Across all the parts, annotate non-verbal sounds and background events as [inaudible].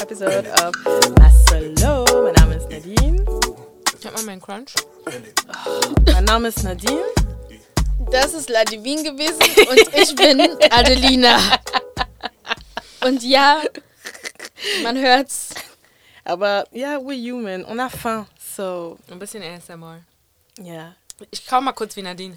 episode of Masalo. Mein Name ist Nadine. Ich hab mal meinen Crunch. Mein Name ist Nadine. Das ist Ladivin gewesen und ich bin Adelina. Und ja, man hört's. Aber ja, we're human. On a faim. So, Ein bisschen ASMR. ja. Ich kau mal kurz wie Nadine.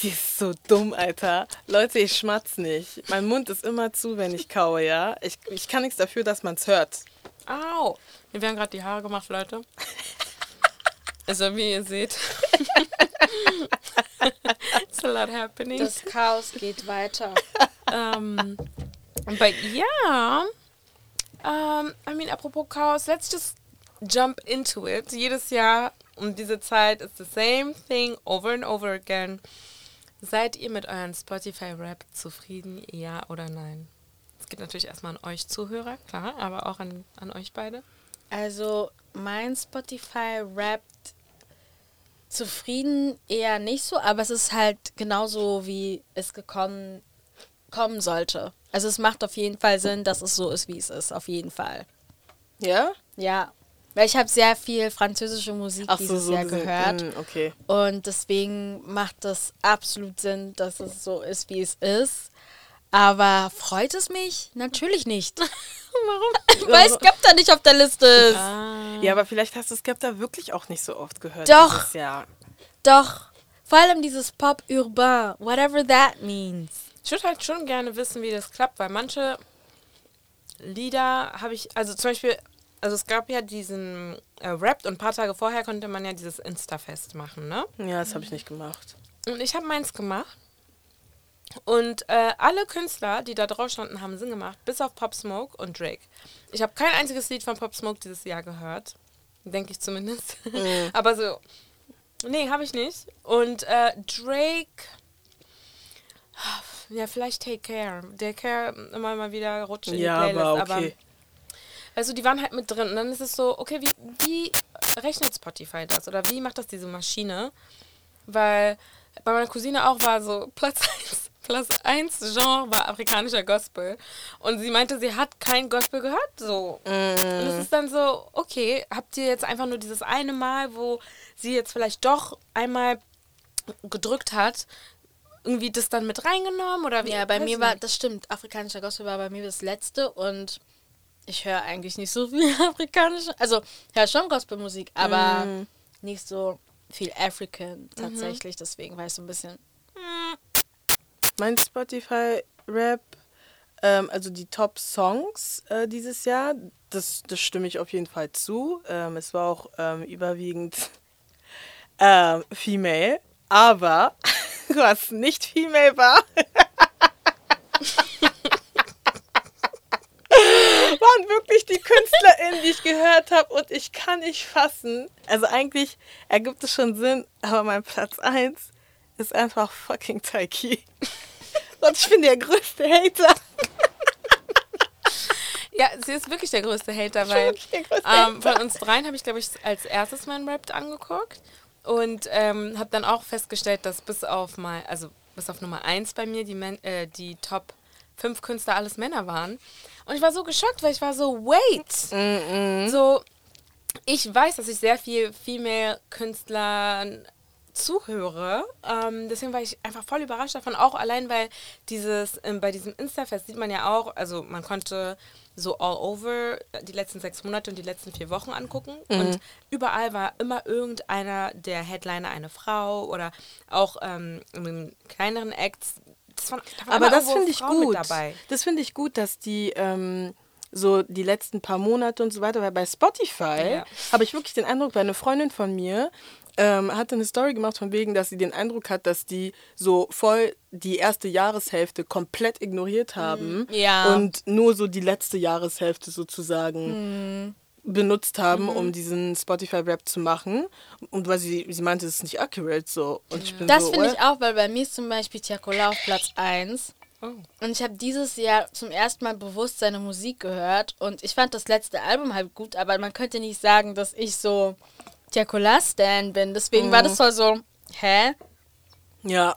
Sie ist so dumm, Alter. Leute, ich schmatz nicht. Mein Mund ist immer zu, wenn ich kaue, ja. Ich, ich kann nichts dafür, dass man's hört. Au! Mir werden gerade die Haare gemacht, Leute. [laughs] Also wie ihr seht. [laughs] It's a lot happening. Das Chaos geht weiter. Um, but yeah. Um, I mean, apropos Chaos, let's just jump into it. Jedes Jahr um diese Zeit ist the same thing over and over again. Seid ihr mit euren Spotify-Rap zufrieden? Ja oder nein? Es geht natürlich erstmal an euch Zuhörer, klar, aber auch an, an euch beide. Also, mein Spotify rappt zufrieden eher nicht so, aber es ist halt genauso, wie es gekommen kommen sollte. Also es macht auf jeden Fall Sinn, dass es so ist, wie es ist. Auf jeden Fall. Ja? Ja. Weil ich habe sehr viel französische Musik Ach so, dieses so Jahr gesehen. gehört. Mm, okay. Und deswegen macht das absolut Sinn, dass es so ist, wie es ist. Aber freut es mich? Natürlich nicht. [laughs] Warum? [laughs] Weil Skepta nicht auf der Liste ist. Ja, aber vielleicht hast du Skepta wirklich auch nicht so oft gehört. Doch. Jahr. Doch. Vor allem dieses Pop urbain, whatever that means. Ich würde halt schon gerne wissen, wie das klappt, weil manche Lieder habe ich, also zum Beispiel, also es gab ja diesen äh, Rap und ein paar Tage vorher konnte man ja dieses Insta-Fest machen, ne? Ja, das habe ich nicht gemacht. Und ich habe meins gemacht. Und äh, alle Künstler, die da drauf standen, haben Sinn gemacht, bis auf Pop Smoke und Drake. Ich habe kein einziges Lied von Pop Smoke dieses Jahr gehört. Denke ich zumindest. [laughs] Aber so, nee, habe ich nicht. Und äh, Drake, ja, vielleicht Take Care. Take Care immer mal wieder rutscht in die Ja, Playlist. aber okay. Also die waren halt mit drin und dann ist es so, okay, wie, wie rechnet Spotify das oder wie macht das diese Maschine? Weil bei meiner Cousine auch war so Platz 1, [laughs] Platz 1 Genre war afrikanischer Gospel und sie meinte, sie hat kein Gospel gehört so. Und es ist dann so, okay, habt ihr jetzt einfach nur dieses eine Mal, wo sie jetzt vielleicht doch einmal gedrückt hat, irgendwie das dann mit reingenommen oder wie? Ja, bei mir war, das stimmt, afrikanischer Gospel war bei mir das letzte und ich höre eigentlich nicht so viel [laughs] afrikanische, also höre schon Gospelmusik, aber nicht so viel African tatsächlich, deswegen war ich so ein bisschen, Mein Spotify-Rap, ähm, also die Top-Songs äh, dieses Jahr, das, das stimme ich auf jeden Fall zu. Ähm, es war auch ähm, überwiegend [laughs] ähm, female, aber [laughs] was nicht female war, waren wirklich die KünstlerInnen, die ich gehört habe und ich kann nicht fassen. Also eigentlich ergibt es schon Sinn, aber mein Platz 1 ist einfach fucking Taiki. [laughs] Und ich bin der größte Hater. Ja, sie ist wirklich der größte Hater, weil größte ähm, von uns dreien habe ich, glaube ich, als erstes meinen Rap angeguckt und ähm, habe dann auch festgestellt, dass bis auf mal, also bis auf Nummer 1 bei mir die, Men äh, die Top 5 Künstler alles Männer waren. Und ich war so geschockt, weil ich war so, wait! So, ich weiß, dass ich sehr viel Female-Künstlern zuhöre. Ähm, deswegen war ich einfach voll überrascht davon, auch allein, weil dieses, ähm, bei diesem Insta-Fest sieht man ja auch, also man konnte so all over die letzten sechs Monate und die letzten vier Wochen angucken. Und überall war immer irgendeiner der Headliner eine Frau oder auch ähm, in kleineren Acts. Das waren, da waren Aber das finde ich Frauen gut. Das finde ich gut, dass die ähm, so die letzten paar Monate und so weiter, weil bei Spotify Ja. habe ich wirklich den Eindruck, weil eine Freundin von mir ähm, hatte eine Story gemacht von wegen, dass sie den Eindruck hat, dass die so voll die erste Jahreshälfte komplett ignoriert haben Ja. und nur so die letzte Jahreshälfte sozusagen benutzt haben, um diesen Spotify-Rap zu machen. Und weil sie, sie meinte, es ist nicht accurate so. Und ich bin das so, finde ich auch, weil bei mir ist zum Beispiel Tiakola auf Platz 1 Oh. und ich habe dieses Jahr zum ersten Mal bewusst seine Musik gehört und ich fand das letzte Album halt gut, aber man könnte nicht sagen, dass ich so Tiakola-Stan bin, deswegen war das voll so, hä? Ja.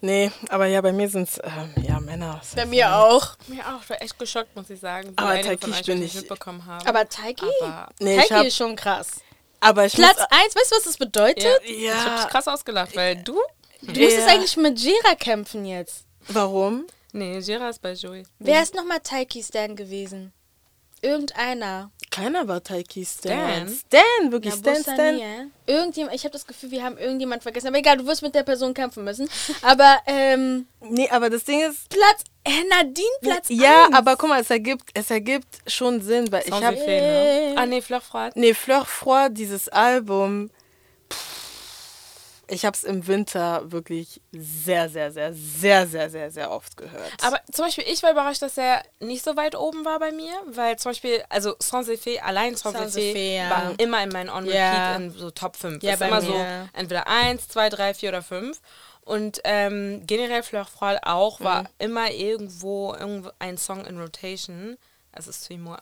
Nee, aber ja, bei mir sind es ähm, ja Männer. Bei mir auch. Mir auch. Ich war echt geschockt, muss ich sagen. Aber Taiki, von euch ich bin nicht nicht- mitbekommen haben. Aber Taiki? Nee, ich Taiki hab, ist schon krass. aber ich Platz muss, 1, weißt du, was das bedeutet? ja, ich hab dich ja, krass ausgelacht, weil du. Du musstest Ja. eigentlich mit Jira kämpfen jetzt. warum? Nee, Gira ist bei Joey. Wer ist nochmal Taiki Stan gewesen? Irgendeiner. Keiner war Taiki Stan. Stan? Stan, wirklich Ja, Stan, Stan. ja. Irgendjemand, ich habe das Gefühl, wir haben irgendjemand vergessen. Aber egal, du wirst mit der Person kämpfen müssen. Aber, ähm, Nee, aber das Ding ist, Platz, äh, Nadine Platz ja, eins. aber guck mal, es ergibt, es ergibt schon Sinn, weil ich Sans habe Effet, ne? Ah, nee, Fleur Froid. Nee, Fleur Froid, dieses Album, ich habe es im Winter wirklich sehr, sehr, sehr, sehr, sehr, sehr, sehr oft gehört. Aber zum Beispiel, ich war überrascht, dass er nicht so weit oben war bei mir, weil zum Beispiel, also Sans Effet, allein Sans, Sans Effet, Effet, ja. war immer in meinen On-Repeat Ja. in so Top 5. Ja, ist bei immer mir. so entweder 1, 2, 3, 4 oder 5. Und ähm, generell Fleur Froid auch, war Mhm. immer irgendwo, irgendwo ein Song in Rotation. Also Suis-moi.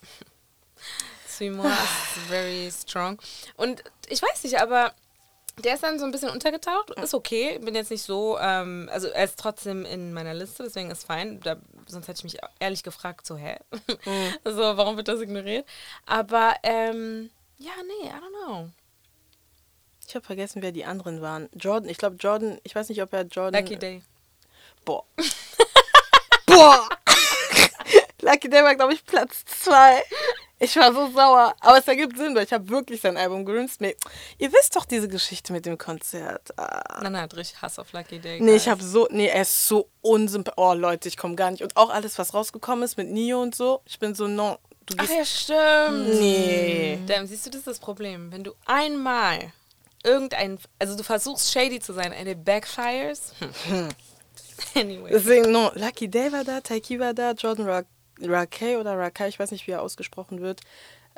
Suis-moi ist [laughs] [sighs] very strong. Und ich weiß nicht, aber der ist dann so ein bisschen untergetaucht. Ist okay. Bin jetzt nicht so, ähm, also er ist trotzdem in meiner Liste, deswegen ist fein. Da, sonst hätte ich mich ehrlich gefragt, so, hä? [laughs] so, warum wird das ignoriert? Aber, ähm, ja, nee, I don't know. ich habe vergessen, wer die anderen waren. Jordan, ich glaube Jordan, ich weiß nicht, ob er Jordan... Lucky Day. Boah. [laughs] Boah. [laughs] Lucky Day war, glaube ich, Platz zwei. Ich war so sauer. Aber es ergibt Sinn, weil ich habe wirklich sein Album gerünzt. Nee, Ihr wisst doch diese Geschichte mit dem Konzert. Ah. Nein, hat richtig Hass auf Lucky Day. Nee, ich habe so, nee, er ist so unsympathisch. Oh, Leute, ich komme gar nicht. Und auch alles, was rausgekommen ist mit Nio und so. Ich bin so, no, du Ach gehst. ja, stimmt. Nee. Damn, siehst du, das ist das Problem. Wenn du einmal irgendein, also du versuchst shady zu sein, and it backfires. Hm. [laughs] anyway. Deswegen, no, Lucky Day war da, Taiki war da, Jordan Ra Rakay oder Rakai, ich weiß nicht, wie er ausgesprochen wird,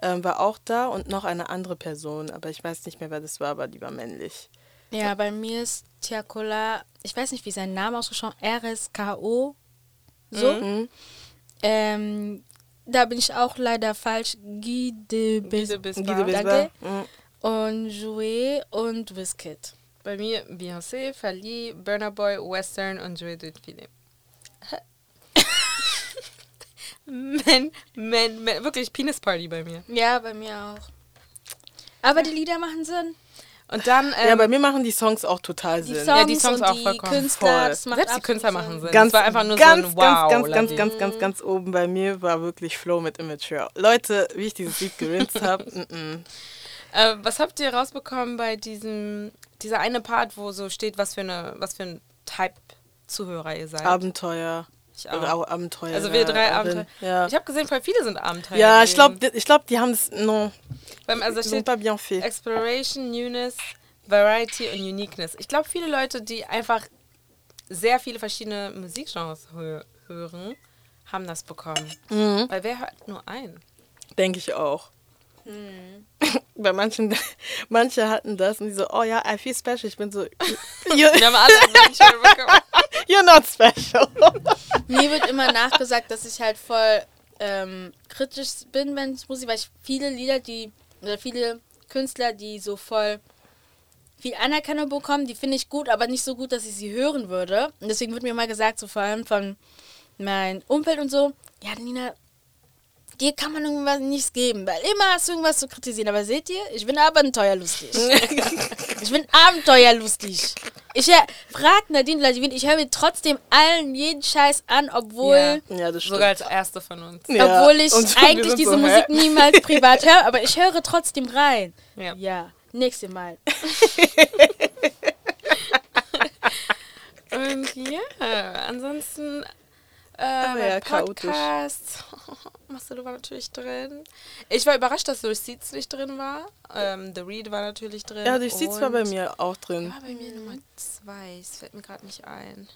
ähm, war auch da und noch eine andere Person, aber ich weiß nicht mehr, wer das war, aber die war männlich. Ja, bei mir ist Tiakola, ich weiß nicht, wie sein Name ausgesprochen RSKO. So. Mhm. Ähm, da bin ich auch leider falsch. Guy de Bis Guy de Bisbar. Guido Bisbar. Danke. Mhm. und Jouet und Wizkid. Bei mir Beyoncé, Fali, Burna Boy, Western und Joey Philipp. Man, man, man, wirklich Penis Party bei mir. Ja, bei mir auch. Aber die Lieder machen Sinn. Und dann, ähm, Ja, bei mir machen die Songs auch total Die Sinn. Songs, Ja, die Songs und auch die vollkommen Künstler, voll. das macht selbst die Künstler machen Sinn. Ganz, es war einfach nur ganz, so ein Wow. ganz, ganz, ganz, ganz, ganz, ganz oben bei mir war wirklich Flow mit Immature. Leute, wie ich dieses Lied gerinst [laughs] habe, Äh, was habt ihr rausbekommen bei diesem, dieser eine Part, wo so steht, was für eine, was für ein Type Zuhörer ihr seid? Abenteuer. Ich auch. Abenteuer. Also wir drei Abenteuer. Ja, Ich habe gesehen, voll viele sind Abenteuer. ja ich glaube, ich glaub, die haben es. Non, Beim- Also steht pas bien fait. Exploration, Newness, Variety und Uniqueness. Ich glaube, viele Leute, die einfach sehr viele verschiedene Musikgenres hö hören, haben das bekommen. Mhm. Weil wer hört nur einen? Denke ich auch. [laughs] Bei manchen, [laughs] manche hatten das und die so, oh ja, I feel special. Ich bin so, [laughs] you're, Wir haben alle you're not special. Mir wird immer nachgesagt, dass ich halt voll ähm, kritisch bin, wenn es Musik, weil ich viele Lieder, die, oder viele Künstler, die so voll viel Anerkennung bekommen, die finde ich gut, aber nicht so gut, dass ich sie hören würde. Und deswegen wird mir mal gesagt, so vor allem von meinem Umfeld und so, ja, Nina, dir kann man irgendwas nichts geben, weil immer hast du irgendwas zu kritisieren. Aber seht ihr, ich bin abenteuerlustig. [laughs] ich bin abenteuerlustig. Ich frag Nadine Vladimir, ich höre mir trotzdem allen jeden Scheiß an, obwohl, Ja. ja, das stimmt. Sogar als erste von uns. Ja, obwohl ich und eigentlich diese so, hä? Musik niemals [laughs] privat höre, aber ich höre trotzdem rein. Ja. Ja, nächstes Mal. [laughs] Und ja, ansonsten äh, Aber ja. Podcasts. Marcelo war natürlich drin. Ich war überrascht, dass Receipts nicht drin war. Ähm, The Read war natürlich drin. Ja, durch Seeds war bei mir auch drin. War bei mir Nummer zwei. Es fällt mir gerade nicht ein.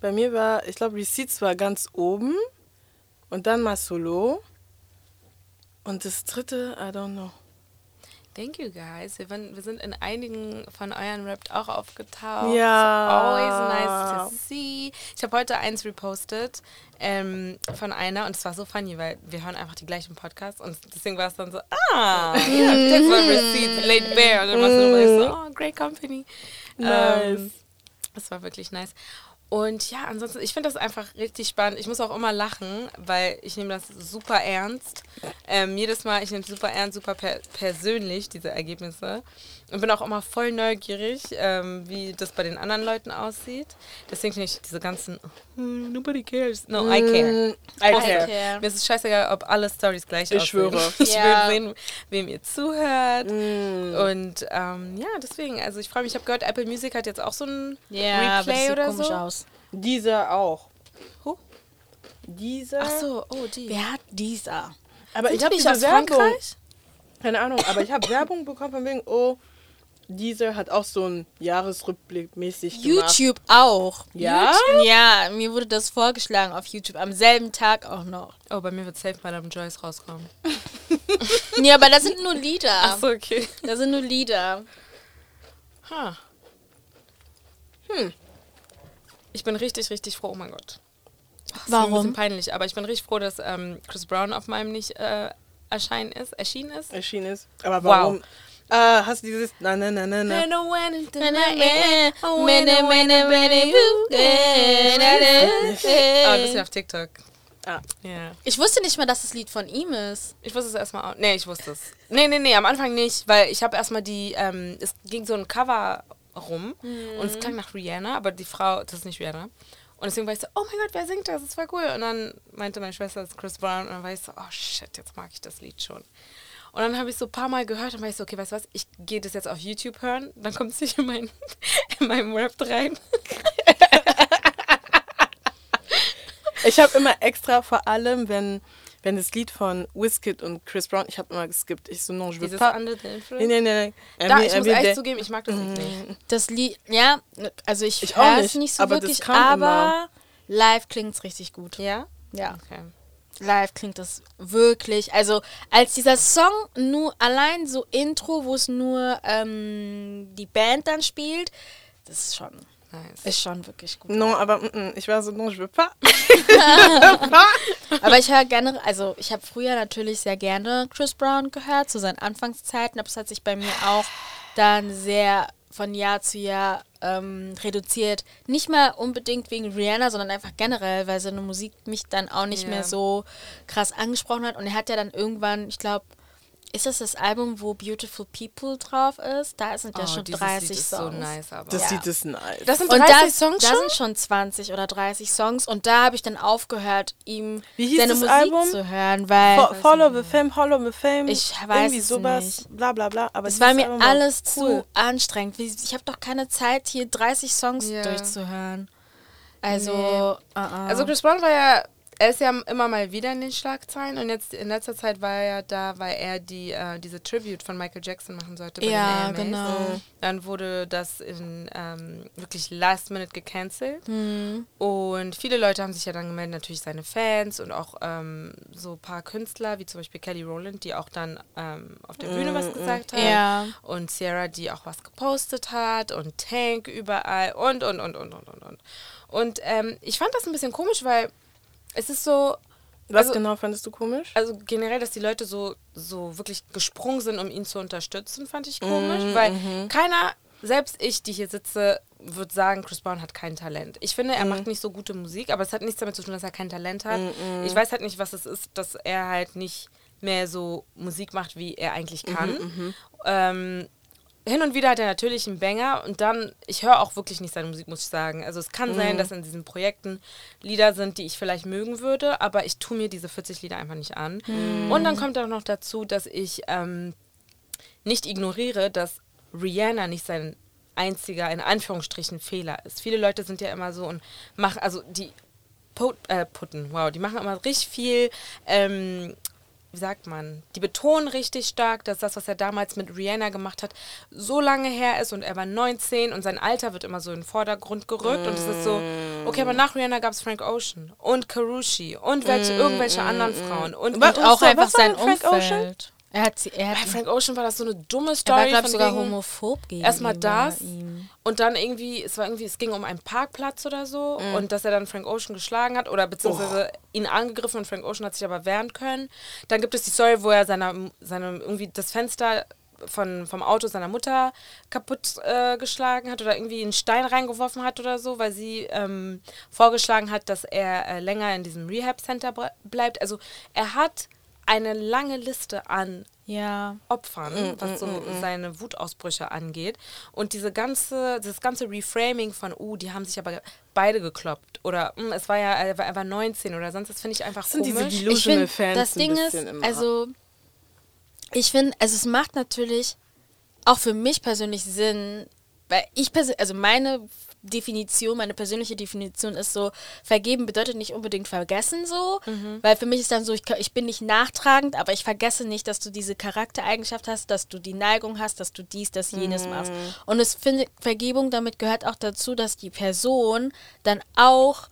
Bei mir war, ich glaube, Receipts war ganz oben und dann mal Solo. Und das dritte, I don't know. Thank you guys. Wir, wir sind in einigen von euren Rap auch aufgetaucht. Ja. Always nice. Ich habe heute eins repostet ähm, von einer und es war so funny, weil wir hören einfach die gleichen Podcasts und deswegen war es dann so, ah, ja, that's receipt, Late Bear. Und dann war es so, oh, great company. Nice. Ähm, Das war wirklich nice. Und ja, ansonsten, ich finde das einfach richtig spannend. Ich muss auch immer lachen, weil ich nehme das super ernst. Ähm, jedes Mal, ich nehme es super ernst, super per persönlich, diese Ergebnisse. Und bin auch immer voll neugierig, ähm, wie das bei den anderen Leuten aussieht. Deswegen finde ich diese ganzen, "Hmm, nobody cares. No, I care. Mm, I Oh, care. care. Mir ist es scheißegal, ob alle Stories gleich Ich aussehen. schwöre. [laughs] Ich Ja. will sehen, wem ihr zuhört. Mm. Und ähm, ja, deswegen, also ich freue mich, ich habe gehört, Apple Music hat jetzt auch so ein Ja, aber das Replay sieht oder komisch so. aus. Dieser auch. Who? Dieser. Ach so, oh, die. Wer hat dieser? aber Sind ich habe die aus Werbung. Frankreich? Keine Ahnung, aber ich habe [laughs] Werbung bekommen von wegen, oh, dieser hat auch so einen Jahresrückblick mäßig gemacht. YouTube auch. Ja? YouTube? Ja, mir wurde das vorgeschlagen auf YouTube. Am selben Tag auch noch. Oh, bei mir wird Safe Madame Joyce rauskommen. [laughs] Nee, aber das sind nur Lieder. Ach so, okay. Das sind nur Lieder. Ha. Hm. Ich bin richtig, richtig froh. Oh mein Gott. Das ist Ein bisschen Warum? peinlich, aber ich bin richtig froh, dass ähm, Chris Brown auf meinem nicht äh, erscheinen ist, erschienen ist. Erschienen ist. Aber Wow. Ah, hast du dieses. Na, na, na, na, na. Ah, bisschen auf TikTok. Ah. Ja. Ich wusste nicht mal, dass das Lied von ihm ist. Ich wusste es erstmal auch. Nee, ich wusste es. Nee, nee, nee, am Anfang nicht, weil ich habe erstmal die, ähm, es ging so ein Cover rum und es klang nach Rihanna, aber die Frau, das ist nicht Rihanna. Und deswegen war ich so, oh mein Gott, wer singt das? Das war cool. Und dann meinte meine Schwester, das ist Chris Brown. Und dann war ich so, oh shit, jetzt mag ich das Lied schon. Und dann habe ich so ein paar Mal gehört und war ich so, okay, weißt du was, ich gehe das jetzt auf YouTube hören. Dann kommt es nicht in, mein, [laughs] in meinem Rap rein. [laughs] Ich habe immer extra, vor allem, wenn, wenn das Lied von Wizkid und Chris Brown, ich habe immer geskippt. Ich so, non, je veux Dieses pas. Under the Nee, Influence. nee, nee. nee. Da, Äh, ich muss echt der- zugeben, ich mag das Lied nicht. Das Lied, ja, also ich, Ich höre es nicht, so aber wirklich, aber live klingt es richtig gut. Ja? Ja, Okay. Live klingt das wirklich. Also als dieser Song nur allein so Intro, wo es nur ähm, die Band dann spielt, das ist schon, Nice. ist schon wirklich gut. Non, aber mm, mm, ich war so, non, je veux pas. Aber ich höre gerne, also ich habe früher natürlich sehr gerne Chris Brown gehört, zu seinen Anfangszeiten, aber es hat sich bei mir auch dann sehr von Jahr zu Jahr ähm, reduziert. Nicht mal unbedingt wegen Rihanna, sondern einfach generell, weil seine Musik mich dann auch nicht Ja. mehr so krass angesprochen hat. Und er hat ja dann irgendwann, ich glaube, ist das das Album, wo Beautiful People drauf ist? Da sind ja Oh, schon dieses 30 Lied ist Songs. so nice, aber. Das Ja. Lied ist nice. Das sind Und 30 da, Songs da schon? sind schon 20 oder 30 Songs und da habe ich dann aufgehört, ihm Wie hieß seine das Musik Album? zu hören, weil Fo- Follow the Fame, Hollow the Fame. Ich weiß Irgendwie es sowas, nicht. bla bla bla. Aber es war mir Album alles cool. zu anstrengend. Ich habe doch keine Zeit, hier 30 Songs Ja. durchzuhören. Also, Nee. uh-uh. Also Chris Brown war ja, er ist ja immer mal wieder in den Schlagzeilen und jetzt in letzter Zeit war er ja da, weil er die, äh, diese Tribute von Michael Jackson machen sollte bei Ja, den AMAs. genau. Dann wurde das in ähm, wirklich last minute gecancelt Hm. und viele Leute haben sich ja dann gemeldet, natürlich seine Fans und auch ähm, so ein paar Künstler, wie zum Beispiel Kelly Rowland, die auch dann ähm, auf der Bühne was gesagt hat Ja. und Sierra, die auch was gepostet hat und Tank überall und, und, und, und, und, und, und. Und ähm, ich fand das ein bisschen komisch, weil es ist so, Was Also- genau fandest du komisch? also generell, dass die Leute so, so wirklich gesprungen sind, um ihn zu unterstützen, fand ich komisch, weil keiner, selbst ich, die hier sitze, würde sagen, Chris Brown hat kein Talent. Ich finde, er macht nicht so gute Musik, aber es hat nichts damit zu tun, dass er kein Talent hat. Ich weiß halt nicht, was es ist, dass er halt nicht mehr so Musik macht, wie er eigentlich kann. Ähm, hin und wieder hat er natürlich einen Banger und dann, ich höre auch wirklich nicht seine Musik, muss ich sagen. Also es kann sein, dass in diesen Projekten Lieder sind, die ich vielleicht mögen würde, aber ich tue mir diese 40 Lieder einfach nicht an. Und dann kommt auch noch dazu, dass ich ähm, nicht ignoriere, dass Rihanna nicht sein einziger, in Anführungsstrichen, Fehler ist. Viele Leute sind ja immer so und machen, also die Put, äh, putten, wow, die machen immer richtig viel, ähm, wie sagt man, die betonen richtig stark, dass das, was er damals mit Rihanna gemacht hat, so lange her ist und er war 19 und sein Alter wird immer so in den Vordergrund gerückt und es ist so, okay, aber nach Rihanna gab es Frank Ocean und Karushi und welche, irgendwelche anderen Frauen und, Was- Und auch einfach sein Frank Ocean? Er hat sie, er hat, bei Frank Ocean war das so eine dumme er war, Story von sogar wegen- homophob gegen Erstmal das ihm. und dann irgendwie, es war irgendwie, es ging um einen Parkplatz oder so und dass er dann Frank Ocean geschlagen hat oder beziehungsweise ihn angegriffen und Frank Ocean hat sich aber wehren können. Dann gibt es die Story, wo er seiner, seinem irgendwie das Fenster von, vom Auto seiner Mutter kaputt äh, geschlagen hat oder irgendwie einen Stein reingeworfen hat oder so, weil sie ähm, vorgeschlagen hat, dass er äh, länger in diesem Rehab-Center bleibt. Also er hat eine lange Liste an ja. Opfern, Mm, was so seine Wutausbrüche angeht. Und diese ganze, das ganze Reframing von, uh, die haben sich aber beide gekloppt. Oder mm, es war ja, er war, er war 19 oder sonst, das finde ich einfach Das sind diese komisch. Ich delusional finde, Fans das ein Ding ist, immer. also ich finde, also es macht natürlich auch für mich persönlich Sinn, weil ich persönlich, also meine Definition, meine persönliche Definition ist so, vergeben bedeutet nicht unbedingt vergessen so, weil für mich ist dann so, ich, ich bin nicht nachtragend, aber ich vergesse nicht, dass du diese Charaktereigenschaft hast, dass du die Neigung hast, dass du dies, das, jenes machst. Und es finde, Vergebung damit gehört auch dazu, dass die Person dann auch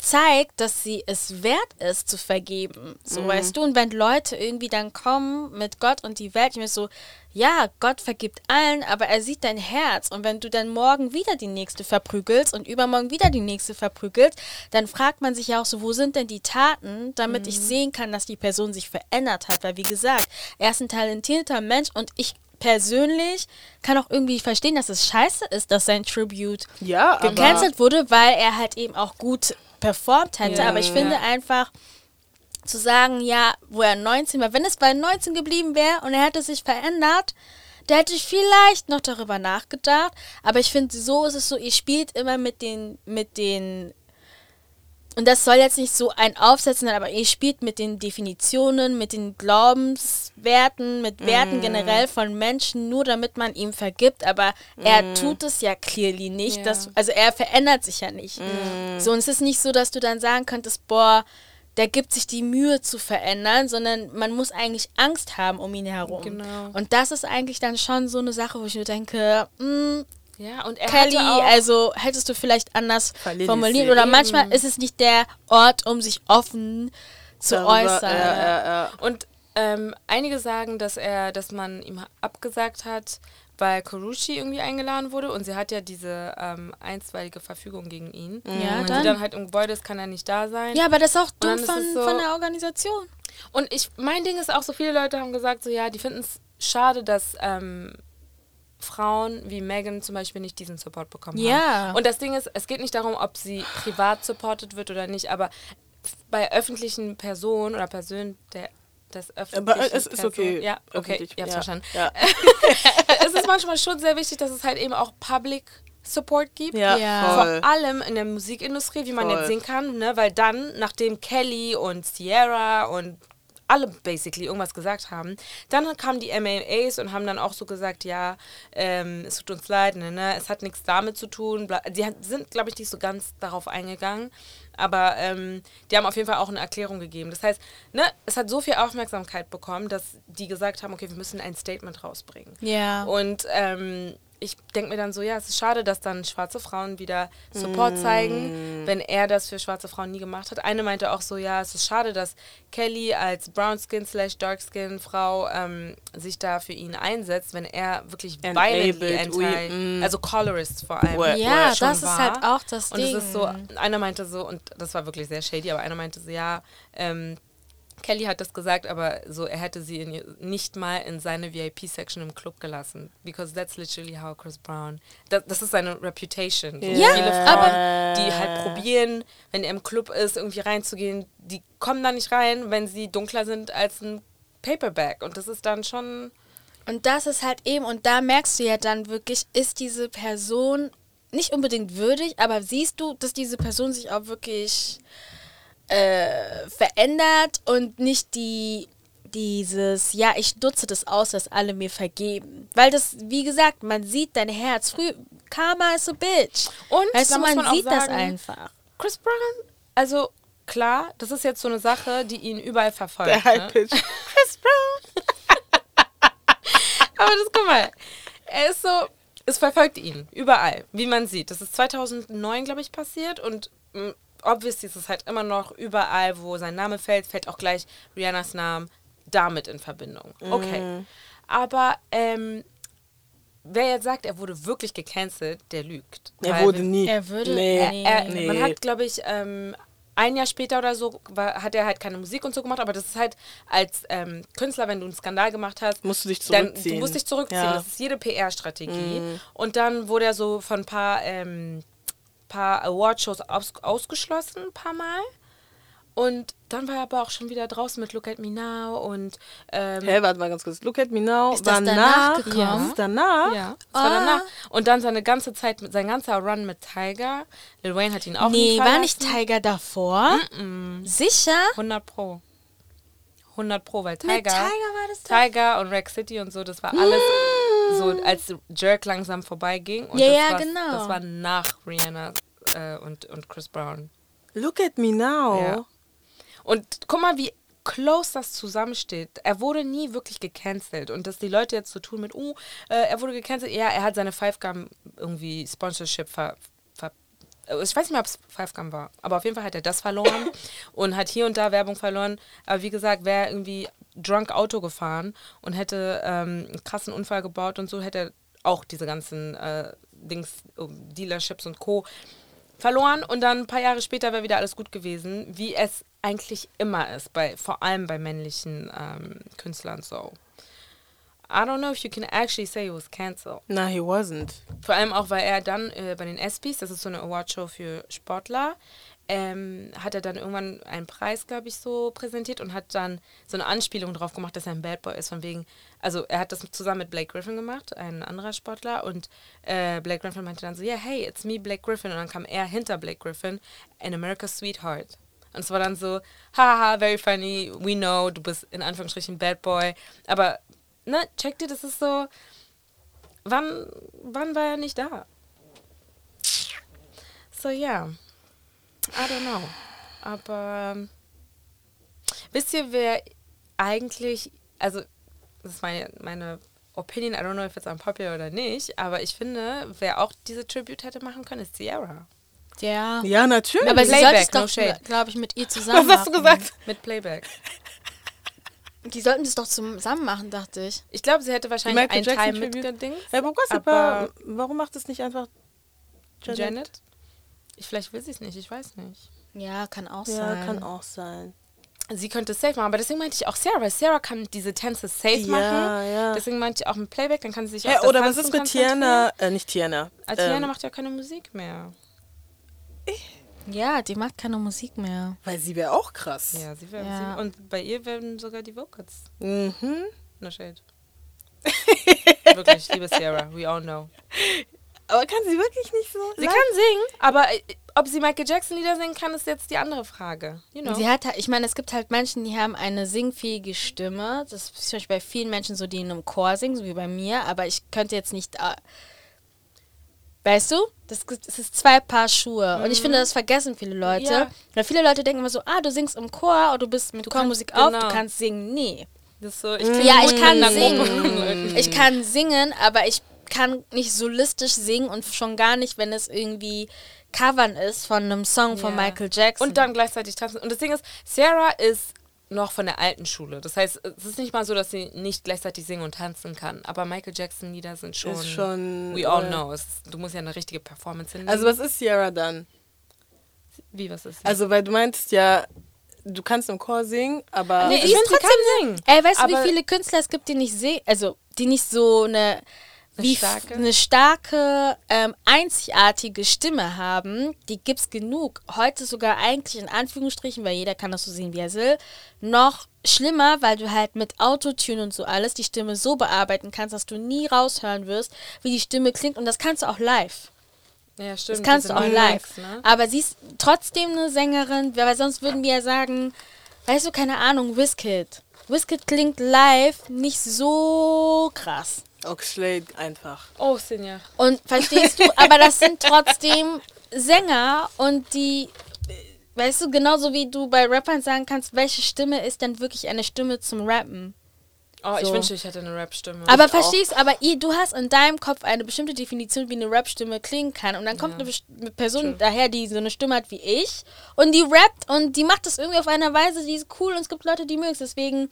zeigt, dass sie es wert ist zu vergeben. So weißt du, und wenn Leute irgendwie dann kommen mit Gott und die Welt, ich mir so, ja, Gott vergibt allen, aber er sieht dein Herz. Und wenn du dann morgen wieder die nächste verprügelst und übermorgen wieder die nächste verprügelst, dann fragt man sich ja auch so, wo sind denn die Taten, damit ich sehen kann, dass die Person sich verändert hat. Weil wie gesagt, er ist ein talentierter Mensch und ich persönlich kann auch irgendwie verstehen, dass es scheiße ist, dass sein Tribute ja, gecancelt wurde, weil er halt eben auch gut performt hätte. Ja. Aber ich finde einfach zu sagen, ja, wo er 19 war, wenn es bei 19 geblieben wäre und er hätte sich verändert, da hätte ich vielleicht noch darüber nachgedacht. Aber ich finde, so ist es so, ihr spielt immer mit den, mit den und das soll jetzt nicht so ein Aufsetzen sein, aber ihr spielt mit den Definitionen, mit den Glaubenswerten, mit Werten generell von Menschen, nur damit man ihm vergibt. Aber er tut es ja clearly nicht. Ja. Dass, also er verändert sich ja nicht. So, und es ist nicht so, dass du dann sagen könntest, boah, der gibt sich die Mühe zu verändern, sondern man muss eigentlich Angst haben um ihn herum. Genau. Und das ist eigentlich dann schon so eine Sache, wo ich mir denke, mm, Ja, und er Kelly, also hättest du vielleicht anders formuliert oder manchmal ist es nicht der Ort, um sich offen zu darüber- äußern. Ja, ja, ja. Und ähm, einige sagen, dass er, dass man ihm abgesagt hat, weil Karushi irgendwie eingeladen wurde und sie hat ja diese ähm, einstweilige Verfügung gegen ihn. Ja, und wenn dann- sie dann halt im Gebäude ist, kann er nicht da sein. Ja, aber das ist auch dumm von, so- von der Organisation. Und ich, mein Ding ist auch, so viele Leute haben gesagt, so ja, die finden es schade, dass ähm, Frauen wie Megan zum Beispiel nicht diesen Support bekommen Ja. haben. Und das Ding ist, es geht nicht darum, ob sie privat supported wird oder nicht, aber bei öffentlichen Personen oder Personen der das öffentlichen Aber es ist Person- okay. Ja, okay, öffentlich. ihr habt's ja. verstanden. Ja. [laughs] es ist manchmal schon sehr wichtig, dass es halt eben auch Public Support gibt. Ja, Ja. voll. Vor allem in der Musikindustrie, wie man Voll. jetzt sehen kann, ne? weil dann, nachdem Kelly und Sierra und alle basically irgendwas gesagt haben, dann kamen die MAAs und haben dann auch so gesagt, ja, ähm, es tut uns leid, ne, ne, es hat nichts damit zu tun. Die sind, glaube ich, nicht so ganz darauf eingegangen, aber ähm, die haben auf jeden Fall auch eine Erklärung gegeben. Das heißt, ne, es hat so viel Aufmerksamkeit bekommen, dass die gesagt haben, okay, wir müssen ein Statement rausbringen. Ja. Und ähm, ich denke mir dann so, ja, es ist schade, dass dann schwarze Frauen wieder Support zeigen, wenn er das für schwarze Frauen nie gemacht hat. Eine meinte auch so, ja, es ist schade, dass Kelly als Brown Skin slash Dark Skin Frau ähm, sich da für ihn einsetzt, wenn er wirklich violently Enabled, we- anti, mm. also Colorist vor allem. Well, ja, schon das ist war. halt auch das Und Ding. es ist so, einer meinte so, und das war wirklich sehr shady, aber einer meinte so, ja, ähm, Kelly hat das gesagt, aber so, er hätte sie in, nicht mal in seine VIP-Section im Club gelassen. Because that's literally how Chris Brown. Das, das ist seine Reputation. So Ja, viele Frauen, aber- die halt probieren, wenn er im Club ist, irgendwie reinzugehen, die kommen da nicht rein, wenn sie dunkler sind als ein Paperback. Und das ist dann schon. Und das ist halt eben, und da merkst du ja dann wirklich, ist diese Person nicht unbedingt würdig, aber siehst du, dass diese Person sich auch wirklich äh, verändert und nicht die dieses, ja, ich nutze das aus, dass alle mir vergeben. Weil das, wie gesagt, man sieht dein Herz. Früh, Karma is a bitch. Und weißt du, man, man sieht das sagen, einfach. Chris Brown, also klar, das ist jetzt so eine Sache, die ihn überall verfolgt. Der ne? High-Pitch. [laughs] Chris Brown. [laughs] Aber das, guck mal, er ist so, es verfolgt ihn überall, wie man sieht. Das ist 2009, glaube ich, passiert und mh, obviously ist es halt immer noch überall, wo sein Name fällt, fällt auch gleich Rihannas Name damit in Verbindung. Okay. Aber ähm, wer jetzt sagt, er wurde wirklich gecancelt, der lügt. Er wurde nie. Er würde- Nee. nee. er, Nee. Man hat, glaube ich, ähm, ein Jahr später oder so war, hat er halt keine Musik und so gemacht, aber das ist halt als ähm, Künstler, wenn du einen Skandal gemacht hast, Musst du dich dann, zurückziehen. du musst dich zurückziehen. Ja. Das ist jede PR-Strategie. Und dann wurde er so von ein paar, ähm, paar Awardshows aus, ausgeschlossen, ein paar Mal. Und dann war er aber auch schon wieder draußen mit Look at Me Now und ähm, Hä, warte mal ganz kurz. Look at me now. Ist das war danach nach, gekommen? Ist danach? Ja, das war danach. Und dann seine ganze Zeit, mit, sein ganzer Run mit Tiger. Lil Wayne hat ihn auch Nee, nie war nicht Tiger davor? Sicher? 100 Pro. 100 Pro, weil Mit Tiger, Tiger war das. Tiger und Rack City und so, das war alles so, als Jerk langsam vorbeiging. Und Ja, das ja, war, genau. Das war nach Rihanna äh, und, und Chris Brown. Look at me now. Ja. Und guck mal, wie close das zusammensteht. Er wurde nie wirklich gecancelt. Und dass die Leute jetzt so tun mit, uh, äh, er wurde gecancelt. Ja, er hat seine Five Gum irgendwie Sponsorship ver, ich weiß nicht mehr, ob es Five Gum war, aber auf jeden Fall hat er das verloren [coughs] und hat hier und da Werbung verloren. Aber wie gesagt, wäre er irgendwie drunk Auto gefahren und hätte ähm, einen krassen Unfall gebaut und so, hätte er auch diese ganzen äh, Dings, äh, Dealerships und Co. verloren und dann ein paar Jahre später wäre wieder alles gut gewesen, wie es eigentlich immer ist, bei, vor allem bei männlichen ähm, Künstlern so. I don't know if you can actually say he was cancelled. Na, he wasn't. Vor allem auch, weil er dann äh, bei den ESPYs, das ist so eine Awardshow für Sportler, ähm, hat er dann irgendwann einen Preis, glaube ich, so präsentiert und hat dann so eine Anspielung drauf gemacht, dass er ein Bad Boy ist, von wegen, also er hat das zusammen mit Blake Griffin gemacht, ein anderer Sportler, und äh, Blake Griffin meinte dann so, yeah, hey, it's me, Blake Griffin, und dann kam er hinter Blake Griffin, an America's Sweetheart. Und es war dann so, haha, very funny, we know, du bist in Anführungsstrichen Bad Boy, aber, ne, check dir, das ist so, wann, wann war er nicht da? So, ja. I don't know. Aber ähm, wisst ihr, wer eigentlich, also, das ist meine, meine Opinion, I don't know if it's unpopular oder nicht, aber ich finde, wer auch diese Tribute hätte machen können, ist Sierra. Ja. Ja, natürlich. Aber sie Playback, sollte no es doch, glaube ich, mit ihr zusammen [laughs] Was hast du gesagt? Mit Playback. Die sollten das doch zusammen machen, dachte ich. Ich glaube, sie hätte wahrscheinlich Michael einen Teil Jackson Tribute? mitgedingt. Ja, Aber- warum macht es nicht einfach Janet? Janet? Ich, vielleicht will sie es nicht, ich weiß nicht. Ja, kann auch Ja, sein. kann auch sein. Sie könnte es safe machen, aber deswegen meinte ich auch Sarah, weil Sarah kann diese Tänze safe Ja, machen. ja. Deswegen meinte ich auch mit Playback, dann kann sie sich auf das oder was ist mit. Tiana? Äh, nicht Tiana. Also Tiana ähm, macht ja keine Musik mehr. Ja, die macht keine Musik mehr. Weil sie wäre auch krass. Ja, sie wäre. Ja. Sie, und bei ihr werden sogar die Vocals. Mhm. No shade. [laughs] Wirklich, ich liebe Sarah. We all know. Aber kann sie wirklich nicht so? Sie kann singen, aber äh, ob sie Michael Jackson Lieder singen kann, ist jetzt die andere Frage. You know. Sie hat, halt- ich meine, es gibt halt Menschen, die haben eine singfähige Stimme. Das ist zum Beispiel bei vielen Menschen so, die in einem Chor singen, so wie bei mir. Aber ich könnte jetzt nicht. Weißt du? Das, das ist zwei Paar Schuhe. Und ich finde, das vergessen viele Leute. Ja. Weil viele Leute denken immer so, ah, du singst im Chor oder du bist mit Chormusik kannst- auf, genau. du kannst singen. Nee. so, ich Ja, ich kann singen. Ich kann singen, aber ich kann nicht solistisch singen und schon gar nicht, wenn es irgendwie Covern ist von einem Song von Ja. Michael Jackson. Und dann gleichzeitig tanzen. Und das Ding ist, Sarah ist noch von der alten Schule. Das heißt, es ist nicht mal so, dass sie nicht gleichzeitig singen und tanzen kann. Aber Michael Jackson Lieder sind schon. Ist schon, We all äh, know. Es, du musst ja eine richtige Performance hinlegen. Also was ist Sierra dann? wie was ist? Also weil du meintest ja, du kannst im Chor singen, aber nee, ich sie kann singen. Ey, weißt du, wie viele Künstler es gibt, die nicht sehen, also die nicht so eine, wie f- starke? eine starke, ähm, einzigartige Stimme haben, die gibt's genug. Heute sogar eigentlich in Anführungsstrichen, weil jeder kann das so sehen, wie er will, noch schlimmer, weil du halt mit Autotune und so alles die Stimme so bearbeiten kannst, dass du nie raushören wirst, wie die Stimme klingt und das kannst du auch live. Ja, stimmt. Das kannst du auch live. Ne? Aber sie ist trotzdem eine Sängerin, weil sonst würden wir ja sagen, weißt du, keine Ahnung, Wizkid. Wizkid klingt live nicht so krass. Oxlade einfach. Oh, Sinja. Und verstehst du, aber das sind trotzdem Sänger und die, weißt du, genauso wie du bei Rappern sagen kannst, welche Stimme ist denn wirklich eine Stimme zum Rappen? Oh, ich So. wünschte, ich hätte eine Rap-Stimme. Aber Ich auch. verstehst, aber ihr, du hast in deinem Kopf eine bestimmte Definition, wie eine Rap-Stimme klingen kann. Und dann kommt Ja. eine, Person daher, die so eine Stimme hat wie ich. Und die rappt und die macht das irgendwie auf eine Weise, die ist cool. Und es gibt Leute, die mögen es. Deswegen,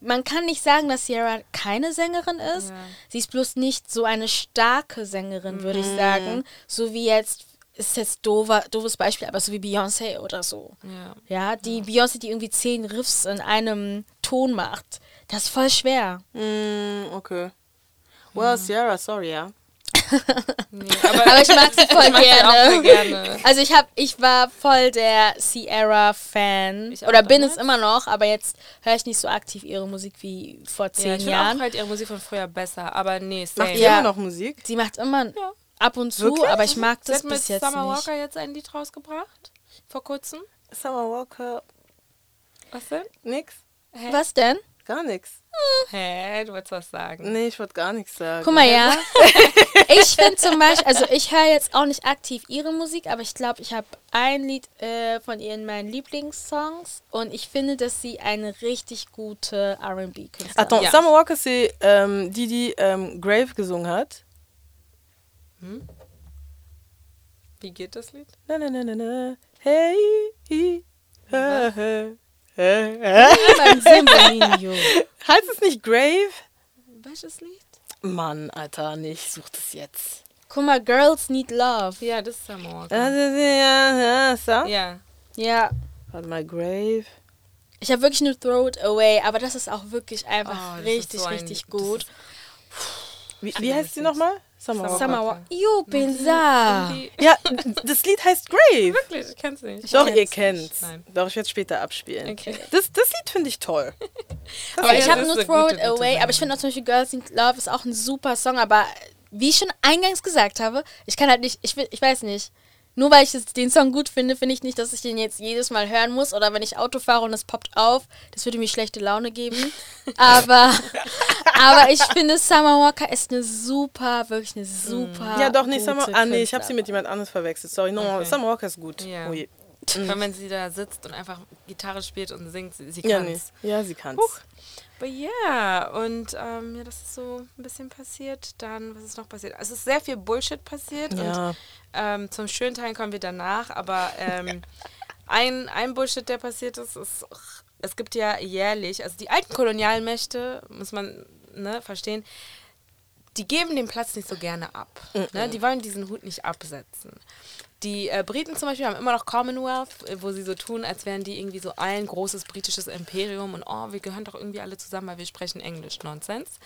man kann nicht sagen, dass Sierra keine Sängerin ist. Ja. Sie ist bloß nicht so eine starke Sängerin, würde ich sagen. So wie jetzt ist jetzt doofer, doofes Beispiel, aber so wie Beyoncé oder so. Ja. Ja, die Beyoncé, die irgendwie zehn Riffs in einem Ton macht. Das ist voll schwer. Mm, okay. Well, Sierra, sorry, ja. Nee, aber, Aber ich mag sie voll ich mag sie auch voll gerne. gerne. Also ich hab, ich war voll der Sierra-Fan. Ich Oder bin es damals. immer noch, aber jetzt höre ich nicht so aktiv ihre Musik wie vor Ja, zehn ich finde Jahren. auch halt ihre Musik von früher besser, aber nee, Macht same. ihr Ja. immer noch Musik? Sie macht immer Ja. ab und zu, Wirklich? aber ich mag Sie das bis jetzt Summer nicht. Walker jetzt ein Lied rausgebracht. Vor kurzem. Summer Walker, Was denn? nix? Hä? Was denn? Gar nichts. Hä? Du wolltest was sagen. Nee, ich wollte gar nichts sagen. Guck mal, ja. [laughs] ich finde zum Beispiel, also ich höre jetzt auch nicht aktiv ihre Musik, aber ich glaube, ich habe ein Lied äh, von ihr in meinen Lieblingssongs und ich finde, dass sie eine richtig gute R&B-Künstlerin Attends, Ja. Summer Walker, c'est ähm, die, die ähm, Grave gesungen hat. Wie geht das Lied? Na, na, na, na, na. Hey, hi, ha, ha, beim Simbolinio. Heißt es nicht Grave? Welches Lied? Mann, Alter, nee, ich such das jetzt. Guck mal, Girls Need Love. Ja, das ist Summer Walker. Ja, so. Ja. Ja, Warte mal, Grave. ich habe wirklich nur Throw It Away, aber das ist auch wirklich einfach Oh, das ist richtig, so ein- richtig das gut. Wie, wie heißt sie nochmal? Summer Walker. Jo, Benza. Irgendwie- Ja, das Lied heißt Grave. Wirklich, ich kenn's nicht. Doch, kenn's ihr kennt's. Nein. Doch, ich werde es später abspielen. Okay. Das, das Lied finde ich toll. [laughs] Aber ich habe das nur Throw It Away, aber ich finde auch zum Beispiel Girls Need Love ist auch ein super Song, aber wie ich schon eingangs gesagt habe, ich kann halt nicht, ich, will- ich weiß nicht, nur weil ich den Song gut finde, finde ich nicht, dass ich den jetzt jedes Mal hören muss oder wenn ich Auto fahre und es poppt auf, das würde mir schlechte Laune geben. [laughs] aber, aber ich finde Summer Walker ist eine super, wirklich eine super ja, doch, gute Summer. Ah, nee, ich habe sie mit jemand anderes verwechselt. Sorry, no, Okay. Summer Walker ist gut. Ja. Oh je. Wenn sie da sitzt und einfach Gitarre spielt und singt, sie, sie Ja, kann's. nee. Ja, sie kann's. Huch. Aber ja, und ähm, ja, das ist so ein bisschen passiert. Dann, was ist noch passiert? Es ist sehr viel Bullshit passiert Ja. und ähm, zum schönen Teil kommen wir danach, aber ähm, [laughs] ein, ein Bullshit, der passiert ist, ist, es gibt ja jährlich, also die alten Kolonialmächte, muss man ne, verstehen, die geben den Platz nicht so gerne ab. Ne? Die wollen diesen Hut nicht absetzen. Die äh, Briten zum Beispiel haben immer noch Commonwealth, äh, wo sie so tun, als wären die irgendwie so ein großes britisches Imperium und oh, wir gehören doch irgendwie alle zusammen, weil wir sprechen Englisch. Nonsens.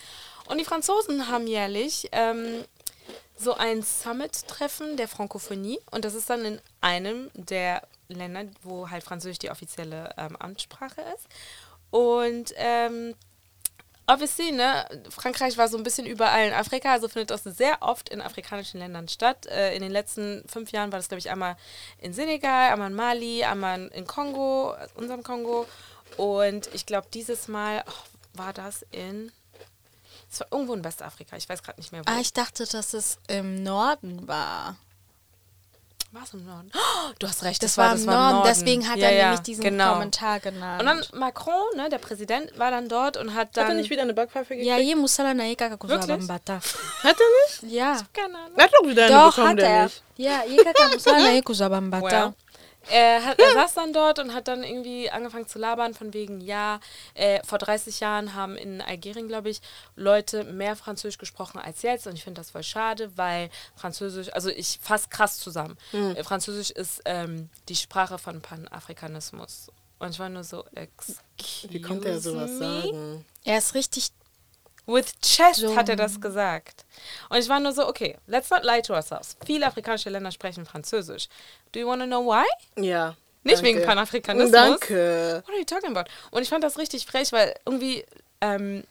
Und die Franzosen haben jährlich ähm, so ein Summit-Treffen der Frankophonie und das ist dann in einem der Länder, wo halt Französisch die offizielle ähm, Amtssprache ist. Und ähm, obviously, ne, Frankreich war so ein bisschen überall in Afrika, also findet das sehr oft in afrikanischen Ländern statt. Äh, in den letzten fünf Jahren war das, glaube ich, einmal in Senegal, einmal in Mali, einmal in Kongo, unserem Kongo. Und ich glaube, dieses Mal oh, war das in. Es war irgendwo in Westafrika, ich weiß gerade nicht mehr wo. Ah, ich dachte, dass es im Norden war. War es im Norden? Oh, du hast recht, Das, das, war, das im Norden, deswegen hat Ja, er ja, nämlich diesen genau. Kommentar genannt. Und dann Macron, ne, der Präsident, war dann dort und hat Hat er dann. nicht wieder eine Backpfeife gekriegt? ja, je na ika Wirklich? Hat er nicht? Ja. Keine Ahnung. Er hat doch wieder eine Doch, bekommen, hat er. Ja, je kaka musala na ikuzabambata. Er, hat, er saß dann dort und hat dann irgendwie angefangen zu labern von wegen, ja, äh, vor 30 Jahren haben in Algerien, glaube ich, Leute mehr Französisch gesprochen als jetzt und ich finde das voll schade, weil Französisch, also ich fasse krass zusammen, Hm. Äh, Französisch ist ähm, die Sprache von Panafrikanismus und ich war nur so, excuse Wie konnte er sowas me? sagen? Er ist richtig With chest So. hat er das gesagt. Und ich war nur so, okay, let's not lie to ourselves. Viele afrikanische Länder sprechen Französisch. Do you want to know why? Ja. Nicht danke. wegen Panafrikanismus. Danke. What are you talking about? Und ich fand das richtig frech, weil irgendwie, ähm,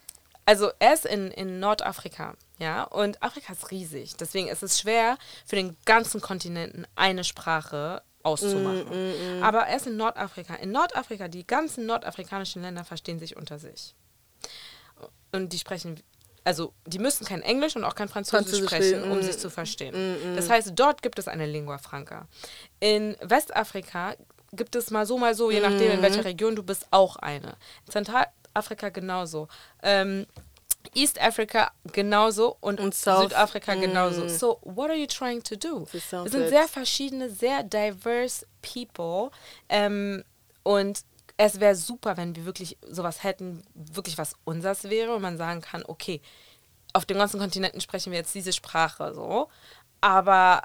also er ist in, in Nordafrika, ja, und Afrika ist riesig. Deswegen ist es schwer, für den ganzen Kontinenten eine Sprache auszumachen. Aber er ist in Nordafrika. In Nordafrika, die ganzen nordafrikanischen Länder verstehen sich unter sich. Und die sprechen, also die müssen kein Englisch und auch kein Französisch, Französisch sprechen, um mm, sich zu verstehen. Das heißt, dort gibt es eine Lingua Franca. In Westafrika gibt es mal so, mal so, je nachdem, in welcher Region du bist, auch eine. In Zentralafrika genauso. Ähm, East Africa genauso und, Und Südafrika genauso. So, what are you trying to do? Wir sind sehr verschiedene, sehr diverse people. Ähm, und es wäre super, wenn wir wirklich sowas hätten, wirklich was unseres wäre und man sagen kann, okay, auf dem ganzen Kontinenten sprechen wir jetzt diese Sprache so. Aber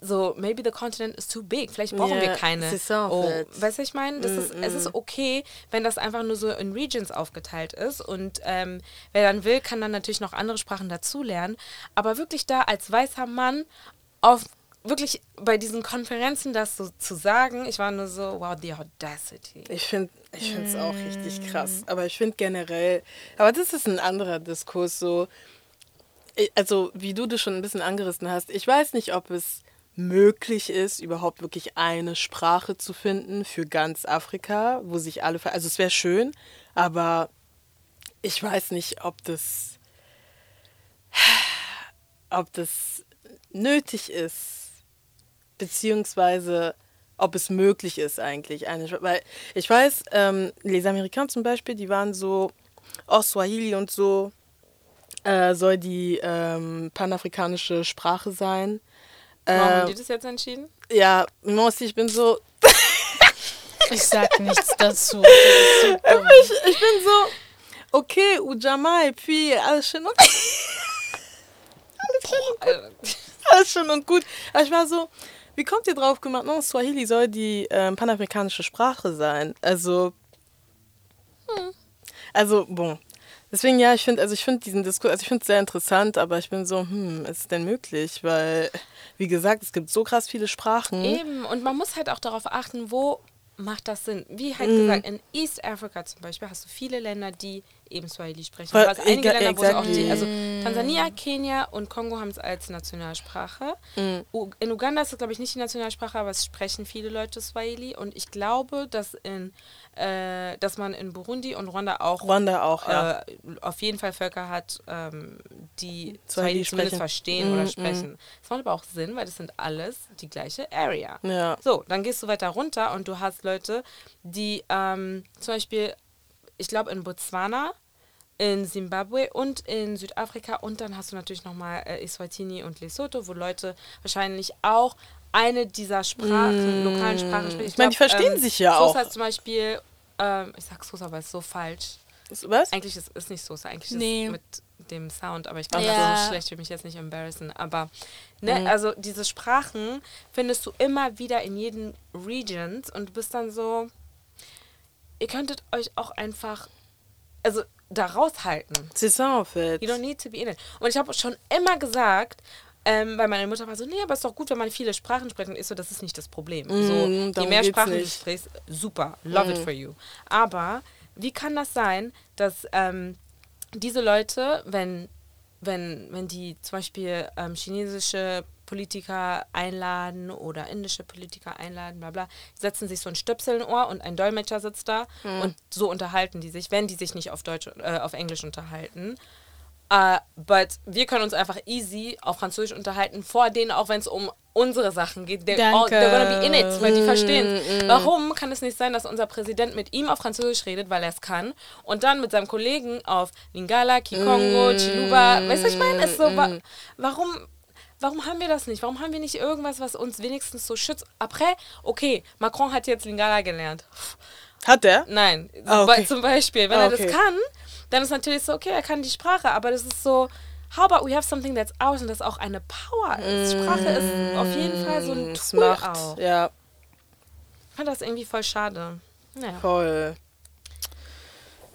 so, maybe the continent is too big. Vielleicht brauchen Ja, wir keine. oh, weißt du, ich meine? Das ist, es ist okay, wenn das einfach nur so in Regions aufgeteilt ist. Und ähm, wer dann will, kann dann natürlich noch andere Sprachen dazulernen. Aber wirklich da als weißer Mann auf wirklich bei diesen Konferenzen das so zu sagen, ich war nur so, wow, the audacity. Ich finde ich es auch richtig krass. Aber ich finde generell, aber das ist ein anderer Diskurs. So, Ich- also wie du das schon ein bisschen angerissen hast, ich weiß nicht, ob es möglich ist, überhaupt wirklich eine Sprache zu finden für ganz Afrika, wo sich alle, also es wäre schön, aber ich weiß nicht, ob das, [sighs] ob das nötig ist, beziehungsweise ob es möglich ist eigentlich. Eine, weil ich weiß, ähm, Les Américains zum Beispiel, die waren so, auch Swahili und so, äh, soll die ähm, panafrikanische Sprache sein. Warum haben Ähm, die das jetzt entschieden? ja, moi aussi, ich bin so, [laughs] Ich sag nichts dazu. [laughs] Das ist so ich, ich bin so, okay, Ujamaa, et puis alles schön und, [laughs] Äh, alles schön und gut. Aber ich war so, wie kommt ihr drauf gemacht, no, Swahili soll die ähm, panafrikanische Sprache sein? Also, also, bon. Deswegen, ja, ich finde, also ich diesen Diskurs, also ich finde es sehr interessant, aber ich bin so, hm, ist es denn möglich? Weil, wie gesagt, es gibt so krass viele Sprachen. Eben, und man muss halt auch darauf achten, wo macht das Sinn. Wie halt Mhm. gesagt, in East Africa zum Beispiel hast du viele Länder, die eben Swahili sprechen. Du hast einige Länder, wo es auch die, exactly. also Tansania, Kenia und Kongo haben es als Nationalsprache. U- In Uganda ist es, glaube ich, nicht die Nationalsprache, aber es sprechen viele Leute Swahili. Und ich glaube, dass, in, äh, dass man in Burundi und Rwanda auch Rwanda auch, ja. äh, auf jeden Fall Völker hat, ähm, die Swahili zumindest verstehen Mm, oder mm. sprechen. Das macht aber auch Sinn, weil das sind alles die gleiche Area. ja. So, dann gehst du weiter runter und du hast Leute, die ähm, zum Beispiel, ich glaube in Botswana, in Zimbabwe und in Südafrika und dann hast du natürlich nochmal äh, Eswatini und Lesotho, wo Leute wahrscheinlich auch eine dieser Sprachen, lokalen Sprachen sprechen. Mm. Ich meine, die verstehen sich ja Sosa auch. ist zum Beispiel, ähm, ich sag Sosa, aber ist so falsch. Was? Eigentlich ist es nicht Sosa, eigentlich Nee. ist es mit dem Sound, aber ich glaube, Ja. das ist so schlecht, ich will mich jetzt nicht embarrassen. Aber, ne, also diese Sprachen findest du immer wieder in jeden Regions und du bist dann so, ihr könntet euch auch einfach, also da raushalten. Fait. You don't need to be in it. Und ich habe schon immer gesagt, ähm, weil meine Mutter war so, nee, aber ist doch gut, wenn man viele Sprachen spricht. Und ich so, das ist nicht das Problem. Mm, so, je mehr Sprachen du nicht. Mm. sprichst, super, love it for you. Aber wie kann das sein, dass ähm, diese Leute, wenn, wenn, wenn die zum Beispiel ähm, chinesische Politiker einladen oder indische Politiker einladen, bla bla, setzen sich so ein Stöpsel in Ohr und ein Dolmetscher sitzt da Mm. und so unterhalten die sich, wenn die sich nicht auf Deutsch, äh, auf Englisch unterhalten. Uh, but wir können uns einfach easy auf Französisch unterhalten, vor denen, auch wenn es um unsere Sachen geht. They're, all, Danke. they're gonna be in it, weil die verstehen. Mm, Warum kann es nicht sein, dass unser Präsident mit ihm auf Französisch redet, weil er es kann, und dann mit seinem Kollegen auf Lingala, Kikongo, Mm, Chiluba, weißt du, ich meine? Ist so, wa warum, warum haben wir das nicht? Warum haben wir nicht irgendwas, was uns wenigstens so schützt? Après, okay, Macron hat jetzt Lingala gelernt. Hat er? Nein, Ah, okay. Zum Beispiel, wenn Ah, er okay. das kann, dann ist natürlich so, okay, er kann die Sprache, aber das ist so, how about we have something that's ours und das auch eine Power ist. Sprache ist auf jeden Fall so ein Tool macht, auch. ja, Ich fand das irgendwie voll schade. Naja. voll.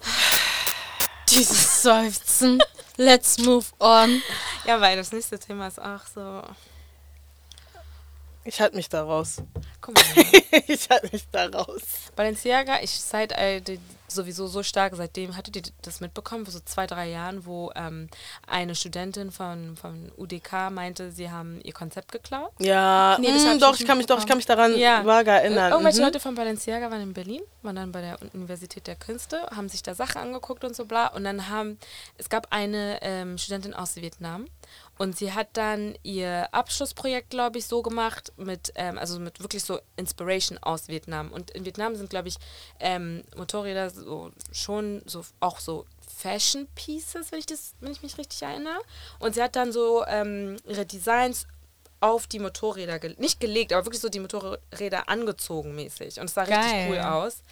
[sighs] Dieses Seufzen. Let's move on. Ja, weil das nächste Thema ist auch so, Ich halte mich da raus. guck [laughs] mal. ich halte mich da raus. Balenciaga, ich seit äh, sowieso so stark, seitdem, hattet ihr das mitbekommen, vor so zwei, drei Jahren, wo ähm, eine Studentin von, von UDK meinte, sie haben ihr Konzept geklaut? Ja, Nee, das mm, doch, ich kann mich doch, ich kann mich daran Ja. vage erinnern. Irgendwelche Mhm. Leute von Balenciaga waren in Berlin, waren dann bei der Universität der Künste, haben sich da Sachen angeguckt und so bla. Und dann haben, es gab eine ähm, Studentin aus Vietnam und sie hat dann ihr Abschlussprojekt, glaube ich, so gemacht, mit, ähm, also mit wirklich so Inspiration aus Vietnam. Und in Vietnam sind, glaube ich, ähm, Motorräder so schon so auch so Fashion Pieces, wenn ich das, wenn ich mich richtig erinnere. Und sie hat dann so ähm, ihre Designs auf die Motorräder, ge nicht gelegt, aber wirklich so die Motorräder angezogen mäßig. Und es sah richtig Geil. cool aus.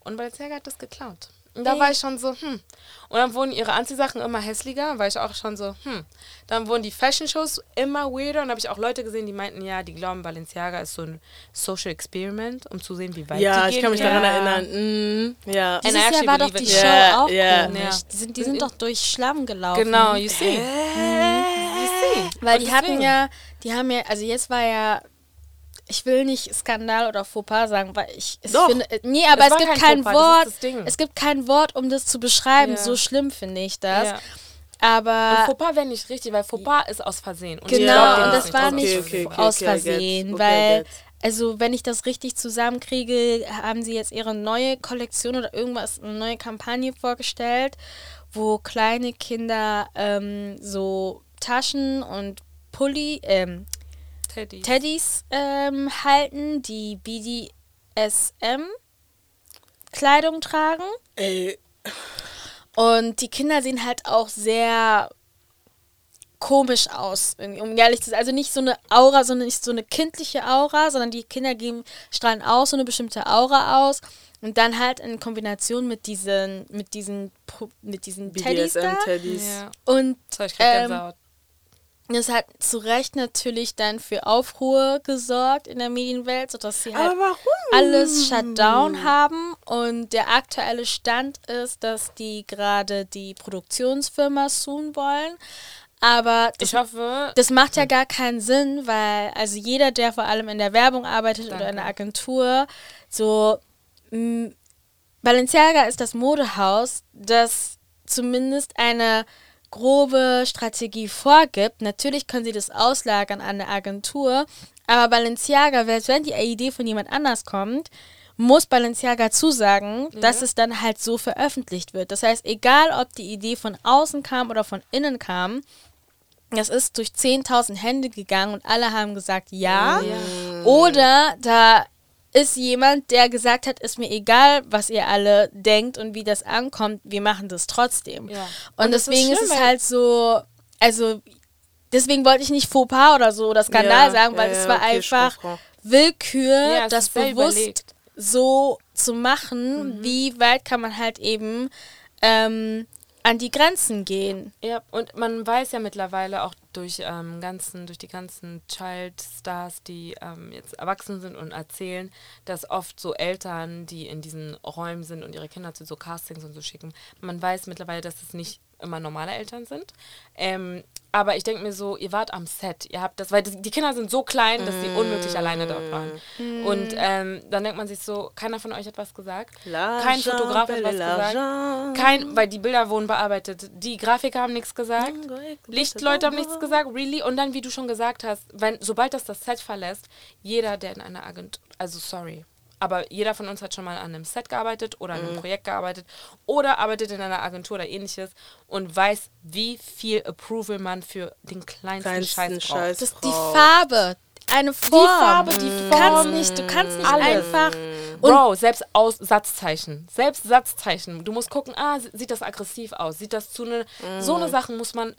Und Balenciaga hat das geklaut. Und da Ey. war ich schon so, hm. Und dann wurden ihre Anziehsachen immer hässlicher, war ich auch schon so, hm. Dann wurden die Fashion-Shows immer weirder und habe ich auch Leute gesehen, die meinten, ja, die glauben, Balenciaga ist so ein Social Experiment, um zu sehen, wie weit Ja, die ich gehen kann mich können. daran erinnern. Mm, ja. And Dieses Jahr war doch die it. Show Ja, auch ja. komisch. Ja. Die sind, die sind doch durch Schlamm gelaufen. Genau, you see. Hä? You see. Weil Und die hatten deswegen. ja, die haben ja, also jetzt war ja, ich will nicht Skandal oder Fauxpas sagen, weil ich es Doch. finde, äh, nee, aber Es es gibt kein kein Wort, es gibt kein Wort, um das zu beschreiben. Ja. So schlimm finde ich das. Ja. Und Aber Fauxpas wäre nicht richtig, weil Fauxpas ist aus Versehen. Und genau, denen und das war Okay, nicht okay, okay, aus. Versehen, weil also wenn ich das richtig zusammenkriege, haben sie jetzt ihre neue Kollektion oder irgendwas, eine neue Kampagne vorgestellt, wo kleine Kinder ähm, so Taschen und Pulli, ähm, Teddy. Teddys ähm, halten, die BDSM-Kleidung tragen. Ey, Und die Kinder sehen halt auch sehr komisch aus, um ehrlich zu sein. Also nicht so eine Aura, sondern nicht so eine kindliche Aura, sondern die Kinder geben, strahlen auch so eine bestimmte Aura aus. Und dann halt in Kombination mit diesen, mit diesen, mit diesen Teddys da. BDSM-Teddys. Ja. Und Sorry, ich krieg Ähm. Das hat zu Recht natürlich dann für Aufruhr gesorgt in der Medienwelt, sodass sie halt alles shut down haben und der aktuelle Stand ist, dass die gerade die Produktionsfirma suchen wollen. Aber das, Ich hoffe, das macht ja gar keinen Sinn, weil also jeder, der vor allem in der Werbung arbeitet oder in Danke. der Agentur, so mh, Balenciaga ist das Modehaus, das zumindest eine grobe Strategie vorgibt. Natürlich können sie das auslagern an eine Agentur, aber Balenciaga, selbst wenn die Idee von jemand anders kommt, muss Balenciaga zusagen, dass es dann halt so veröffentlicht wird. Das heißt, egal ob die Idee von außen kam oder von innen kam, das ist durch 10.000 Hände gegangen und alle haben gesagt ja. Oder da ist jemand, der gesagt hat, ist mir egal, was ihr alle denkt und wie das ankommt, wir machen das trotzdem. Ja. Und, Und ist deswegen ist, schlimm, es weil- halt so, also deswegen wollte ich nicht Fauxpas oder so oder Skandal Ja, sagen, weil ja, es war okay, einfach. Willkür, es das ist bewusst überlegt. so zu machen, Mhm. wie weit kann man halt eben ähm, an die Grenzen gehen. Ja, und man weiß ja mittlerweile auch durch, ähm, ganzen, durch die ganzen Child-Stars, die ähm, jetzt erwachsen sind und erzählen, dass oft so Eltern, die in diesen Räumen sind und ihre Kinder zu so Castings und so schicken, man weiß mittlerweile, dass es nicht immer normale Eltern sind. Ähm, aber ich denke mir so, ihr wart am Set, ihr habt das, weil das, die Kinder sind so klein, dass sie unmöglich alleine dort waren. Und ähm, dann denkt man sich so, keiner von euch hat was gesagt. Kein L'argent, Fotograf hat was gesagt. Kein, weil die Bilder wurden bearbeitet. Die Grafiker haben nichts gesagt. Lichtleute haben nichts gesagt, really. Und dann, wie du schon gesagt hast, wenn, sobald das das Set verlässt, jeder, der in einer Agentur, also sorry, aber jeder von uns hat schon mal an einem Set gearbeitet oder an Mhm. einem Projekt gearbeitet oder arbeitet in einer Agentur oder ähnliches und weiß, wie viel Approval man für den kleinsten, Kleinsten Scheiß braucht. Scheiß. Das ist die. Farbe, eine Form. Farbe, die Du Form, kannst nicht, du kannst nicht alles. einfach Bro, selbst aus Satzzeichen. Selbst Satzzeichen. Du musst gucken, ah, sie- sieht das aggressiv aus? Sieht das zu ne, so eine Sachen muss man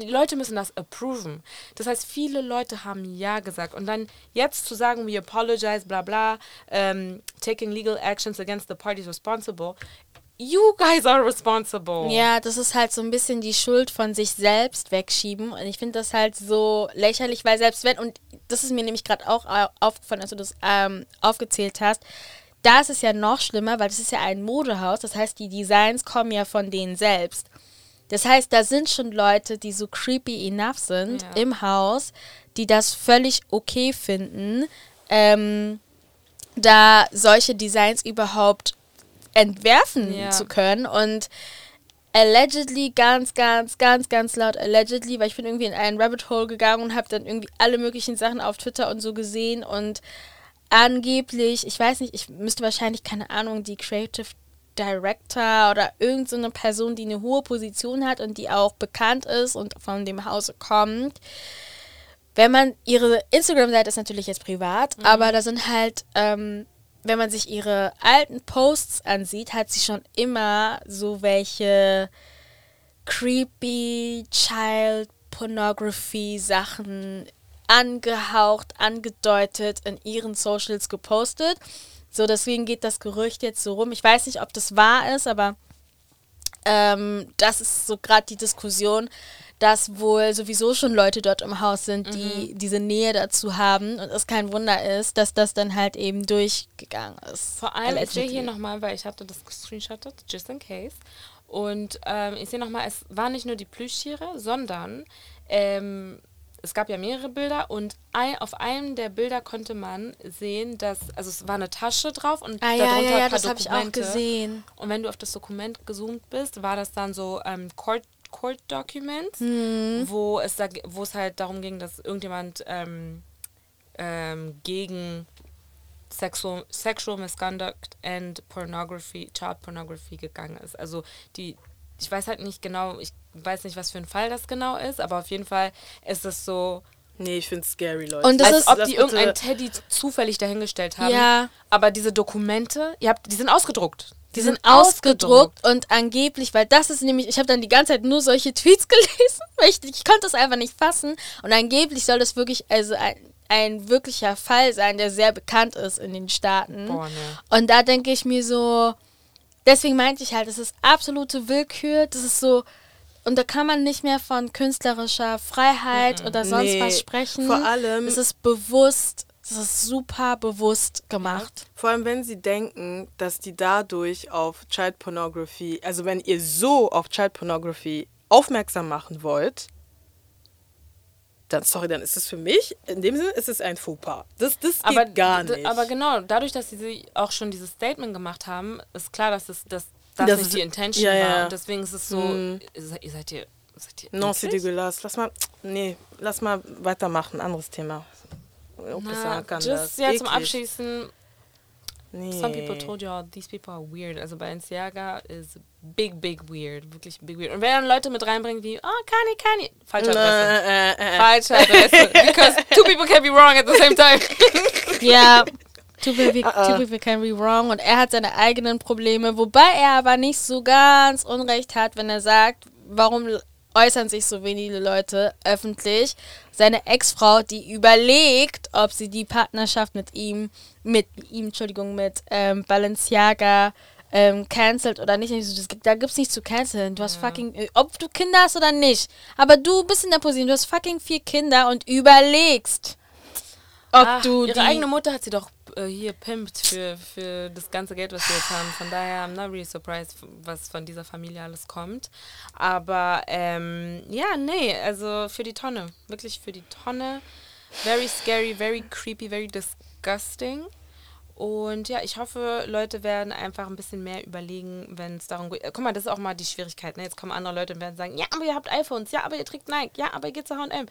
die Leute müssen das approven. Das heißt, viele Leute haben ja gesagt und dann jetzt zu sagen, we apologize, bla bla, ähm, taking legal actions against the parties responsible. You guys are responsible. Ja, das ist halt so ein bisschen die Schuld von sich selbst wegschieben. Und ich finde das halt so lächerlich, weil selbst wenn, und das ist mir nämlich gerade auch au- aufgefallen, als du das ähm, aufgezählt hast, da ist es ja noch schlimmer, weil das ist ja ein Modehaus. Das heißt, die Designs kommen ja von denen selbst. Das heißt, da sind schon Leute, die so creepy enough sind Ja. im Haus, die das völlig okay finden, ähm, da solche Designs überhaupt entwerfen Ja. zu können. Und allegedly, ganz, ganz, ganz, ganz laut allegedly, weil ich bin irgendwie in einen Rabbit Hole gegangen und habe dann irgendwie alle möglichen Sachen auf Twitter und so gesehen und angeblich, ich weiß nicht, ich müsste wahrscheinlich, keine Ahnung, die Creative Director oder irgendeine so Person, die eine hohe Position hat und die auch bekannt ist und von dem Hause kommt. Wenn man ihre Instagram-Seite ist natürlich jetzt privat, aber da sind halt, ähm, wenn man sich ihre alten Posts ansieht, hat sie schon immer so welche creepy Child Pornography Sachen angehaucht, angedeutet in ihren Socials gepostet. So, deswegen geht das Gerücht jetzt so rum. Ich weiß nicht, ob das wahr ist, aber ähm, das ist so gerade die Diskussion, dass wohl sowieso schon Leute dort im Haus sind, die Mhm. diese Nähe dazu haben und es kein Wunder ist, dass das dann halt eben durchgegangen ist. Vor allem, ich sehe hier nochmal, weil ich hatte das gescreenshottet, just in case. Und ähm, ich sehe nochmal, es waren nicht nur die Plüschtiere, sondern ähm, es gab ja mehrere Bilder und ein, auf einem der Bilder konnte man sehen, dass, also es war eine Tasche drauf und Ah darunter ja, ja, das habe ich auch gesehen. Und wenn du auf das Dokument gezoomt bist, war das dann so ähm, Court, Court Documents, Mhm. wo es da, wo es halt darum ging, dass irgendjemand ähm, ähm, gegen sexual, sexual misconduct and pornography, child pornography gegangen ist. Also die, ich weiß halt nicht genau, ich weiß nicht, was für ein Fall das genau ist, aber auf jeden Fall ist es so, Nee, ich find's scary, Leute. Und das als ist- ob das die irgendeinen Teddy zufällig dahingestellt haben. Ja. Aber diese Dokumente, ihr habt, die sind ausgedruckt. Die sind ausgedruckt und angeblich, weil das ist nämlich, ich habe dann die ganze Zeit nur solche [laughs] Tweets gelesen, weil ich, ich konnte es einfach nicht fassen. Und angeblich soll das wirklich also ein, ein wirklicher Fall sein, der sehr bekannt ist in den Staaten. Boah, ne. Und da denke ich mir so, deswegen meinte ich halt, es ist absolute Willkür, das ist so, und da kann man nicht mehr von künstlerischer Freiheit oder sonst Nee, was sprechen. vor allem- Es ist bewusst, es ist super bewusst gemacht. Vor allem, wenn sie denken, dass die dadurch auf Child Pornography, also wenn ihr so auf Child Pornography aufmerksam machen wollt, dann, sorry, dann ist es für mich, in dem Sinne ist es ein Fauxpas. Das, das geht aber, gar d- nicht. Aber genau, dadurch, dass sie auch schon dieses Statement gemacht haben, ist klar, dass es dass das, Das nicht die Intention ja, ja. war. Und deswegen ist es so, Hm. ihr seid ihr, seid ihr, Non, c'est dégueulasse. Lass mal, nee, lass mal weitermachen. Anderes Thema. Na, just ja, zum. Abschließen, Nee. some people told you, all, these people are weird. Also Balenciaga is big, big weird. Wirklich big weird. Und wenn dann Leute mit reinbringen wie, oh, Kanye, Kanye. Falsche Adresse. Äh, äh, äh. Falsche Adresse. [laughs] Because two people can be wrong at the same time. [laughs] Ja, two people, Uh-uh. two people can be wrong und er hat seine eigenen Probleme, wobei er aber nicht so ganz Unrecht hat, wenn er sagt, warum äußern sich so wenige Leute öffentlich. Seine Ex-Frau, die überlegt, ob sie die Partnerschaft mit ihm, mit ihm, Entschuldigung, mit ähm, Balenciaga ähm, cancelt oder nicht. Also, Da gibt es nichts zu canceln. Du hast fucking, äh, ob du Kinder hast oder nicht. Aber du bist in der Position, du hast fucking vier Kinder und überlegst, ob Ach, du ihre die eigene Mutter hat sie doch äh, hier pimpt für, für das ganze Geld, was sie jetzt haben. Von daher, I'm not really surprised, was von dieser Familie alles kommt. Aber ähm, ja, nee, also für die Tonne. Wirklich für die Tonne. Very scary, very creepy, very disgusting. Und ja, ich hoffe, Leute werden einfach ein bisschen mehr überlegen, wenn es darum geht. Äh, Guck mal, das ist auch mal die Schwierigkeit. Ne? Jetzt kommen andere Leute und werden sagen, ja, aber ihr habt iPhones, ja, aber ihr trägt Nike, ja, aber ihr geht zu H&M.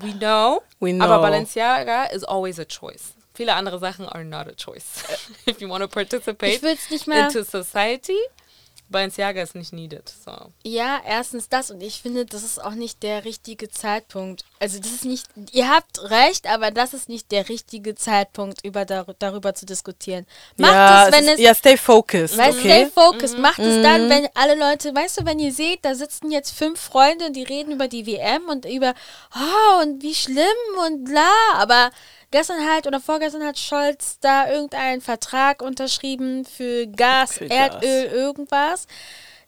We know, We aber know. Balenciaga is always a choice. Viele andere Sachen are not a choice. [laughs] If you want to participate Ich will's nicht mehr- into society, Balenciaga is nicht needed. So. Ja, erstens das und ich finde, das ist auch nicht der richtige Zeitpunkt. Also das ist nicht, ihr habt recht, aber das ist nicht der richtige Zeitpunkt, über dar darüber zu diskutieren. Macht ja, es, wenn ist, es, ja, stay focused, weißt, okay? stay focused, macht es dann, wenn alle Leute, weißt du, wenn ihr seht, da sitzen jetzt fünf Freunde und die reden über die WM und über, oh, und wie schlimm und bla, aber gestern halt oder vorgestern hat Scholz da irgendeinen Vertrag unterschrieben für Gas, Für Gas. Erdöl, irgendwas.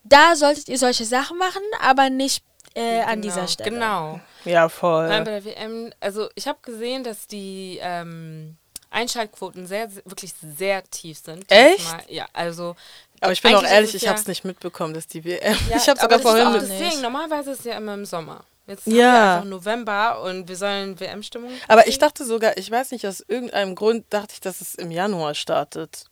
Da solltet ihr solche Sachen machen, aber nicht äh, an Genau, dieser Stelle. Genau. Ja, voll. Nein, bei der WM, also ich habe gesehen, dass die ähm, Einschaltquoten sehr, wirklich sehr tief sind. Echt? Diesmal. Ja, also. Aber ich bin auch ehrlich, ich ja- habe es nicht mitbekommen, dass die WM. Ja, [laughs] ich habe aber sogar vorhin. Ist auch mit- das Ding. Normalerweise ist es ja immer im Sommer. Jetzt Ja. haben wir einfach November und wir sollen WM-Stimmung. Aber ich dachte sogar, ich weiß nicht, aus irgendeinem Grund dachte ich, dass es im Januar startet.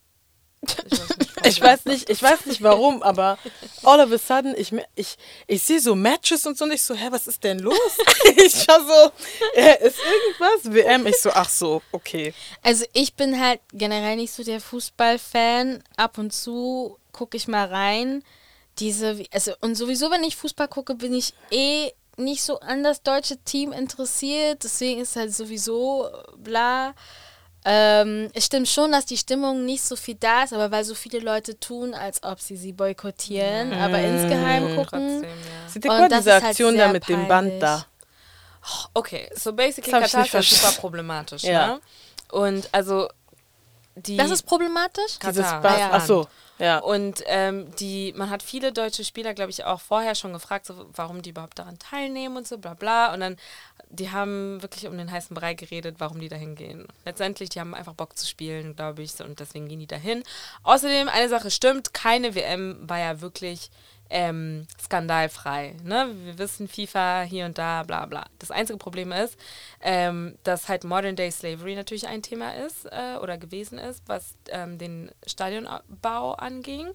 Ich weiß nicht, Ich weiß nicht, ich weiß nicht warum, aber all of a sudden, ich, ich, ich sehe so Matches und so und ich so, hä, was ist denn los? [laughs] ich war so, äh, ist irgendwas? WM? Ich so, ach so, okay. Also ich bin halt generell nicht so der Fußballfan. Ab und zu gucke ich mal rein. Diese, also und sowieso, wenn ich Fußball gucke, bin ich eh nicht so an das deutsche Team interessiert. Deswegen ist halt sowieso bla. Ähm, es stimmt schon, dass die Stimmung nicht so viel da ist, aber weil so viele Leute tun, als ob sie sie boykottieren, aber insgeheim gucken. Trotzdem, ja. Mal das diese ist halt Aktion da sehr mit dem peinlich. Band da? Okay, so basically Katar ist super problematisch, Ja. ne? Und also die Das ist problematisch? Dieses Katar. Band. Ah, ja. Ach so. Ja. Und ähm, die, man hat viele deutsche Spieler, glaube ich, auch vorher schon gefragt, so, warum die überhaupt daran teilnehmen und so, bla bla. Und dann, die haben wirklich um den heißen Brei geredet, warum die dahin gehen. Letztendlich, die haben einfach Bock zu spielen, glaube ich, so, und deswegen gehen die dahin. Außerdem, eine Sache stimmt, keine WM war ja wirklich ähm, skandalfrei. Ne? Wir wissen, FIFA hier und da, bla bla. Das einzige Problem ist, ähm, dass halt Modern Day Slavery natürlich ein Thema ist äh, oder gewesen ist, was ähm, den Stadionbau anging.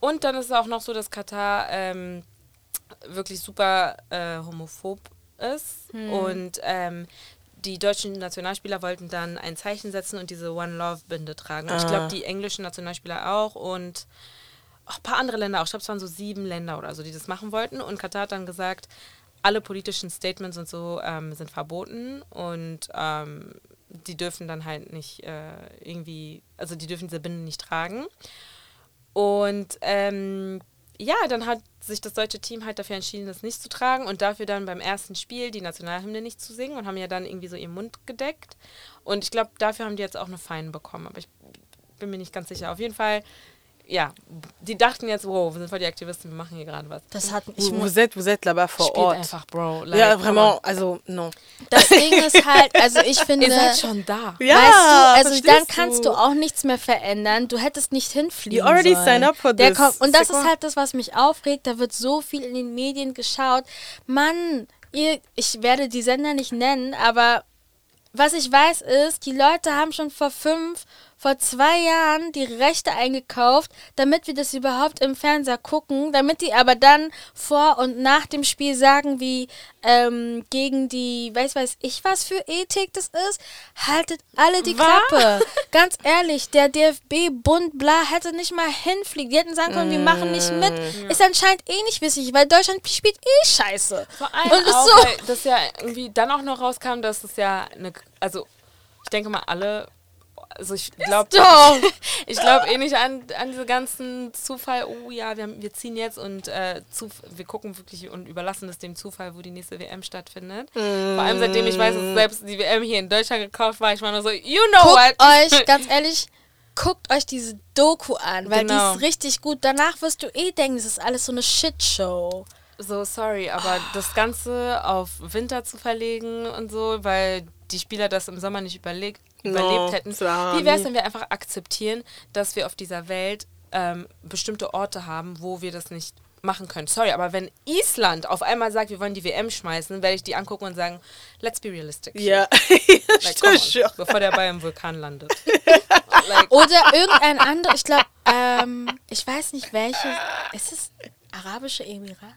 Und dann ist es auch noch so, dass Katar ähm, wirklich super äh, homophob ist und ähm, die deutschen Nationalspieler wollten dann ein Zeichen setzen und diese One Love Binde tragen. Und ich glaube, die englischen Nationalspieler auch und auch ein paar andere Länder auch. Ich glaube, es waren so sieben Länder oder so, die das machen wollten. Und Katar hat dann gesagt, alle politischen Statements und so ähm, sind verboten und ähm, die dürfen dann halt nicht äh, irgendwie, also die dürfen diese Binde nicht tragen. Und ähm, ja, dann hat sich das deutsche Team halt dafür entschieden, das nicht zu tragen und dafür dann beim ersten Spiel die Nationalhymne nicht zu singen und haben ja dann irgendwie so ihren Mund gedeckt. Und ich glaube, dafür haben die jetzt auch eine Fein bekommen, aber ich bin mir nicht ganz sicher. Auf jeden Fall, ja, die dachten jetzt, wow, wir sind voll die Aktivisten, wir machen hier gerade was. Das hat ich Vous muss, êtes, vous êtes là-bas vor Spielt Ort. einfach, Bro. ja, come vraiment, also, non. das Ding ist halt, also ich [laughs] finde, Ihr seid schon da. Ja, weißt du, also dann kannst du auch nichts mehr verändern. Du hättest nicht hinfliegen You already sollen. signed up for Der this. kommt, und das C'est ist halt das, was mich aufregt. Da wird so viel in den Medien geschaut. Mann, ihr, ich werde die Sender nicht nennen, aber was ich weiß ist, die Leute haben schon vor fünf, vor zwei Jahren die Rechte eingekauft, damit wir das überhaupt im Fernseher gucken, damit die aber dann vor und nach dem Spiel sagen, wie ähm, gegen die, weiß weiß ich was für Ethik das ist, haltet alle die Was? Klappe. Ganz ehrlich, der DFB, Bund, bla, hätte nicht mal hinfliegen. Die hätten sagen können, wir machen nicht mit. Ist anscheinend eh nicht wichtig, weil Deutschland spielt eh scheiße. Vor allem Und ist auch, so. weil das ja irgendwie dann auch noch rauskam, dass es ja eine, also ich denke mal alle, also ich glaube, [laughs] ich glaube eh nicht an, an diese ganzen Zufall, oh ja, wir, haben, wir ziehen jetzt und äh, Zuf wir gucken wirklich und überlassen es dem Zufall, wo die nächste WM stattfindet. Vor allem seitdem ich weiß, dass selbst die WM hier in Deutschland gekauft war, ich war nur so, you know Guckt what? euch, [laughs] ganz ehrlich, guckt euch diese Doku an, weil Genau. die ist richtig gut. Danach wirst du eh denken, das ist alles so eine Shitshow. So, sorry, aber das Ganze auf Winter zu verlegen und so, weil die Spieler das im Sommer nicht überlegt, No, überlebt hätten. Sami. Wie wäre es, wenn wir einfach akzeptieren, dass wir auf dieser Welt ähm, bestimmte Orte haben, wo wir das nicht machen können? Sorry, aber wenn Island auf einmal sagt, wir wollen die WM schmeißen, werde ich die angucken und sagen, let's be realistic. Ja, Like, [laughs] bevor der Ball im Vulkan landet. [laughs] like, Oder irgendein anderer, ich glaube, ähm, ich weiß nicht welches, ist es Arabische Emirat?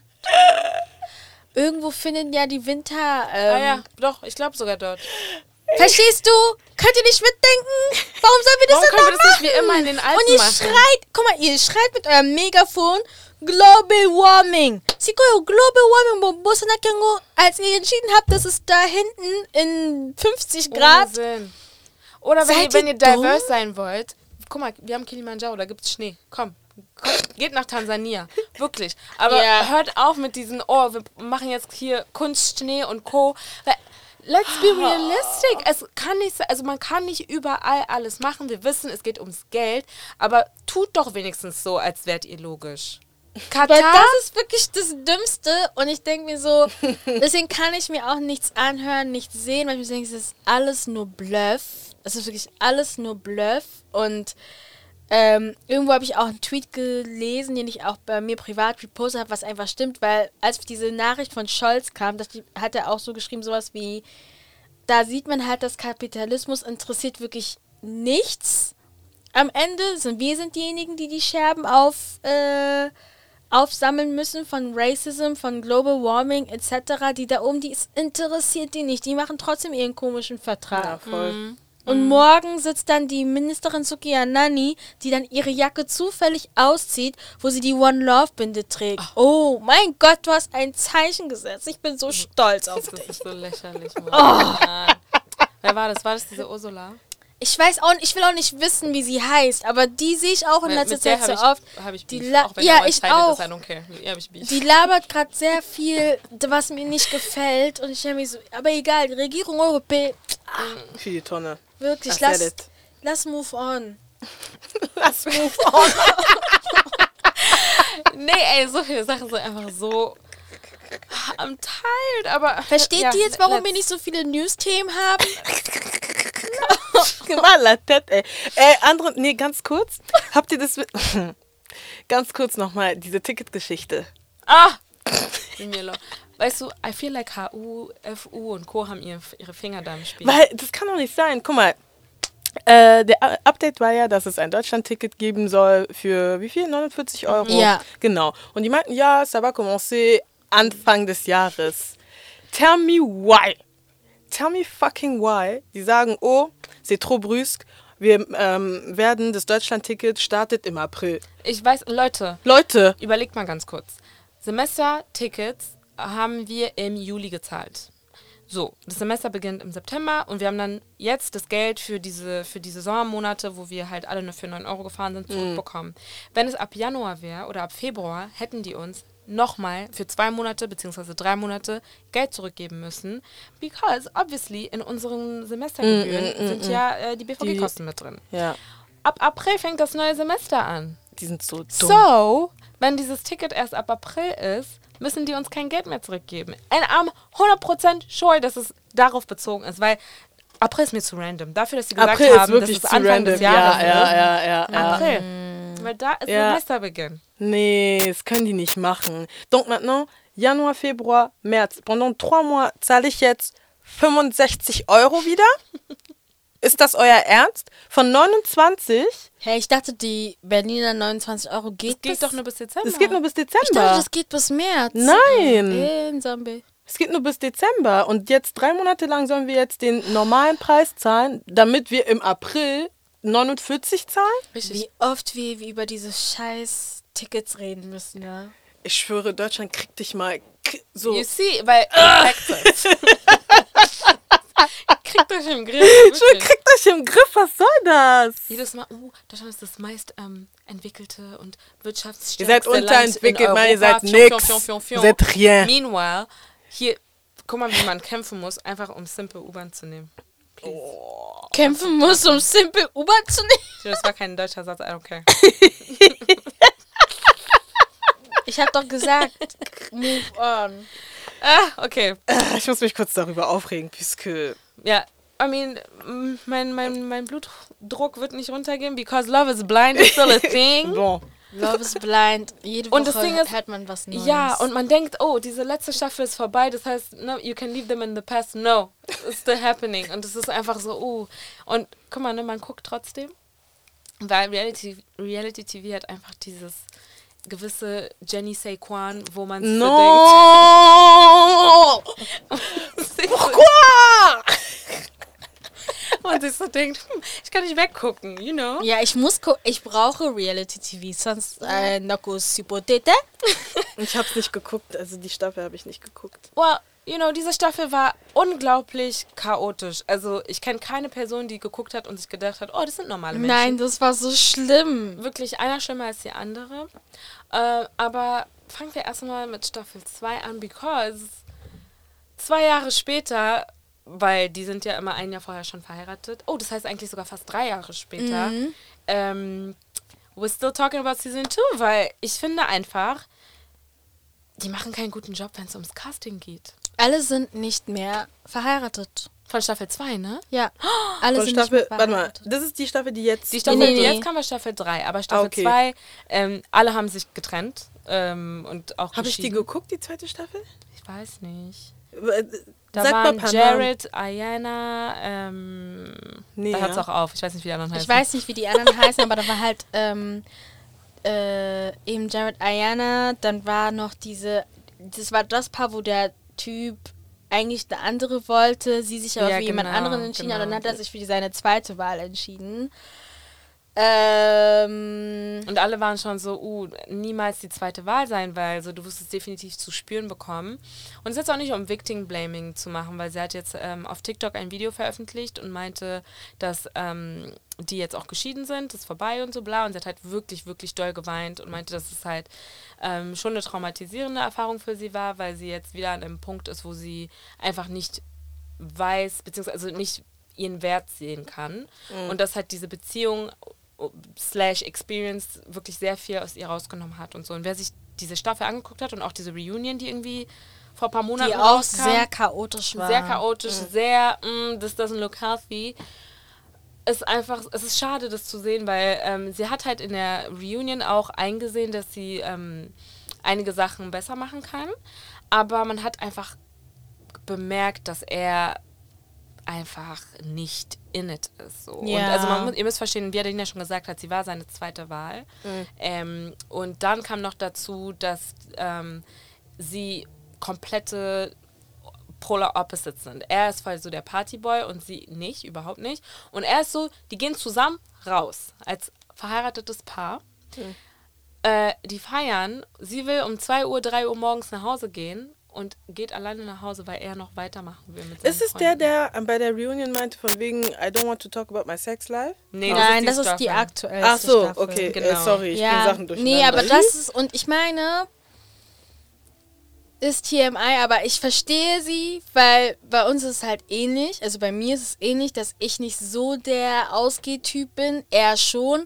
Irgendwo finden ja die Winter. Ähm, ah ja, doch, ich glaube sogar dort. Verstehst du? Könnt ihr nicht mitdenken? Warum sollen wir das Warum können wir das nicht wie machen? immer in den Alpen Und ihr machen? schreit, guck mal, ihr schreit mit eurem Megafon Global Warming. Siko, Global Warming, wo Bosse Nakengo, als ihr entschieden habt, dass es da hinten in 50 Ohne Grad. Sinn. Oder wenn ihr, wenn ihr diverse dumm? sein wollt, guck mal, wir haben Kilimanjaro, da gibt's Schnee. Komm, geht nach Tansania. Wirklich. Aber Ja. hört auf mit diesen, oh, wir machen jetzt hier Kunstschnee und Co. Weil, let's be realistic. Es kann nicht also man kann nicht überall alles machen. Wir wissen, es geht ums Geld, aber tut doch wenigstens so, als wärt ihr logisch. [laughs] Weil Katar? das ist wirklich das Dümmste und ich denke mir so, [laughs] deswegen kann ich mir auch nichts anhören, nichts sehen, weil ich mir denke, es ist alles nur Bluff. Es ist wirklich alles nur Bluff und ähm, irgendwo habe ich auch einen Tweet gelesen, den ich auch bei mir privat repostet habe, was einfach stimmt, weil als diese Nachricht von Scholz kam, das, hat er auch so geschrieben, sowas wie, da sieht man halt, dass Kapitalismus interessiert wirklich nichts. Am Ende sind wir sind diejenigen, die die Scherben auf, äh, aufsammeln müssen von Racism, von Global Warming etc. Die da oben, die es interessiert die nicht. Die machen trotzdem ihren komischen Vertrag. Ja, voll. Und morgen sitzt dann die Ministerin Sukia Nani, die dann ihre Jacke zufällig auszieht, wo sie die One Love Binde trägt. Oh mein Gott, du hast ein Zeichen gesetzt. Ich bin so stolz auf [laughs] Das dich. ist so lächerlich, [laughs] Mann. Nein. Wer war das? War das diese Ursula? Ich weiß auch, ich will auch nicht wissen, wie sie heißt, aber die sehe ich auch in letzter Zeit so oft. ich, hab ich Die Beef. la- auch wenn ja, ich auch. Ist, I don't care. Hab ich Beef. Die labert gerade sehr viel, was mir nicht gefällt. Und ich habe mich so, aber egal, die Regierung Europä, Für die Tonne. wirklich, lass, it. lass move on. [laughs] Lass move on. [laughs] Nee, ey, so viele Sachen sind einfach so. I'm tired, aber. Versteht ja, ihr jetzt, warum wir nicht so viele News-Themen haben? [laughs] Mal la tête, ey. Ey, andere, nee, ganz kurz. Habt ihr das mit. [laughs] ganz kurz nochmal, diese Ticketgeschichte. Ah! Weißt du, I feel like HU, FU und Co. haben ihre, ihre Finger da im Spiel. Weil, das kann doch nicht sein. Guck mal. Äh, der Update war ja, dass es ein Deutschland-Ticket geben soll für wie viel? 49 Euro? Ja. Genau. Und die meinten, ja, ça va commencer Anfang des Jahres. Tell me why. Tell me fucking why. Die sagen, oh, c'est trop brusque. Wir ähm, werden, das Deutschland-Ticket startet im April. Ich weiß, Leute, Leute, überlegt mal ganz kurz. Semestertickets haben wir im Juli gezahlt. So, das Semester beginnt im September und wir haben dann jetzt das Geld für diese, für diese Sommermonate, wo wir halt alle nur für 9 Euro gefahren sind, zurückbekommen. Wenn es ab Januar wäre oder ab Februar, hätten die uns nochmal für zwei Monate bzw. drei Monate Geld zurückgeben müssen. Because obviously in unseren Semestergebühren sind ja äh, die BVG-Kosten mit drin. ja, Ab April fängt das neue Semester an. die sind so dumm. So, wenn dieses Ticket erst ab April ist, müssen die uns kein Geld mehr zurückgeben. And I'm 100% sure, dass es darauf bezogen ist, weil April ist mir zu random. Dafür, dass sie gesagt April ist haben, wirklich dass es zu Anfang random. des Jahres ja, ja, ist. ja, ja, ja. April. Weil da ist Ja. Semesterbeginn. Nee, das können die nicht machen. Donc maintenant, Januar, Februar, März. Pendant trois mois zahle ich jetzt 65 Euro wieder? [laughs] Ist das euer Ernst? Von 29? Hey, ich dachte, die Berliner 29 Euro geht Es geht bis... doch nur bis Dezember. Es geht nur bis ich dachte, Dezember. das geht bis März. Nein, In Zombie. Es geht nur bis Dezember. Und jetzt drei Monate lang sollen wir jetzt den normalen Preis zahlen, damit wir im April 49 zahlen? Richtig. Wie oft wir, wir über diese scheiß Tickets reden müssen, ja. Ich schwöre, Deutschland kriegt dich mal so. You see, weil. [laughs] [laughs] Kriegt euch im Griff. Wirklich. kriegt euch im Griff, was soll das? Jedes Mal, uh, Deutschland ist das meist ähm, entwickelte und Ihr wirtschaftsstärkste seid Land unterentwickelt, in Mann, ihr Europa. seid nix. Ihr seid rien. Meanwhile, hier, guck mal, wie man kämpfen muss, einfach um simple U-Bahn zu nehmen. Please. Kämpfen muss, um Simple U-Bahn zu nehmen. [laughs] Das war kein deutscher Satz, I don't care. [laughs] Ich hab doch gesagt, move on. Ah, okay. Äh, Ich muss mich kurz darüber aufregen, puisque Ja, I mean, mein, mein, mein Blutdruck wird nicht runtergehen, because love is blind is still a thing. [laughs] Bon. Love is blind. Jede Und das Woche Ding ist- hört man was Neues. Ja, und man denkt, oh, diese letzte Staffel ist vorbei, das heißt, no, you can leave them in the past. No, it's still happening. Und es ist einfach so, uh. Und guck mal, ne, man guckt trotzdem, weil Reality, Reality TV hat einfach dieses gewisse Jenny Saquon, wo man No! so denkt, [laughs] Pourquoi? man sich so denkt, hm, ich kann nicht weggucken, you know? Ja, ich muss gucken. Ich brauche Reality TV, sonst äh, Noko Supotete. [laughs] Ich hab's nicht geguckt, also die Staffel habe ich nicht geguckt. Well, you know, diese Staffel war unglaublich chaotisch. Also ich kenne keine Person, die geguckt hat und sich gedacht hat, oh, das sind normale Menschen. Nein, das war so schlimm. Wirklich einer schlimmer als die andere. Äh, aber fangen wir erstmal mit Staffel 2 an, because zwei Jahre später, weil die sind ja immer ein Jahr vorher schon verheiratet. Oh, das heißt eigentlich sogar fast drei Jahre später. Ähm, we're still talking about Season 2, weil ich finde einfach, die machen keinen guten Job, wenn es ums Casting geht. Alle sind nicht mehr verheiratet. Von Staffel 2, ne? Ja, [gasps] alle Von sind Staffel, nicht mehr warte mal, verheiratet. das ist die Staffel, die jetzt. Die Staffel, Nee, nee, die nee. jetzt kam, war Staffel 3, aber Staffel okay. 2, ähm, alle haben sich getrennt ähm, und auch Habe ich die geguckt, die zweite Staffel? Ich weiß nicht. Da Sag waren. Jared, Ayana, ähm, Nee, da hört es auch auf. Ich weiß nicht, wie die anderen heißen. Ich weiß nicht, wie die anderen [laughs] heißen, aber da war halt ähm, äh, eben Jared Ayana, dann war noch diese, das war das Paar, wo der Typ eigentlich eine andere wollte, sie sich aber Ja, für jemand genau, anderen entschieden hat und dann genau. hat er sich für seine zweite Wahl entschieden. Ähm, Und alle waren schon so, uh, niemals die zweite Wahl sein, weil so, du wirst es definitiv zu spüren bekommen. Und es ist jetzt auch nicht um Victim Blaming zu machen, weil sie hat jetzt ähm, auf TikTok ein Video veröffentlicht und meinte, dass ähm, die jetzt auch geschieden sind, das ist vorbei und so bla. Und sie hat halt wirklich, wirklich doll geweint und meinte, dass es halt ähm, schon eine traumatisierende Erfahrung für sie war, weil sie jetzt wieder an einem Punkt ist, wo sie einfach nicht weiß, beziehungsweise nicht ihren Wert sehen kann. Und dass halt diese Beziehung slash Experience wirklich sehr viel aus ihr rausgenommen hat und so. Und wer sich diese Staffel angeguckt hat und auch diese Reunion, die irgendwie vor ein paar Monaten Die auch rauskam, sehr chaotisch war. sehr chaotisch, sehr, mm, this doesn't look healthy. Ist einfach, es ist schade, das zu sehen, weil ähm, sie hat halt in der Reunion auch eingesehen, dass sie ähm, einige Sachen besser machen kann. Aber man hat einfach bemerkt, dass er einfach nicht in it ist. So. Und Ja. also man muss, ihr müsst verstehen, wie Adelina schon gesagt hat, sie war seine zweite Wahl. Ähm, und dann kam noch dazu, dass ähm, sie komplette Polar Opposites sind. Er ist voll so der Partyboy und sie nicht, überhaupt nicht. Und er ist so, die gehen zusammen raus als verheiratetes Paar. Äh, die feiern, sie will um 2 Uhr, 3 Uhr morgens nach Hause gehen und geht alleine nach Hause, weil er noch weitermachen will mit seinen Ist es der, Freunden. der ähm, bei der Reunion meinte, von wegen, I don't want to talk about my sex life? Nee, Nein, das die ist die Staffel. aktuellste Ach so, Staffel. okay, äh, Genau. sorry, ich bin Sachen durcheinander. Nee, aber das ist, und ich meine, ist TMI, aber ich verstehe sie, weil bei uns ist es halt ähnlich. Also bei mir ist es ähnlich, dass ich nicht so der Ausgehtyp bin, er schon.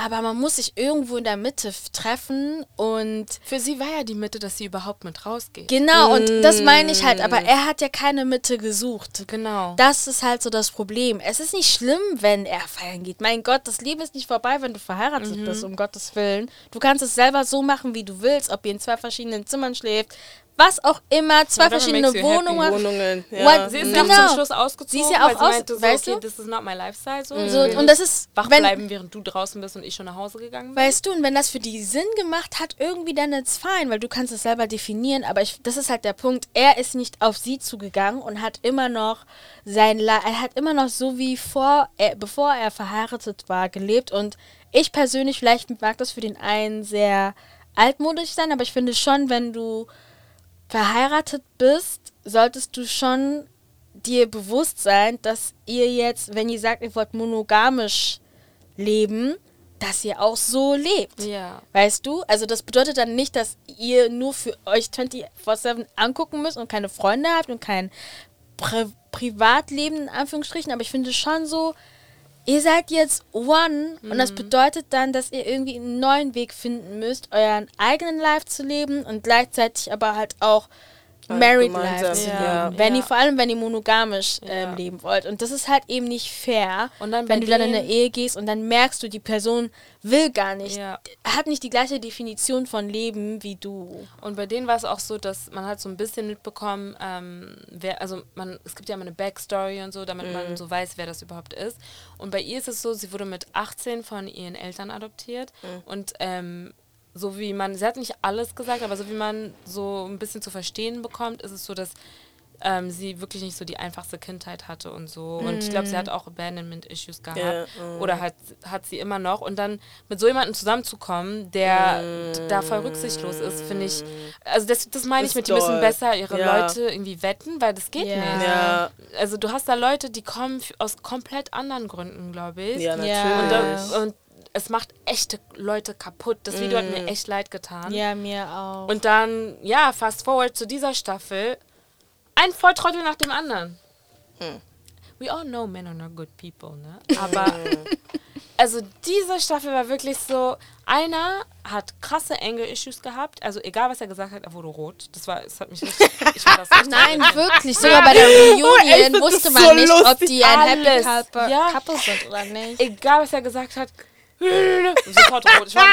Aber man muss sich irgendwo in der Mitte treffen und Für sie war ja die Mitte, dass sie überhaupt mit rausgeht. genau, und das meine ich halt, aber er hat ja keine Mitte gesucht. Genau. Das ist halt so das Problem. Es ist nicht schlimm, wenn er feiern geht. Mein Gott, das Leben ist nicht vorbei, wenn du verheiratet Mhm. bist, um Gottes Willen. Du kannst es selber so machen, wie du willst, ob ihr in zwei verschiedenen Zimmern schläft, was auch immer, zwei Whatever verschiedene. Wohnungen. Wohnungen, ja. What- Sie ist ja auch Genau. zum Schluss ausgezogen, Sie ist ja auch weil sie aus- meinte so, weißt okay, du? this is not my lifestyle. So, So, und das ist, wach wenn, bleiben, während du draußen bist und ich schon nach Hause gegangen bin. Weißt du, und wenn das für die Sinn gemacht hat, irgendwie dann ist fein, weil du kannst es selber definieren, aber ich, das ist halt der Punkt, er ist nicht auf sie zugegangen und hat immer noch sein, er hat immer noch so wie vor, er, bevor er verheiratet war, gelebt und ich persönlich, vielleicht mag das für den einen sehr altmodisch sein, aber ich finde schon, wenn du verheiratet bist, solltest du schon dir bewusst sein, dass ihr jetzt, wenn ihr sagt, ihr wollt monogamisch leben, dass ihr auch so lebt. Ja. Weißt du? Also das bedeutet dann nicht, dass ihr nur für euch 24-7 angucken müsst und keine Freunde habt und kein Pri Privatleben in Anführungsstrichen, aber ich finde schon so, ihr seid jetzt one und Mhm. das bedeutet dann, dass ihr irgendwie einen neuen Weg finden müsst, euren eigenen Life zu leben und gleichzeitig aber halt auch Married Life gemeinsam, zu ja. Wenn Ja. ihr, vor allem, wenn ihr monogamisch Ja. ähm, leben wollt. Und das ist halt eben nicht fair, Und dann bei wenn du dann in eine Ehe gehst und dann merkst du, die Person will gar nicht, Ja. hat nicht die gleiche Definition von Leben wie du. Und bei denen war es auch so, dass man hat so ein bisschen mitbekommen, ähm, wer, also man, es gibt ja immer eine Backstory und so, damit man so weiß, wer das überhaupt ist. Und bei ihr ist es so, sie wurde mit 18 von ihren Eltern adoptiert und ähm, so wie man, sie hat nicht alles gesagt, aber so wie man so ein bisschen zu verstehen bekommt, ist es so, dass ähm, sie wirklich nicht so die einfachste Kindheit hatte und so. Und ich glaube, sie hat auch Abandonment-Issues gehabt. Ja, mm. Oder hat, hat sie immer noch. Und dann mit so jemandem zusammenzukommen, der d- da voll rücksichtslos ist, finde ich. Also das, das meine ich Ist mit, die müssen doll. besser ihre Ja. Leute irgendwie wetten, weil das geht Ja. nicht. Ja, Also du hast da Leute, die kommen aus komplett anderen Gründen, glaube ich. ja, natürlich. Ja. Und, da, und es macht echte Leute kaputt. Das Video hat mir echt leid getan. Ja, mir auch. Und dann, ja, fast forward zu dieser Staffel. Ein Volltrottel nach dem anderen. We all know men are not good people, ne? [laughs] Aber, [laughs] also diese Staffel war wirklich so, einer hat krasse Anger-Issues gehabt. Also egal, was er gesagt hat, er wurde rot. Das war, es hat mich richtig, ich war das [laughs] richtig Nein, wirklich. Sogar bei der Reunion ich find wusste man so nicht, ob die ein Happy. Couple, Ja. Couple sind oder nicht. Egal, was er gesagt hat, [laughs] sofort rot. Ich war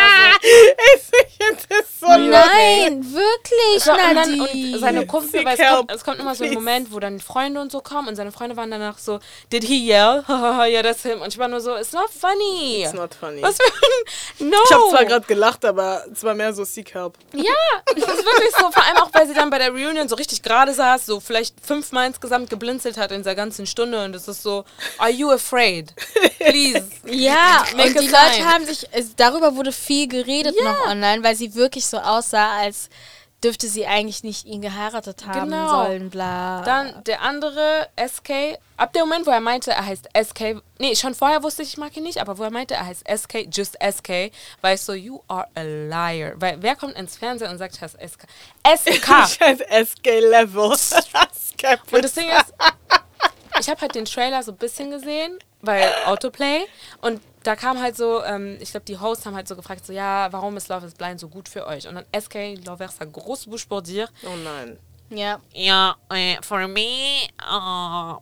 so, [laughs] das so lustig. Nein, wirklich, So, und, dann, und seine Kumpel, weil es kommt, es kommt immer so ein. Moment, wo dann Freunde und so kommen und seine Freunde waren danach so, did he yell? [laughs] ja, that's him. Und ich war nur so, it's not funny. It's not funny. Was für no. Ich habe zwar gerade gelacht, aber es war mehr so Seek Help. Ja, das ist wirklich so. Vor allem auch, weil sie dann bei der Reunion so richtig gerade saß, so vielleicht fünfmal insgesamt geblinzelt hat in dieser ganzen Stunde und es ist so, are you afraid? Please. Ja, Make und die sign. Leute haben sich, darüber wurde viel geredet noch online, weil sie wirklich so aussah, als dürfte sie eigentlich nicht ihn geheiratet haben Genau. sollen, bla. Dann der andere, SK, ab dem Moment, wo er meinte, er heißt SK, nee, schon vorher wusste ich, ich mag ihn nicht, aber wo er meinte, er heißt SK, just SK, war ich so, you are a liar. Weil wer kommt ins Fernsehen und sagt, er heißt SK? SK! Ich heiße SK [laughs] Level. [laughs] Und das Ding ist, ich habe halt den Trailer so ein bisschen gesehen, weil Autoplay. Und da kam halt so, ähm, ich glaube, die Hosts haben halt so gefragt, so, ja, warum ist Love is Blind so gut für euch? Und dann SK Loversa, grosse bouche pour dire, Oh nein. Ja. Yeah, uh, for me, uh,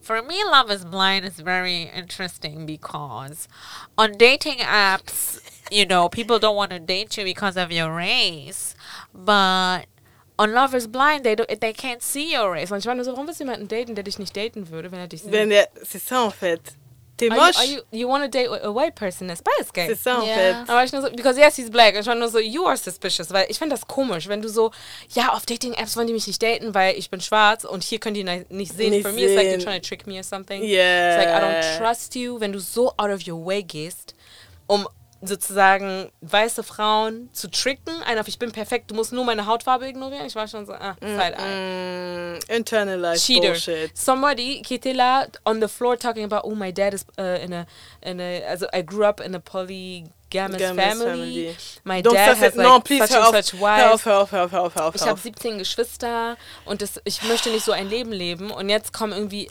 for me, Love is Blind is very interesting because on dating apps, you know, people don't want to date you because of your race, but on Love is Blind, they don't, they can't see your race. und ich war nur so, warum willst du jemanden daten, der dich nicht daten würde, wenn er dich sieht? Wenn der, c'est ça en fait. T'es Are you, moche. are you, you want to date a white person? Ist beides gay. C'est ça en Ja. fait. Aber ich nur so, because yes, he's black. Und ich war nur so, you are suspicious. Weil ich finde das komisch, wenn du so, ja, auf Dating-Apps wollen die mich nicht daten, weil ich bin schwarz und hier können die ni- nicht sehen. Nicht For me, it's like you're sehen. trying to trick me or something. Yeah. It's like, I don't trust you, wenn du so out of your way gehst, um sozusagen weiße Frauen zu tricken. Ein auf, ich bin perfekt, du musst nur meine Hautfarbe ignorieren. Ich war schon so, ah, Side-Eye. Mm, internalized cheater. bullshit. Somebody là on the floor talking about, oh, my dad is uh, in a, in a, also I grew up in a polygamous Gamous family. family. My Donc dad has like Non, please, such hör and such hör wife. auf, hör auf, hör auf, hör auf, hör auf. Ich hör habe auf. 17 Geschwister und das, ich möchte nicht so ein Leben leben. Und jetzt kommen irgendwie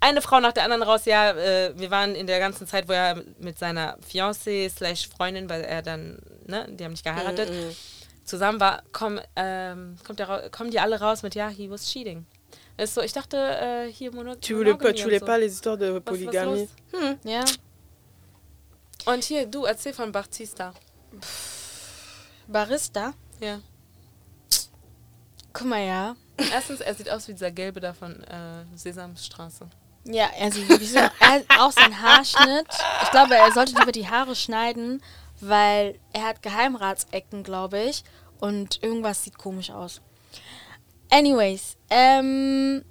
eine Frau nach der anderen raus. Ja, äh, wir waren in der ganzen Zeit, wo er mit seiner Fiancée slash Freundin, weil er dann, ne, die haben nicht geheiratet, Mhm, zusammen war, komm, ähm, kommt der, kommen die alle raus mit, ja, he was cheating. Ist so, ich dachte, äh, hier Mono Tu voulais pas, Monogamie tu voulais so. pas les histoires de Was- was polygamie. los? Ja. Und hier, du, erzähl von Baptista. Barista. Ja. Guck mal, ja. Erstens, er sieht aus wie dieser Gelbe da von äh, Sesamstraße. Ja, er sieht wirklich [laughs] so. Er auch sein Haarschnitt. Ich glaube, er sollte lieber die Haare schneiden, weil er hat Geheimratsecken, glaube ich. Und irgendwas sieht komisch aus. Anyways, ähm.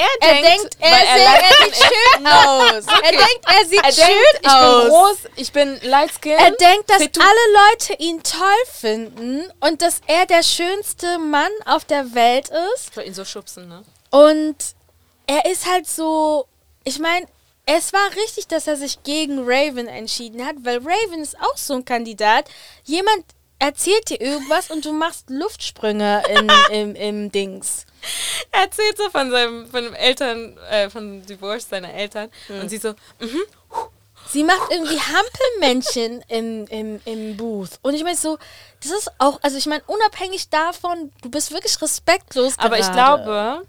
Er Er denkt, er, weil sieht- light er sieht schön aus. Er denkt, er sieht Er schön denkt, ich aus. bin groß, ich bin light skin. Er denkt, dass alle Leute ihn toll finden und dass er der schönste Mann auf der Welt ist. Ich wollte ihn so schubsen, ne? Und er ist halt so, ich meine, es war richtig, dass er sich gegen Raven entschieden hat, weil Raven ist auch so ein Kandidat. Jemand erzählt dir irgendwas und du machst Luftsprünge in, [laughs] im, im Dings. Er erzählt so von seinem, von dem Eltern, äh, von Divorce seiner Eltern. Und sie so, mhm. Sie macht irgendwie Hampelmännchen im, im, im Booth. Und ich meine so, das ist auch, also ich meine, unabhängig davon, du bist wirklich respektlos Aber ich gerade. glaube,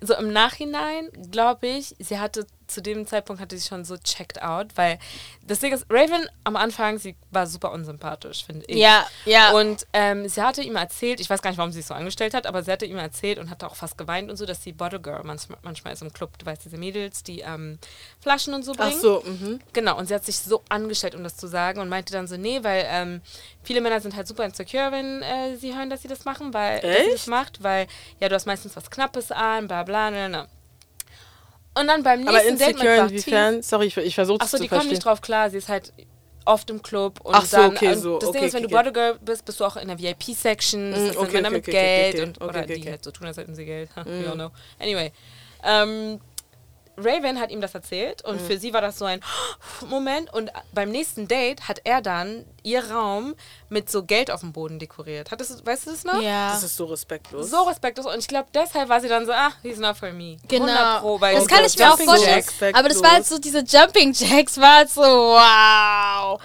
so im Nachhinein, glaube ich, sie hatte zu dem Zeitpunkt hatte sie schon so checked out, weil das Ding ist, Raven am Anfang, sie war super unsympathisch, finde ich. Ja, ja. Und ähm, sie hatte ihm erzählt, ich weiß gar nicht, warum sie es so angestellt hat, aber sie hatte ihm erzählt und hatte auch fast geweint und so, dass sie Bottle Girl manchmal, manchmal ist im Club, du weißt, diese Mädels, die ähm, Flaschen und so bringen. Ach so, mhm. Genau, und sie hat sich so angestellt, um das zu sagen und meinte dann so, nee, weil ähm, viele Männer sind halt super insecure, wenn äh, sie hören, dass sie das machen, weil dass sie das Echt? macht, weil ja, du hast meistens was Knappes an, bla bla, ne, ne. Und dann beim nächsten Aber Date mit insecure inwiefern? Sorry, ich, ich versuche es Achso, zu die kommen verstehen. nicht drauf klar. Sie ist halt oft im Club. Und Ach so, dann, okay, und so, Das Ding okay, ist, wenn okay, du Bodygirl bist, bist du auch in der VIP-Section. Das Mm, okay, Männer okay, mit Geld. okay, Und, okay, oder okay, die okay. halt so tun, als hätten sie Geld. We don't know. Anyway. Ähm, Raven hat ihm das erzählt Mhm. und für sie war das so ein Moment. Und beim nächsten Date hat er dann ihr Raum mit so Geld auf dem Boden dekoriert. Hattest du, weißt du das noch? ja. Das ist so respektlos. So respektlos. Und ich glaube, deshalb war sie dann so, ah, he's not for me. 100 Genau. Pro, weil das kann ich mir auch Jumping vorstellen. Jacks- Aber das war halt so, diese Jumping Jacks war halt so, wow.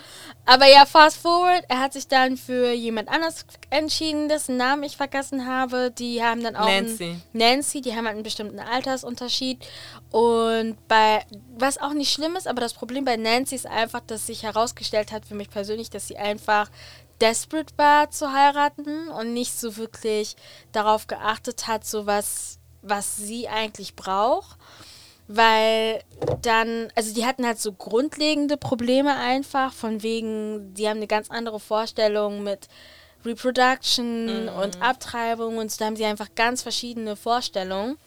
Aber ja, fast forward, er hat sich dann für jemand anders entschieden, dessen Namen ich vergessen habe. Die haben dann auch. Nancy. Nancy, die haben halt einen bestimmten Altersunterschied. Und bei, was auch nicht schlimm ist, aber das Problem bei Nancy ist einfach, dass sich herausgestellt hat für mich persönlich, dass sie einfach desperate war zu heiraten und nicht so wirklich darauf geachtet hat, so was, was sie eigentlich braucht weil dann, also die hatten halt so grundlegende Probleme einfach, von wegen, die haben eine ganz andere Vorstellung mit Reproduction und Abtreibung und so, da haben sie einfach ganz verschiedene Vorstellungen.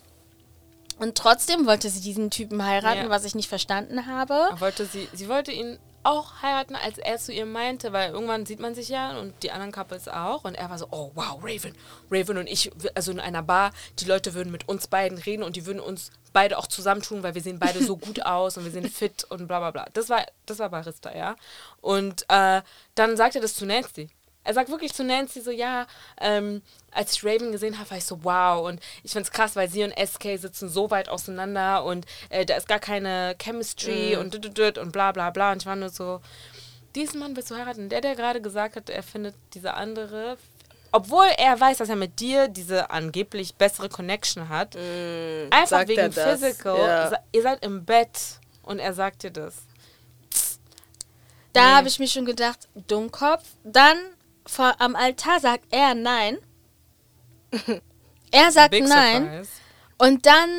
Und trotzdem wollte sie diesen Typen heiraten, Ja. was ich nicht verstanden habe. Wollte sie, sie wollte ihn auch heiraten, als er zu ihr meinte, weil irgendwann sieht man sich ja und die anderen Couples auch. Und er war so, oh wow, Raven, Raven und ich, also in einer Bar, die Leute würden mit uns beiden reden und die würden uns beide auch zusammentun, weil wir sehen beide so gut aus und wir sind fit und bla bla bla. Das war, das war Barista, ja. Und äh, dann sagt er das zu Nancy. Er sagt wirklich zu Nancy so, ja, ähm, als ich Raven gesehen habe, war ich so, wow. Und ich find's krass, weil sie und SK sitzen so weit auseinander und äh, da ist gar keine Chemistry Mhm. und und bla bla bla. Und ich war nur so, diesen Mann willst du heiraten? Der, der gerade gesagt hat, er findet diese andere, obwohl er weiß, dass er mit dir diese angeblich bessere Connection hat, einfach Mm, sagt wegen? Physical, Ja. ihr seid im Bett und er sagt dir das. Da Nee. habe ich mir schon gedacht, Dummkopf. Dann vor, am Altar sagt er nein. Er sagt Big nein. surprise. Und dann,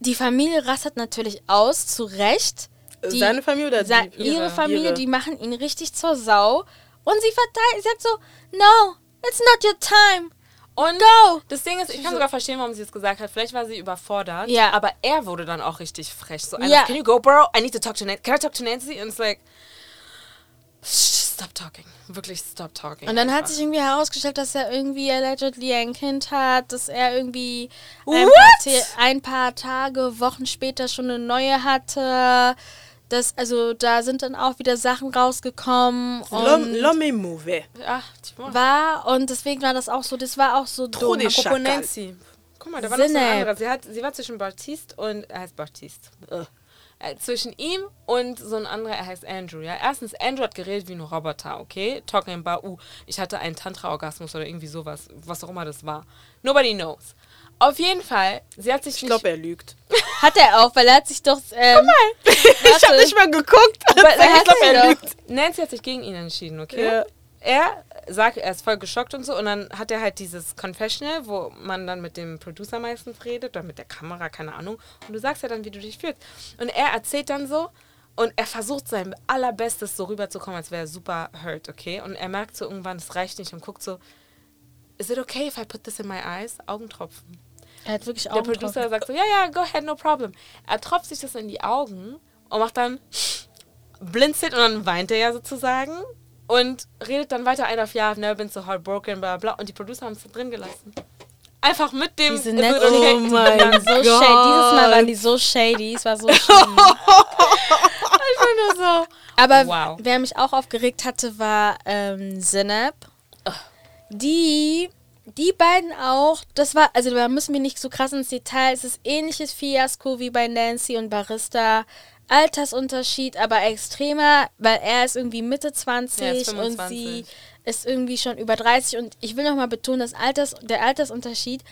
die Familie rastet natürlich aus, zu Recht. Die, Seine Familie oder sa- die, ihre, Familie, ihre? die machen ihn richtig zur Sau. Und sie verteidigt, sagt so, no, it's not your time. Und Go! das Ding ist, ich kann sogar verstehen, warum sie es gesagt hat. Vielleicht war sie überfordert. Ja. Aber er wurde dann auch richtig frech. So, Ja. can you go, bro? I need to talk to Nancy. Can I talk to Nancy? Und it's like, stop talking. Wirklich stop talking. Und dann hat einfach. sich irgendwie herausgestellt, dass er irgendwie allegedly ein Kind hat, dass er irgendwie ein What? paar, ein paar Tage, Wochen später schon eine neue hatte. Das, also da sind dann auch wieder Sachen rausgekommen L'homme mauvais. Vois. war und deswegen war das auch so, das war auch so dumm. Apropos. Nancy. Guck mal, da war noch so Sinne. ein anderer. Sie, hat, sie war zwischen Baptiste und, er heißt Baptiste. Ugh. Äh, zwischen ihm und so ein anderer, er heißt Andrew, ja. Erstens, Andrew hat geredet wie ein Roboter, okay? Talking about, uh, ich hatte einen Tantra-Orgasmus oder irgendwie sowas, was auch immer das war. Nobody knows. Auf jeden Fall, sie hat sich Ich glaube, er lügt. [laughs] Hat er auch, weil er hat sich doch. Ähm, [laughs] ich habe nicht mal geguckt. Er [laughs] ich glaube, er lügt. Nancy hat sich gegen ihn entschieden, okay? Ja. Er sagt, er ist voll geschockt und so und dann hat er halt dieses Confessional, wo man dann mit dem Producer meistens redet oder mit der Kamera, keine Ahnung. Und du sagst ja dann, wie du dich fühlst. Und er erzählt dann so und er versucht sein allerbestes so rüberzukommen, als wäre er super hurt, okay? Und er merkt so irgendwann, es reicht nicht und guckt so, is it okay if I put this in my eyes? Augentropfen. er hat wirklich Der auch. Producer sagt so, ja, ja, go ahead, no problem. Er tropft sich das in die Augen und macht dann blinzelt und dann weint er ja sozusagen und redet dann weiter ein auf, ja, I've never been so heartbroken, bla bla. Und die Producer haben es drin gelassen. Einfach mit dem Diese Netflix, okay? Oh [laughs] die mein waren so Gott. shady. Dieses Mal waren die so shady. Es war so schlimm. [laughs] Ich bin nur so. Aber Wow. wer mich auch aufgeregt hatte, war ähm, Zenab. Die, die beiden auch, das war, also da müssen wir nicht so krass ins Detail, es ist ähnliches Fiasko wie bei Nancy und Barista. Altersunterschied, aber extremer, weil er ist irgendwie Mitte 20 Er ist und 25. sie ist irgendwie schon über 30 und ich will nochmal betonen, dass Alters, der Altersunterschied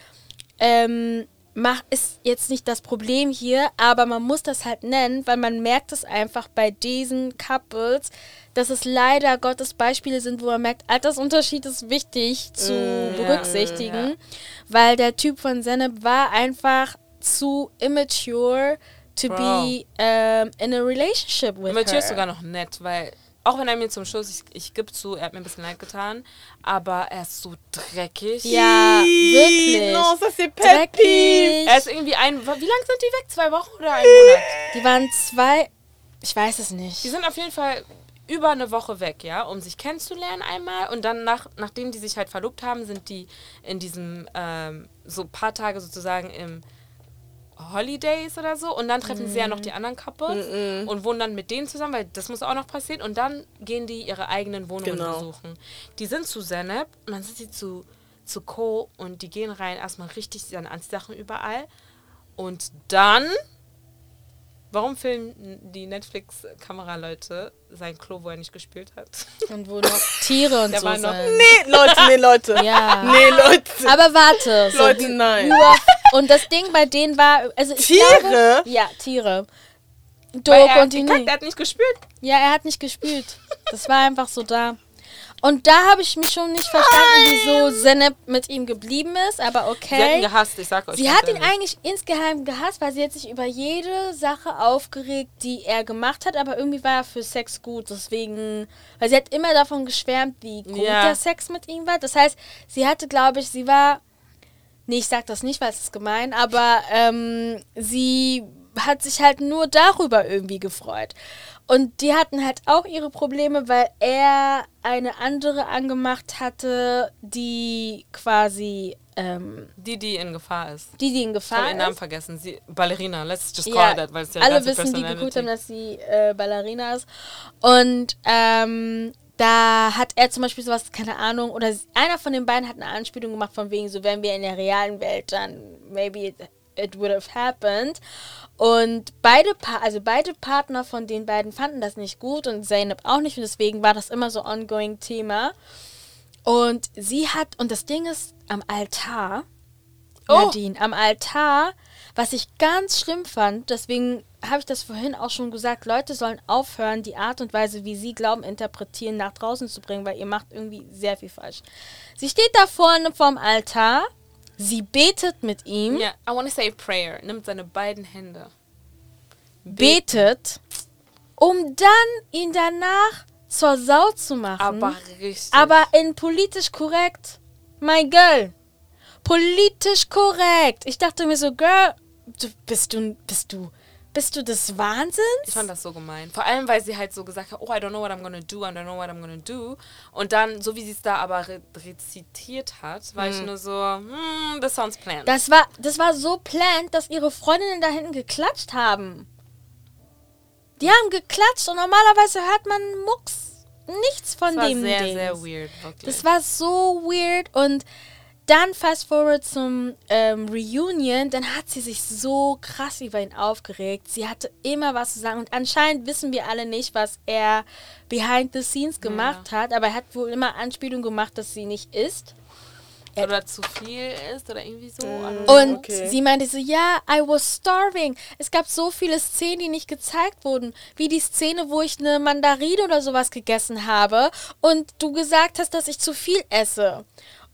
ähm, mach, ist jetzt nicht das Problem hier, aber man muss das halt nennen, weil man merkt es einfach bei diesen Couples, dass es leider Gottes Beispiele sind, wo man merkt, Altersunterschied ist wichtig zu Mm, ja, berücksichtigen, weil der Typ von Zeneb war einfach zu immature to Bro. be um, in a relationship with Mathieu her. ist sogar noch nett, weil auch wenn er mir zum Schluss, ich, ich gebe zu, er hat mir ein bisschen leid getan, aber er ist so dreckig. ja, wirklich. C'est pet peeve. Dreckig. Er ist irgendwie ein, wie lange sind die weg? Zwei Wochen oder ein Monat? Die waren zwei, ich weiß es nicht. Die sind auf jeden Fall über eine Woche weg, ja, um sich kennenzulernen einmal. Und dann, nach, nachdem die sich halt verlobt haben, sind die in diesem, ähm, so ein paar Tage sozusagen im Holidays oder so. Und dann treffen sie ja noch die anderen Couples und wohnen dann mit denen zusammen, weil das muss auch noch passieren. Und dann gehen die ihre eigenen Wohnungen Genau. besuchen. Die sind zu Zeneb und dann sind sie zu, zu Cole und die gehen rein, erstmal richtig, sie haben Anziehsachen überall. Und dann Warum filmen die Netflix-Kameraleute sein Klo, wo er nicht gespielt hat? Und wo noch Tiere und [laughs] Der so war noch- sind. Nee, Leute, nee, Leute. Ja. Nee, Leute. Aber warte. [laughs] So Leute, nein. Und das Ding bei denen war, also ich Tiere? Glaube, ja, Tiere. Weil Do er hat continue. gekackt, er hat nicht gespielt. Ja, er hat nicht gespielt. Das war einfach so da. Und da habe ich mich schon nicht verstanden, wieso Zeneb mit ihm geblieben ist, aber Sie hat ihn okay. gehasst, ich sag euch. Sie hat ihn ehrlich. eigentlich insgeheim gehasst, weil sie hat sich über jede Sache aufgeregt, die er gemacht hat, aber irgendwie war er für Sex gut. Deswegen, weil sie hat immer davon geschwärmt, wie gut Ja. der Sex mit ihm war. Das heißt, sie hatte, glaube ich, sie war. Nee, ich sag das nicht, weil es ist gemein, aber ähm, sie hat sich halt nur darüber irgendwie gefreut. Und die hatten halt auch ihre Probleme, weil er eine andere angemacht hatte, die quasi ähm, Die, die in Gefahr ist. die, die in Ich habe Gefahr ihren Namen ist. vergessen. Sie, Ballerina, let's just call Ja, that, weil es ja alle wissen, die geguckt haben, dass sie äh, Ballerina ist. Und ähm, da hat er zum Beispiel sowas, keine Ahnung, oder einer von den beiden hat eine Anspielung gemacht von wegen, so wenn wir in der realen Welt, dann maybe it, would have happened. Und beide, pa also beide Partner von den beiden fanden das nicht gut und Zaynab auch nicht und deswegen war das immer so ongoing Thema. Und sie hat, und das Ding ist, am Altar, Oh. Nadine, am Altar, was ich ganz schlimm fand, deswegen habe ich das vorhin auch schon gesagt, Leute sollen aufhören, die Art und Weise, wie sie glauben, interpretieren, nach draußen zu bringen, weil ihr macht irgendwie sehr viel falsch. Sie steht da vorne vorm Altar, sie betet mit ihm, Ja, I want to say prayer. Nimmt seine beiden Hände. betet, um dann ihn danach zur Sau zu machen. Aber richtig. Aber in politisch korrekt. My girl. Politisch korrekt. Ich dachte mir so, Girl, du, bist du, bist du, bist du des Wahnsinns? Ich fand das so gemein. Vor allem, weil sie halt so gesagt hat, oh, I don't know what I'm gonna do, I don't know what I'm gonna do. Und dann, so wie sie es da aber re rezitiert hat, war ich nur so, hmm, this sounds planned. Das war, das war so planned, dass ihre Freundinnen da hinten geklatscht haben. Die haben geklatscht und normalerweise hört man Mucks. Nichts von das war dem sehr, Dings. sehr weird, wirklich. Das war so weird und dann fast forward zum ähm, Reunion, dann hat sie sich so krass über ihn aufgeregt. Sie hatte immer was zu sagen und anscheinend wissen wir alle nicht, was er behind the scenes gemacht hat, aber er hat wohl immer Anspielungen gemacht, dass sie nicht ist. oder zu viel ist oder irgendwie so. Und Okay. sie meinte so, ja, I was starving. Es gab so viele Szenen, die nicht gezeigt wurden. Wie die Szene, wo ich eine Mandarine oder sowas gegessen habe und du gesagt hast, dass ich zu viel esse.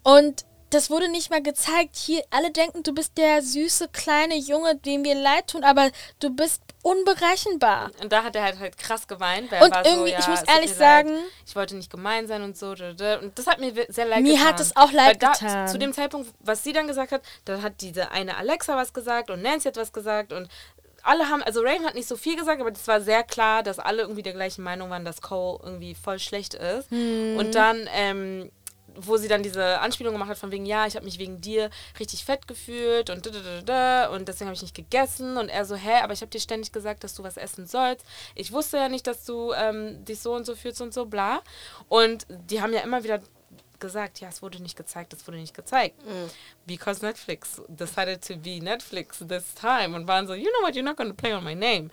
Und das wurde nicht mal gezeigt. Hier, alle denken, du bist der süße kleine Junge, dem wir leid tun, aber du bist unberechenbar. Und da hat er halt, halt krass geweint, weil Und er war so, irgendwie, ja, ich muss es ehrlich mir leid, sagen- ich wollte nicht gemein sein und so. Und das hat mir sehr leid Mir getan. hat es auch leid da, getan. Zu dem Zeitpunkt, was sie dann gesagt hat, da hat diese eine Alexa was gesagt und Nancy hat was gesagt und alle haben, also Raven hat nicht so viel gesagt, aber das war sehr klar, dass alle irgendwie der gleichen Meinung waren, dass Cole irgendwie voll schlecht ist. Hm. Und dann, ähm, wo sie dann diese Anspielung gemacht hat von wegen, ja, ich habe mich wegen dir richtig fett gefühlt und da, da, da, da, und deswegen habe ich nicht gegessen und er so, hä, aber ich habe dir ständig gesagt, dass du was essen sollst. Ich wusste ja nicht, dass du ähm, dich so und so fühlst und so, bla. Und die haben ja immer wieder gesagt, ja, es wurde nicht gezeigt, es wurde nicht gezeigt. Because Netflix decided to be Netflix this time und waren so, you know what, you're not gonna play on my name.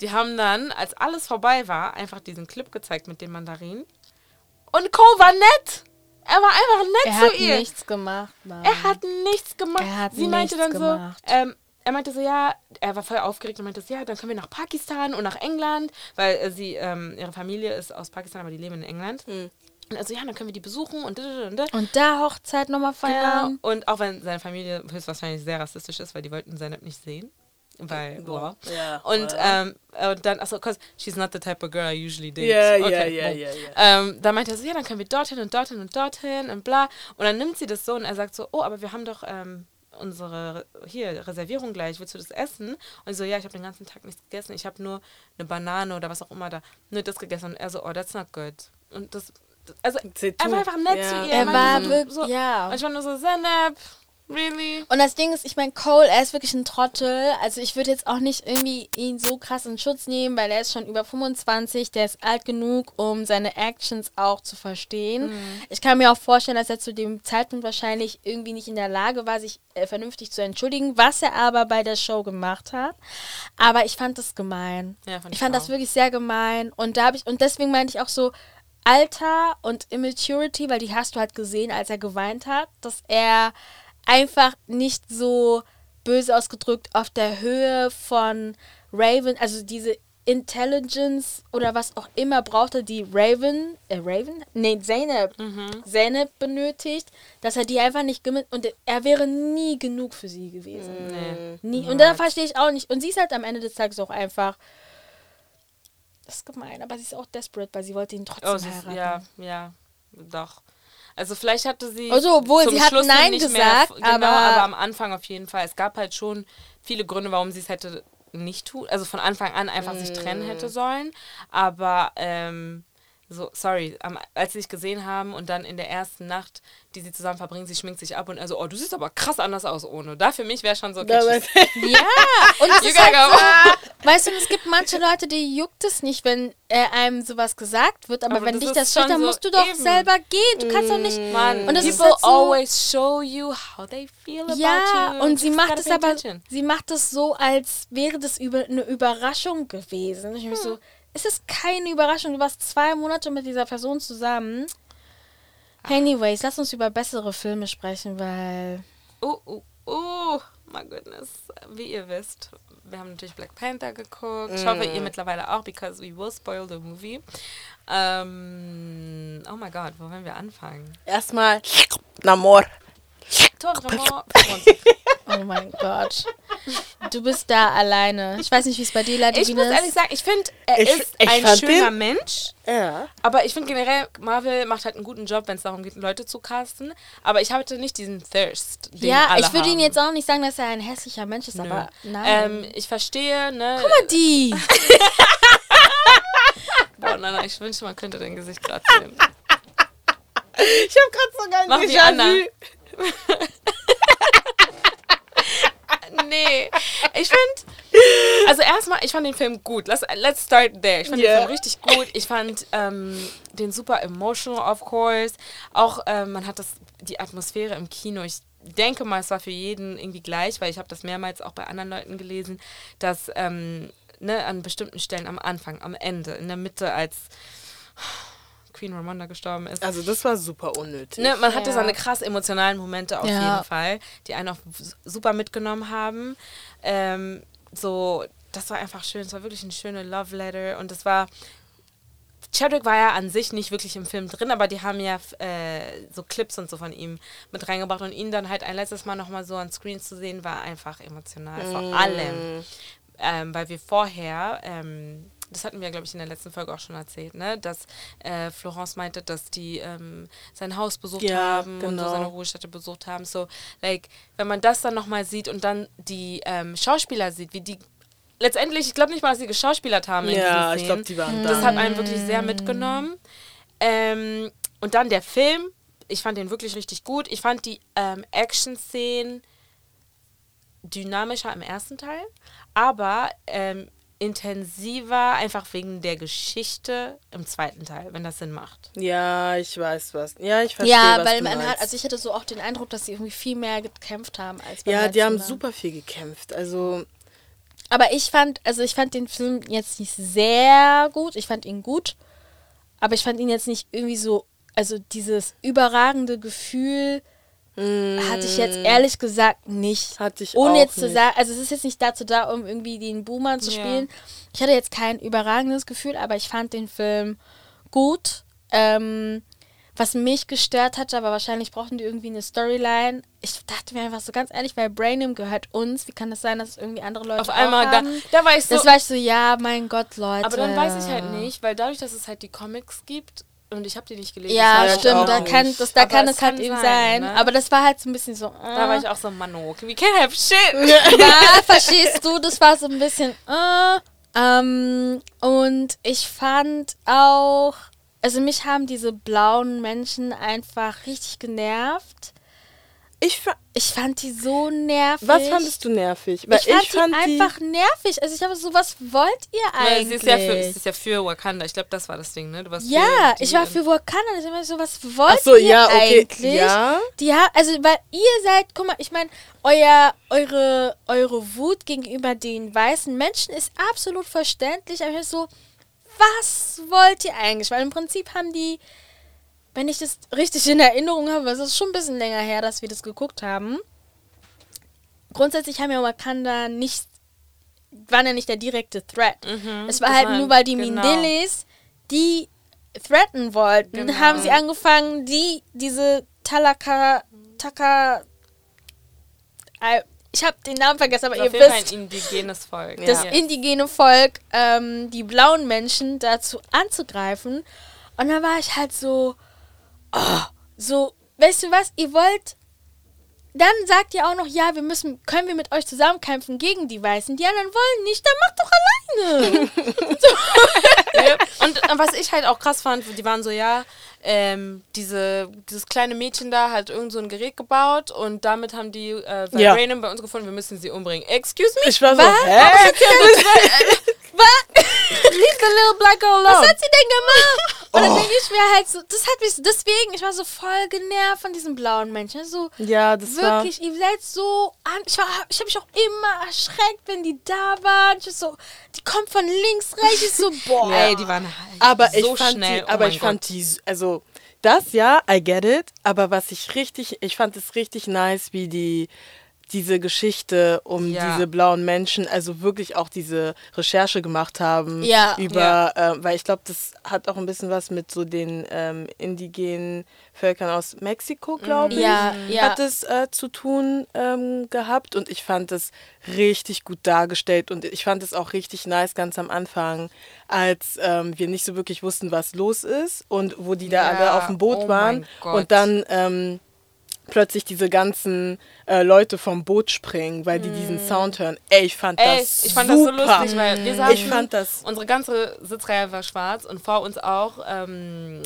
Die haben dann, als alles vorbei war, einfach diesen Clip gezeigt mit den Mandarinen. Und Cole war nett. Er war einfach nett Er zu hat ihr. nichts gemacht, Mann. Er hat nichts gemacht. Er hat Sie meinte dann nichts so, gemacht. ähm, er meinte so, ja, er war voll aufgeregt und meinte so, ja, dann können wir nach Pakistan und nach England, weil äh, sie, ähm, ihre Familie ist aus Pakistan, aber die leben in England. Und also, ja, dann können wir die besuchen und da, da, da, da. Und da Hochzeit nochmal Genau. feiern. Und auch wenn seine Familie höchstwahrscheinlich sehr rassistisch ist, weil die wollten Zeynep nicht sehen. Weil, boah. Ja, Und, ja. ähm, und dann, achso, cause she's not the type of girl I usually date. Ja, ja, Okay, ja, boom. ja, ja. Ähm, dann meinte er so, ja, dann können wir dorthin und dorthin und dorthin und bla. Und dann nimmt sie das so und er sagt so, oh, aber wir haben doch ähm, unsere hier Reservierung gleich, willst du das essen? Und ich so, ja, ich habe den ganzen Tag nichts gegessen. Ich habe nur eine Banane oder was auch immer da, nur das gegessen. Und er so, oh, that's not good. Und das, also er war einfach nett zu ihr. Er war so, wirklich, so, ja. Und ich war nur so, Zenab, really? Und das Ding ist, ich meine, Cole, er ist wirklich ein Trottel. Also ich würde jetzt auch nicht irgendwie ihn so krass in Schutz nehmen, weil er ist schon über 25, der ist alt genug, um seine Actions auch zu verstehen. Ich kann mir auch vorstellen, dass er zu dem Zeitpunkt wahrscheinlich irgendwie nicht in der Lage war, sich äh, vernünftig zu entschuldigen, was er aber bei der Show gemacht hat. Aber ich fand das gemein. Ja, fand ich ich fand das auch. wirklich sehr gemein. Und da habe ich, und deswegen meinte ich auch so, Alter und Immaturity, weil die hast du halt gesehen, als er geweint hat, dass er einfach nicht so böse ausgedrückt auf der Höhe von Raven, also diese Intelligence oder was auch immer brauchte, die Raven, äh Raven? Nee, Zeynep, Zeynep benötigt, dass er die einfach nicht gemit und er wäre nie genug für sie gewesen. Nee. Nie. Und da verstehe ich auch nicht. Und sie ist halt am Ende des Tages auch einfach. Das ist gemein, aber sie ist auch desperate, weil sie wollte ihn trotzdem Oh, sie ist, heiraten. ja, ja, doch. Also vielleicht hatte sie. Also, obwohl, zum sie hat Schluss Nein nicht gesagt, mehr, genau, aber- aber am Anfang auf jeden Fall. Es gab halt schon viele Gründe, warum sie es hätte nicht tun, also von Anfang an einfach sich trennen hätte sollen. Aber ähm, so, sorry, am, als sie sich gesehen haben und dann in der ersten Nacht, die sie zusammen verbringen, sie schminkt sich ab und also, oh, du siehst aber krass anders aus ohne. Da für mich wäre schon so kitschig. [laughs] Ja, und es You ist halt so, weißt du, es gibt manche Leute, die juckt es nicht, wenn äh, einem sowas gesagt wird, aber, Aber wenn das dich das schon dann so musst du doch eben. selber gehen. Du kannst doch nicht. Mann, Und das ist people halt so- always show you how they feel about Ja, you. und sie macht es aber, attention. sie macht es so, als wäre das über, eine Überraschung gewesen. Ich bin Hm. so, es ist keine Überraschung. Du warst zwei Monate mit dieser Person zusammen. Anyways, lass uns über bessere Filme sprechen, weil Oh, oh, oh, my goodness. Wie ihr wisst, wir haben natürlich Black Panther geguckt. Ich hoffe, ihr mittlerweile auch, because we will spoil the movie. Ähm, oh my God, wo wollen wir anfangen? Erstmal Namor. [laughs] Oh mein Gott. Du bist da alleine. Ich weiß nicht, wie es bei dir leider Ich muss ehrlich sagen, ich finde, er Ich- ist ich ein schöner den- Mensch. Ja. Aber ich finde generell, Marvel macht halt einen guten Job, wenn es darum geht, Leute zu casten. Aber ich hatte nicht diesen Thirst. Den Ja, alle ich würde ihn jetzt auch nicht sagen, dass er ein hässlicher Mensch ist, Nö. aber nein. Ähm, ich verstehe, ne? Guck mal die. [laughs] Boah, nein, nein, ich wünschte, man könnte dein Gesicht gerade sehen. Ich habe gerade sogar ein Mach wie. Anna. [laughs] nee, ich finde, also erstmal, ich fand den Film gut. Let's, let's start there. Ich fand Yeah. den Film richtig gut. Ich fand ähm, den super emotional, of course. Auch ähm, man hat das, die Atmosphäre im Kino. Ich denke mal, es war für jeden irgendwie gleich, weil ich habe das mehrmals auch bei anderen Leuten gelesen, dass ähm, ne, an bestimmten Stellen am Anfang, am Ende, in der Mitte, als Queen Ramonda gestorben ist, Also das war super unnötig. Ne, man hatte Ja. seine krass emotionalen Momente auf Ja. jeden Fall, die einen auch super mitgenommen haben. Ähm, so, das war einfach schön. Es war wirklich eine schöne Love Letter und es war. Chadwick war ja an sich nicht wirklich im Film drin, aber die haben ja äh, so Clips und so von ihm mit reingebracht und ihn dann halt ein letztes Mal nochmal so on Screen zu sehen, war einfach emotional. Vor allem, ähm, weil wir vorher, ähm, das hatten wir, glaube ich, in der letzten Folge auch schon erzählt, ne, dass äh, Florence meinte, dass die ähm, sein Haus besucht Ja, haben und so genau. seine Ruhestätte besucht haben. So, like, wenn man das dann nochmal sieht und dann die ähm, Schauspieler sieht, wie die letztendlich, ich glaube nicht mal, dass sie geschauspielert haben Ja, ich glaube, die waren Das da. hat einen wirklich sehr mitgenommen. Ähm, und dann der Film. Ich fand den wirklich richtig gut. Ich fand die ähm, Action-Szenen dynamischer im ersten Teil, aber ähm, intensiver einfach wegen der Geschichte im zweiten Teil, wenn das Sinn macht. Ja, ich weiß was. Ja, ich verstehe, Ja, weil man meinst. hat, also ich hatte so auch den Eindruck, dass sie irgendwie viel mehr gekämpft haben als ja, die haben super viel gekämpft. Also, Aber ich fand, also ich fand den Film jetzt nicht sehr gut. Ich fand ihn gut, aber ich fand ihn jetzt nicht irgendwie so, also dieses überragende Gefühl hatte ich jetzt ehrlich gesagt nicht. Hatte ich Ohne auch jetzt zu sagen, also es ist jetzt nicht dazu da, um irgendwie den Boomer zu Ja. spielen. Ich hatte jetzt kein überragendes Gefühl, aber ich fand den Film gut. Ähm, was mich gestört hatte, aber wahrscheinlich brauchten die irgendwie eine Storyline. Ich dachte mir einfach so ganz ehrlich, weil Brainham gehört uns. Wie kann das sein, dass es irgendwie andere Leute Auf einmal, da, da war ich so, Das war ich so, ja, mein Gott, Leute. aber dann weiß ich halt nicht, weil dadurch, dass es halt die Comics gibt und ich habe die nicht gelesen. Ja, ich stimmt, da kann, das, da Aber kann es halt eben sein, ne? Aber das war halt so ein bisschen so. Da war Äh, ich auch so, Mano, okay, we can't have shit. [laughs] ja, [laughs] verstehst du, das war so ein bisschen. Äh, ähm, und ich fand auch, also mich haben diese blauen Menschen einfach richtig genervt. Ich Ich fand die so nervig. was fandest du nervig? Weil ich fand, die die einfach nervig. Also ich habe so, was wollt ihr Weil eigentlich? sie ist ja für, ist ja für Wakanda. Ich glaube, das war das Ding, ne? Du warst Ja, für die, ich war für Wakanda. Ich immer so, was wollt Ach so, ihr ja, okay. eigentlich? Ja. Die ha also, weil ihr seid, guck mal, ich meine, euer, eure, eure Wut gegenüber den weißen Menschen ist absolut verständlich. Aber ich so, was wollt ihr eigentlich? Weil im Prinzip haben die, wenn ich das richtig in Erinnerung habe, es ist schon ein bisschen länger her, dass wir das geguckt haben. Grundsätzlich haben ja Wakanda nicht, waren ja nicht der direkte Threat. Mhm, es war halt nur, weil die genau. Mindelis die threaten wollten, Genau. haben sie angefangen, die, diese Talaka, Taka, ich habe den Namen vergessen, aber ihr wisst, ein indigenes Volk. das ja. indigene Volk, ähm, die blauen Menschen dazu anzugreifen. Und dann war ich halt so, oh, so, weißt du was, ihr wollt, dann sagt ihr auch noch, ja, wir müssen, können wir mit euch zusammenkämpfen gegen die Weißen. Die anderen wollen nicht, dann macht doch alleine. [laughs] Und äh, was ich halt auch krass fand, die waren so, ja, ähm, diese, dieses kleine Mädchen da hat irgend so ein Gerät gebaut und damit haben die äh, Ja. Vibranium bei uns gefunden, wir müssen sie umbringen. Excuse me? Ich war so, Was? hä? [laughs] Leave the little black girl alone. Was hat sie denn gemacht? Und Oh. dann denke ich mir halt so, das hat mich, deswegen, ich war so voll genervt von diesen blauen Menschen. So, Ja, das war... wirklich, ihr seid so an. Ich, war- ich habe mich auch immer erschreckt, wenn die da waren. Ich so, die kommt von links, rechts. Ich so, [laughs] boah. Ey, die waren halt Aber so ich fand schnell. die, oh aber mein ich fand Gott. die, s- also das ja, I get it, aber was ich richtig, ich fand es richtig nice, wie die diese Geschichte um Ja. diese blauen Menschen, also wirklich auch diese Recherche gemacht haben Ja. über, äh, weil ich glaube, das hat auch ein bisschen was mit so den ähm, indigenen Völkern aus Mexiko, glaube ich, Ja, ja. hat es äh, zu tun ähm, gehabt und ich fand es richtig gut dargestellt und ich fand es auch richtig nice ganz am Anfang, als ähm, wir nicht so wirklich wussten, was los ist und wo die da Ja, alle auf dem Boot oh waren und dann ähm, plötzlich diese ganzen äh, Leute vom Boot springen, weil die diesen Sound hören. Ey, ich fand Mm. Ey, das ich fand das so super. lustig, weil wir saßen, Ich fand das unsere ganze Sitzreihe war schwarz und vor uns auch ähm,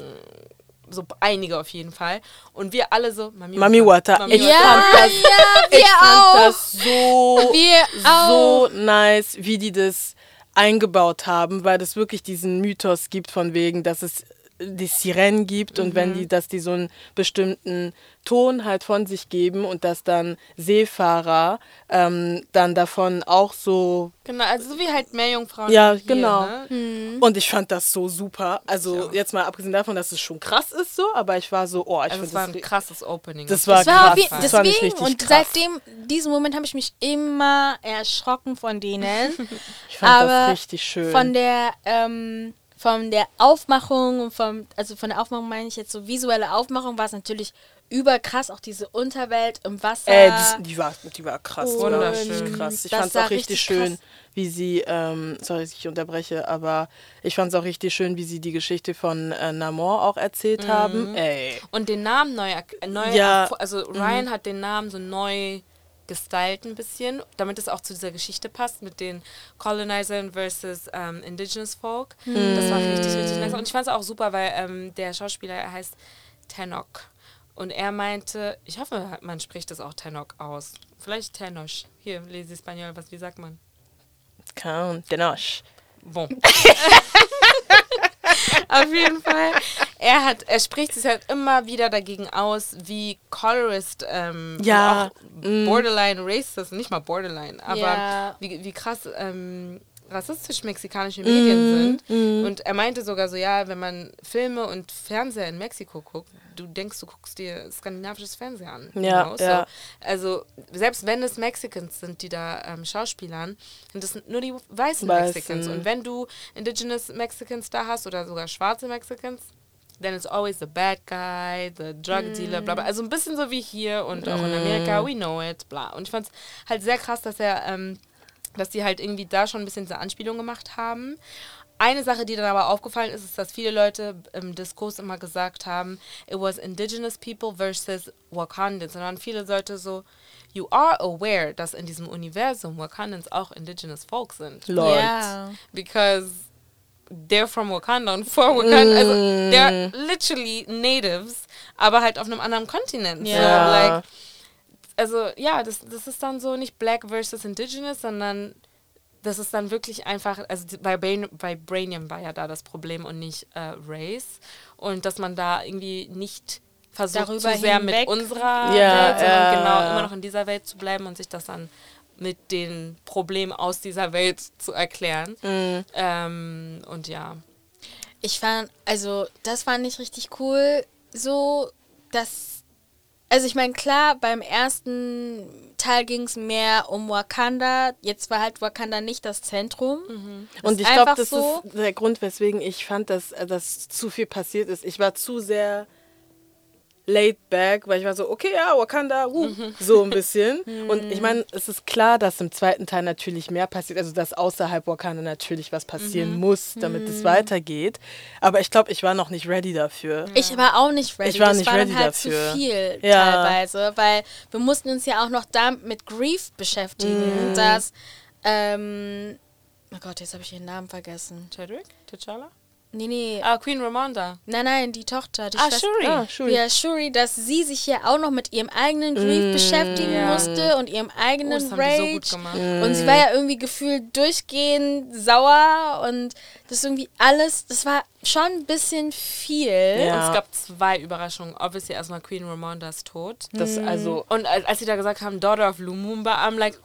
so einige auf jeden Fall. Und wir alle so, Mami, Mami Water. Mami Ich Water. fand das, wir ich fand auch. das so, Wir so nice, wie die das eingebaut haben, weil das wirklich diesen Mythos gibt von wegen, dass es die Sirenen gibt und wenn die, dass die so einen bestimmten Ton halt von sich geben und dass dann Seefahrer ähm, dann davon auch so Genau, also so wie halt Meerjungfrauen. Ja, hier, genau. Ne? und ich fand das so super. Also jetzt mal abgesehen davon, dass es schon krass ist so, aber ich war so, oh, ich Also finde es war das, ein krasses Opening. das war Das war krass. wie, das fand ich deswegen und krass. seitdem diesem Moment habe ich mich immer erschrocken von denen. [laughs] ich fand das aber richtig schön. von der ähm, von der Aufmachung und vom also von der Aufmachung meine ich jetzt so visuelle Aufmachung war es natürlich überkrass auch diese Unterwelt im Wasser. Äh, das, die, war, die war krass. Die war Wunderschön. krass. Ich fand es auch richtig schön, krass. wie sie, ähm, sorry, dass ich unterbreche, aber ich fand es auch richtig schön, wie sie die Geschichte von äh, Namor auch erzählt Mhm. haben. Ey. Und den Namen neu, erk- neu Ja. also Ryan hat den Namen so neu gestylt ein bisschen, damit es auch zu dieser Geschichte passt mit den Colonizern versus ähm, Indigenous Folk. Das war richtig, richtig nice. Und ich fand es auch super, weil ähm, der Schauspieler er heißt Tenok. Und er meinte, ich hoffe, man spricht das auch Tenok aus. Vielleicht Tenoch. Hier, lese Espanol, was, wie sagt man? Count, Denosh. Bon. [laughs] Auf jeden Fall. Er hat, er spricht sich halt immer wieder dagegen aus, wie Colorist, ähm, Ja, auch Borderline Racist, nicht mal Borderline, aber Ja. wie, wie krass ähm, rassistisch mexikanische Medien sind. Und er meinte sogar so, ja, wenn man Filme und Fernseher in Mexiko guckt, du denkst, du guckst dir skandinavisches Fernsehen an. you Ja, know? So, ja. Also selbst wenn es Mexicans sind, die da ähm, schauspielern, sind das nur die weißen, Weißen. Mexicans. Und wenn du Indigenous Mexicans da hast oder sogar schwarze Mexicans, then it's always the bad guy, the drug dealer, bla bla. Also ein bisschen so wie hier und auch in Amerika, we know it, bla. Und ich fand es halt sehr krass, dass er, ähm, dass die halt irgendwie da schon ein bisschen diese Anspielung gemacht haben. Eine Sache, die dann aber aufgefallen ist, ist, dass viele Leute im Diskurs immer gesagt haben, it was indigenous people versus Wakandans. Und dann waren viele Leute so, you are aware, dass in diesem Universum Wakandans auch indigenous folk sind. Lord. Ja. Because they're from Wakanda und for Wakanda, also they're literally natives, aber halt auf einem anderen Kontinent. So, Ja. like, also ja, das, das ist dann so nicht Black versus Indigenous, sondern das ist dann wirklich einfach, also bei, Brain, bei Brainium war ja da das Problem und nicht äh, Race. Und dass man da irgendwie nicht versucht, Darüber zu sehr hinweg. mit unserer Ja, Welt, sondern ja. genau immer noch in dieser Welt zu bleiben und sich das dann mit den Problemen aus dieser Welt zu erklären. Ähm, und ja. Ich fand, also das fand ich richtig cool, so dass, also ich meine, klar, beim ersten Teil ging es mehr um Wakanda, jetzt war halt Wakanda nicht das Zentrum. Und Ist ich glaube, das so. ist der Grund, weswegen ich fand, dass, äh, dass zu viel passiert ist. Ich war zu sehr laid back, weil ich war so, okay, ja, Wakanda, wuh, so ein bisschen. [laughs] Und ich meine, es ist klar, dass im zweiten Teil natürlich mehr passiert, also dass außerhalb Wakanda natürlich was passieren muss, damit es weitergeht. Aber ich glaube, ich war noch nicht ready dafür. Ich war auch nicht ready. Ich war das nicht war ready dann halt dafür. zu viel Ja. teilweise, weil wir mussten uns ja auch noch da mit Grief beschäftigen, dass, ähm, oh Gott, jetzt habe ich ihren Namen vergessen. Chadwick? T'Challa? Nee, nee. Ah, Queen Ramonda. Nein, nein, die Tochter. Die Ah, Schwester- Shuri. Ah, Shuri. Ja, Shuri, dass sie sich ja auch noch mit ihrem eigenen Grief beschäftigen Ja. musste und ihrem Oh, eigenen das haben die so gut Rage. gemacht. und sie war ja irgendwie gefühlt durchgehend sauer und das irgendwie alles, das war schon ein bisschen viel. Ja. Und es gab zwei Überraschungen. Obviously erstmal Queen Ramondas Tod. Das, also, Und als als sie da gesagt haben, Daughter of Lumumba, I'm like,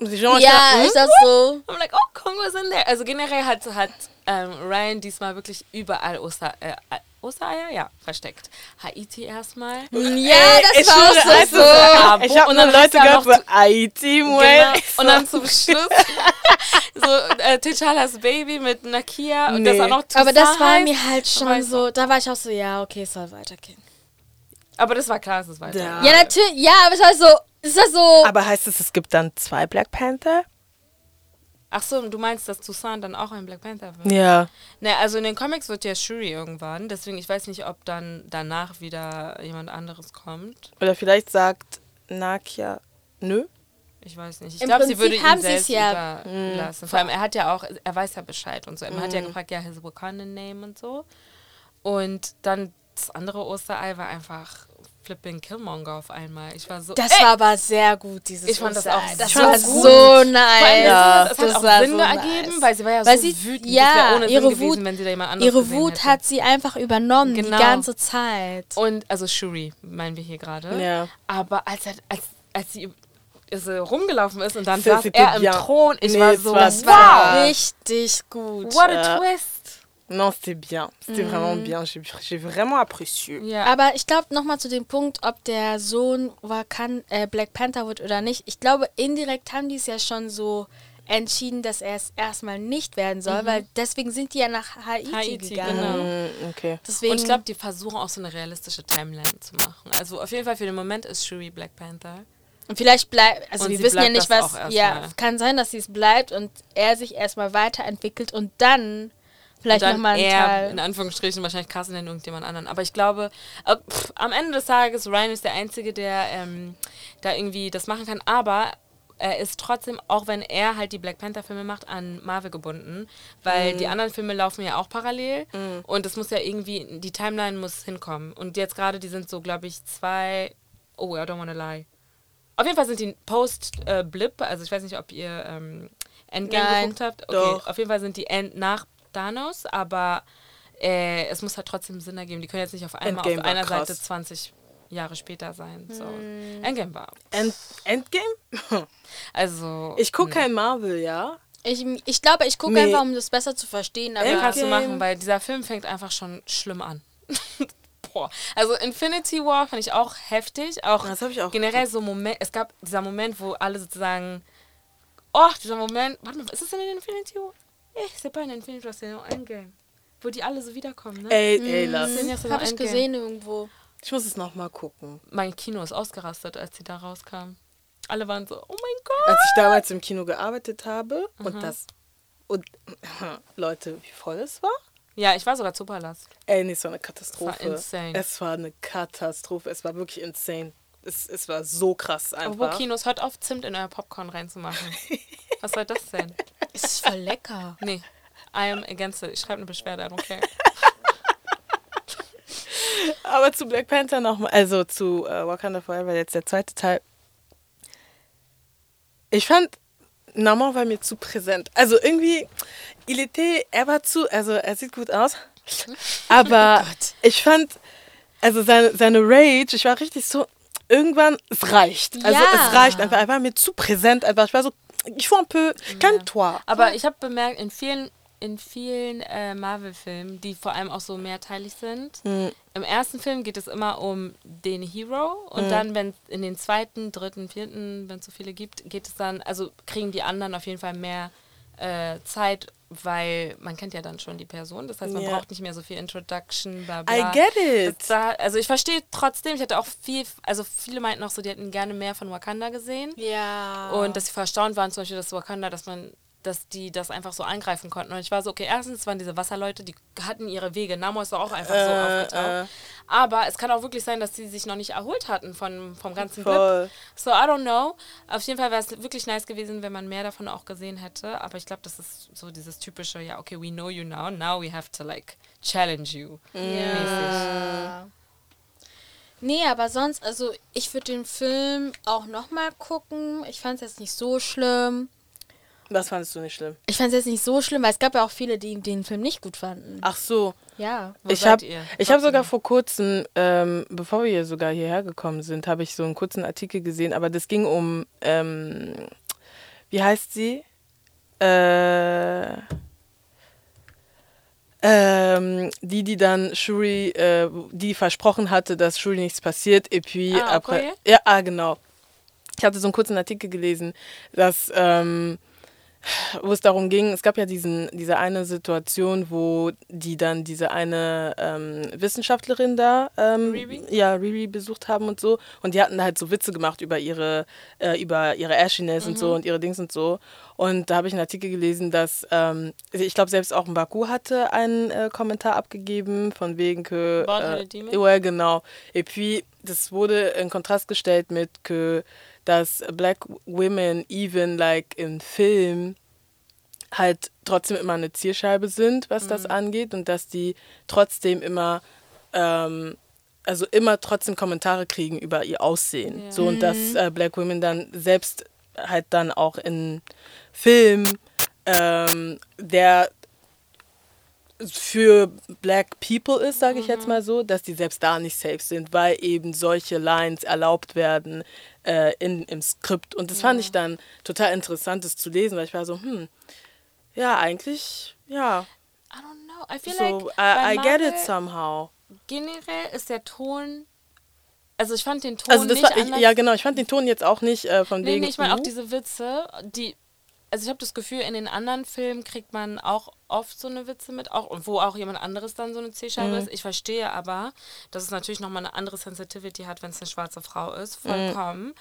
ich Ja, dachte, ist das so? I'm like, oh, Kongo ist in there. Also generell hat, hat ähm, Ryan diesmal wirklich überall Oster, äh, Ostereier, ja, versteckt. Haiti erstmal. Ja, Ey, das ich war auch so. also, so. Ich habe dann Leute gehört, so Haiti, Genau. Und dann zum Schluss [laughs] so äh, T'Challas Baby mit Nakia und das Nee. auch noch Aber das Toussaint war heißt. mir halt schon so, da war ich auch so, ja, okay, es soll weitergehen. Aber das war klar, dass es weiter. Ja. Ja, natürlich, ja, aber es war so, es war so, Aber heißt es, es gibt dann zwei Black Panther? Ach so, du meinst, dass Toussaint dann auch ein Black Panther wird? Ja. Ne, also in den Comics wird ja Shuri irgendwann, deswegen ich weiß nicht, ob dann danach wieder jemand anderes kommt. Oder vielleicht sagt Nakia, nö. Ich weiß nicht. Ich glaube, sie würde ihn haben selbst ja- überlassen. Vor allem, er hat ja auch, er weiß ja Bescheid und so. Er hat ja gefragt, ja, his Wakandan Name und so. Und dann das andere Osterei war einfach flipping Killmonger auf einmal. Ich war so, das ey, war aber sehr gut, dieses Ich fand das auch Das so war so nice. Ja. es hat auch Sinn so ergeben, nice. weil sie war ja Weil so sie- wütend. ja, das ohne ihre Sinn gewesen, Wut- wenn sie da jemand anderes Ihre Wut hätte. hat sie einfach übernommen, Genau. die ganze Zeit. Und, also Shuri, meinen wir hier gerade. Ja. Aber als, als, als sie rumgelaufen ist und dann saß er im bien. Thron, ich Nee, war so, war Das war wow, richtig gut. what a Ja. twist. Non, c'était bien. C'était vraiment bien. J'ai vraiment apprécié. Ja. Aber ich glaube, nochmal zu dem Punkt, ob der Sohn Wakan äh, Black Panther wird oder nicht. Ich glaube, indirekt haben die es ja schon so entschieden, dass er es erstmal nicht werden soll, weil deswegen sind die ja nach Haiti, Haiti, gegangen. genau. Mm, okay. Deswegen, Und ich glaube, die versuchen auch so eine realistische Timeline zu machen. Also auf jeden Fall für den Moment ist Shuri Black Panther. und vielleicht bleibt, also Und wir sie wissen ja nicht, was, ja, kann sein, dass sie es bleibt und er sich erstmal weiterentwickelt und dann vielleicht nochmal ein er, Teil. in Anführungsstrichen, wahrscheinlich casten dann irgendjemand anderen. Aber ich glaube, äh, pff, am Ende des Tages, Ryan ist der Einzige, der ähm, da irgendwie das machen kann. Aber er ist trotzdem, auch wenn er halt die Black Panther-Filme macht, an Marvel gebunden. Weil die anderen Filme laufen ja auch parallel. Und es muss ja irgendwie, die Timeline muss hinkommen. Und jetzt gerade, die sind so, glaube ich, zwei, oh, I don't wanna lie. Auf jeden Fall sind die Post-Blip, also ich weiß nicht, ob ihr ähm, Endgame Nein. geguckt habt. Okay, Doch. auf jeden Fall sind die End nach Thanos, aber äh, es muss halt trotzdem Sinn ergeben. Die können jetzt nicht auf einmal Endgame auf einer krass. Seite 20 Jahre später sein. So. Hm. Endgame war. End Endgame? [laughs] Also. Ich gucke kein Marvel, ja. Ich, ich glaube, ich gucke Nee. einfach, um das besser zu verstehen. Aber Ja, kannst du Endgame. machen, weil dieser Film fängt einfach schon schlimm an. [laughs] Boah. Also Infinity War fand ich auch heftig. Auch Das hab ich auch generell so Moment, es gab dieser Moment, wo alle sozusagen, oh, dieser Moment, warte mal, ist es in Infinity War? Eh, c'est pas in Infinity War, c'est in Endgame. Wo die alle so wiederkommen, ne? Ey, ey, lass. Sind ja so habe ich gesehen irgendwo. Ich muss es nochmal gucken. Mein Kino ist ausgerastet, als sie da rauskam. Alle waren so, oh mein Gott. Als ich damals im Kino gearbeitet habe und das. Und [laughs] Leute, wie voll es war? Ja, ich war sogar zu Palast. Ey, nee, es war eine Katastrophe. Es war insane. Es war eine Katastrophe. Es war wirklich insane. Es, es war so krass Apropos einfach. Kinos, hört auf, Zimt in euer Popcorn reinzumachen. [laughs] Was soll das denn? Es ist voll lecker. Nee, I am against it. Ich schreibe eine Beschwerde, I don't care. [laughs] Aber zu Black Panther nochmal, also zu äh, Wakanda Forever, jetzt der zweite Teil. Ich fand, Namor war mir zu präsent. Also irgendwie, il était, er war zu, also er sieht gut aus. [laughs] Aber ich fand, also seine, seine Rage, ich war richtig so, irgendwann, es reicht. Also Ja. es reicht einfach, er war mir zu präsent einfach. Ich war so, ich faut un peu, calme-toi. Aber ich habe bemerkt, in vielen, in vielen äh, Marvel-Filmen, die vor allem auch so mehrteilig sind, Mhm. im ersten Film geht es immer um den Hero und Mhm. dann, wenn in den zweiten, dritten, vierten, wenn es so viele gibt, geht es dann, also kriegen die anderen auf jeden Fall mehr äh, Zeit, weil man kennt ja dann schon die Person. Das heißt, man Ja. braucht nicht mehr so viel Introduction, bla bla. I get it. Da, also ich verstehe trotzdem, ich hatte auch viel, also viele meinten auch so, die hätten gerne mehr von Wakanda gesehen. Ja. Und dass sie verstaunt waren, zum Beispiel, dass Wakanda, dass man dass die das einfach so angreifen konnten. Und ich war so, okay, erstens waren diese Wasserleute, die hatten ihre Wege. Namo ist doch auch einfach so Äh, aufgetaucht. Aber es kann auch wirklich sein, dass sie sich noch nicht erholt hatten von, vom ganzen Voll. Blip. So, I don't know. Auf jeden Fall wäre es wirklich nice gewesen, wenn man mehr davon auch gesehen hätte. Aber ich glaube, das ist so dieses typische, ja, okay, we know you now, now we have to like challenge you. Ja. Nee, aber sonst, also ich würde den Film auch nochmal gucken. Ich fand es jetzt nicht so schlimm. Was fandest du nicht schlimm? Ich fand es jetzt nicht so schlimm, weil es gab ja auch viele, die den Film nicht gut fanden. Ach so. Ja. Wo ich habe hab sogar vor kurzem, ähm, bevor wir sogar hierher gekommen sind, habe ich so einen kurzen Artikel gesehen, aber das ging um, ähm, wie heißt sie? Äh, ähm, die, die dann Shuri, äh, die versprochen hatte, dass Shuri nichts passiert, et puis Ah, après, ja, ah, genau. Ich hatte so einen kurzen Artikel gelesen, dass, ähm, wo es darum ging, es gab ja diesen, diese eine Situation, wo die dann diese eine ähm, Wissenschaftlerin da, ähm, Riri? ja, Riri besucht haben und so. Und die hatten halt so Witze gemacht über ihre, äh, über ihre Ashiness und so und ihre Dings und so. Und da habe ich einen Artikel gelesen, dass, ähm, ich glaube, selbst auch Baku hatte einen äh, Kommentar abgegeben, von wegen que. Äh, ouais, genau. Et puis, das wurde in Kontrast gestellt mit que, dass Black Women even like im Film halt trotzdem immer eine Zielscheibe sind, was das angeht und dass die trotzdem immer ähm, also immer trotzdem Kommentare kriegen über ihr Aussehen. Ja. So und dass äh, Black Women dann selbst halt dann auch in Film ähm, der für Black People ist, sage ich jetzt mal so, dass die selbst da nicht safe sind, weil eben solche Lines erlaubt werden äh, in, im Skript. Und das fand ich dann total interessant, das zu lesen, weil ich war so, hm, ja, eigentlich, ja, I don't know. I feel so, like I, I get it somehow. generell ist der Ton. Also ich fand den Ton Also das nicht war, ich, ja genau, ich fand den Ton jetzt auch nicht äh, von nee, wegen. nee, ich meine auch uh, diese Witze, die. Also ich habe das Gefühl, in den anderen Filmen kriegt man auch oft so eine Witze mit, auch wo auch jemand anderes dann so eine Zielscheibe Mhm. ist. Ich verstehe aber, dass es natürlich nochmal eine andere Sensitivity hat, wenn es eine schwarze Frau ist, vollkommen.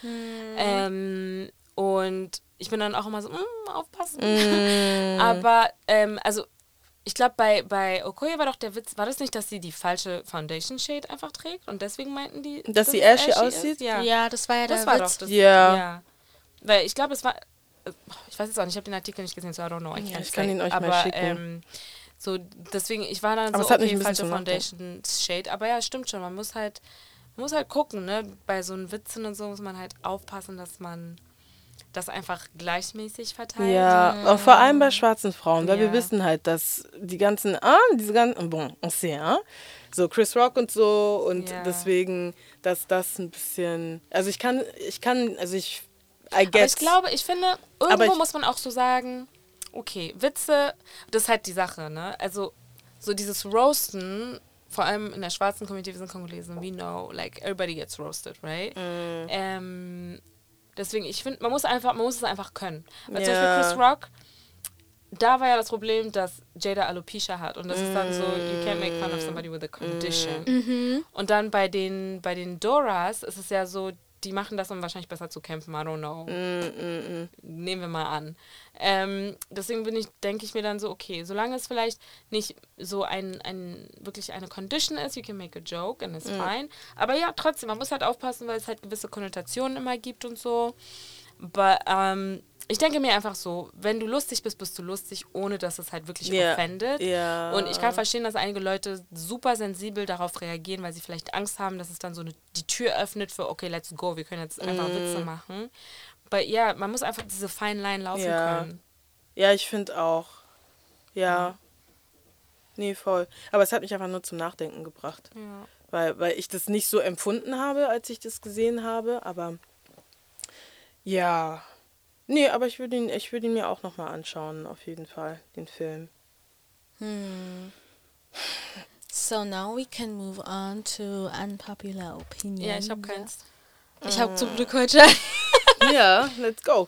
Ähm, und ich bin dann auch immer so, mm, aufpassen. Mhm. [laughs] aber ähm, also ich glaube, bei, bei Okoye war doch der Witz, war das nicht, dass sie die falsche Foundation Shade einfach trägt und deswegen meinten die, Dass sie es ashy ist? aussieht? Ja. Ja, das war ja das der war Witz. doch das. Ja. ja. Weil ich glaube, es war, ich weiß es auch nicht, ich habe den Artikel nicht gesehen, so I don't know. I Ja, ich kann ihn euch mal aber, schicken. Ähm, so, deswegen, ich war dann Aber so, es hat mich okay, ein bisschen falsche. Foundation Shade. Aber ja, stimmt schon, man muss halt, man muss halt gucken, ne? Bei so einen Witzen und so muss man halt aufpassen, dass man das einfach gleichmäßig verteilt. Ja, und vor allem bei schwarzen Frauen, weil wir Ja. wissen halt, dass die ganzen, ah, diese ganzen, bon, on sait, so Chris Rock und so und Ja. deswegen, dass das ein bisschen, also ich kann, ich kann, also ich, I Aber guess. ich glaube, ich finde, Aber irgendwo ich- muss man auch so sagen, okay, Witze, das ist halt die Sache, ne? Also, so dieses Roasten, vor allem in der schwarzen Community, wir sind Kongolesen, we know, like, everybody gets roasted, right? Mm. Ähm, deswegen, ich finde, man muss einfach, man muss es einfach können. Weil zum. Beispiel Chris Rock, da war ja das Problem, dass Jada Alopecia hat. Und das ist dann so, you can't make fun of somebody with a condition. Und dann bei den, bei den Doras ist es ja so, die machen das, um wahrscheinlich besser zu kämpfen. I don't know. Nehmen wir mal an. Ähm, deswegen bin ich, denke ich mir dann so, okay, solange es vielleicht nicht so ein, ein wirklich eine Condition ist, you can make a joke and it's fine. Aber ja, trotzdem, man muss halt aufpassen, weil es halt gewisse Konnotationen immer gibt und so. Aber ähm, ich denke mir einfach so, wenn du lustig bist, bist du lustig, ohne dass es halt wirklich Ja, offendet. ja. Und ich kann verstehen, dass einige Leute super sensibel darauf reagieren, weil sie vielleicht Angst haben, dass es dann so eine, die Tür öffnet für, okay, let's go, wir können jetzt einfach Witze machen. Aber ja, man muss einfach diese feinen Line laufen Ja. können. Ja, ich finde auch. Ja. Nee, voll. Aber es hat mich einfach nur zum Nachdenken gebracht. Ja. Weil, weil ich das nicht so empfunden habe, als ich das gesehen habe. Aber ja. Nee, aber ich würde ihn, ich würde ihn mir auch nochmal anschauen, auf jeden Fall, den Film. So now we can move on to unpopular opinion. Ja, ich habe keins. Ich habe zum Glück heute. [laughs] Ja, let's go.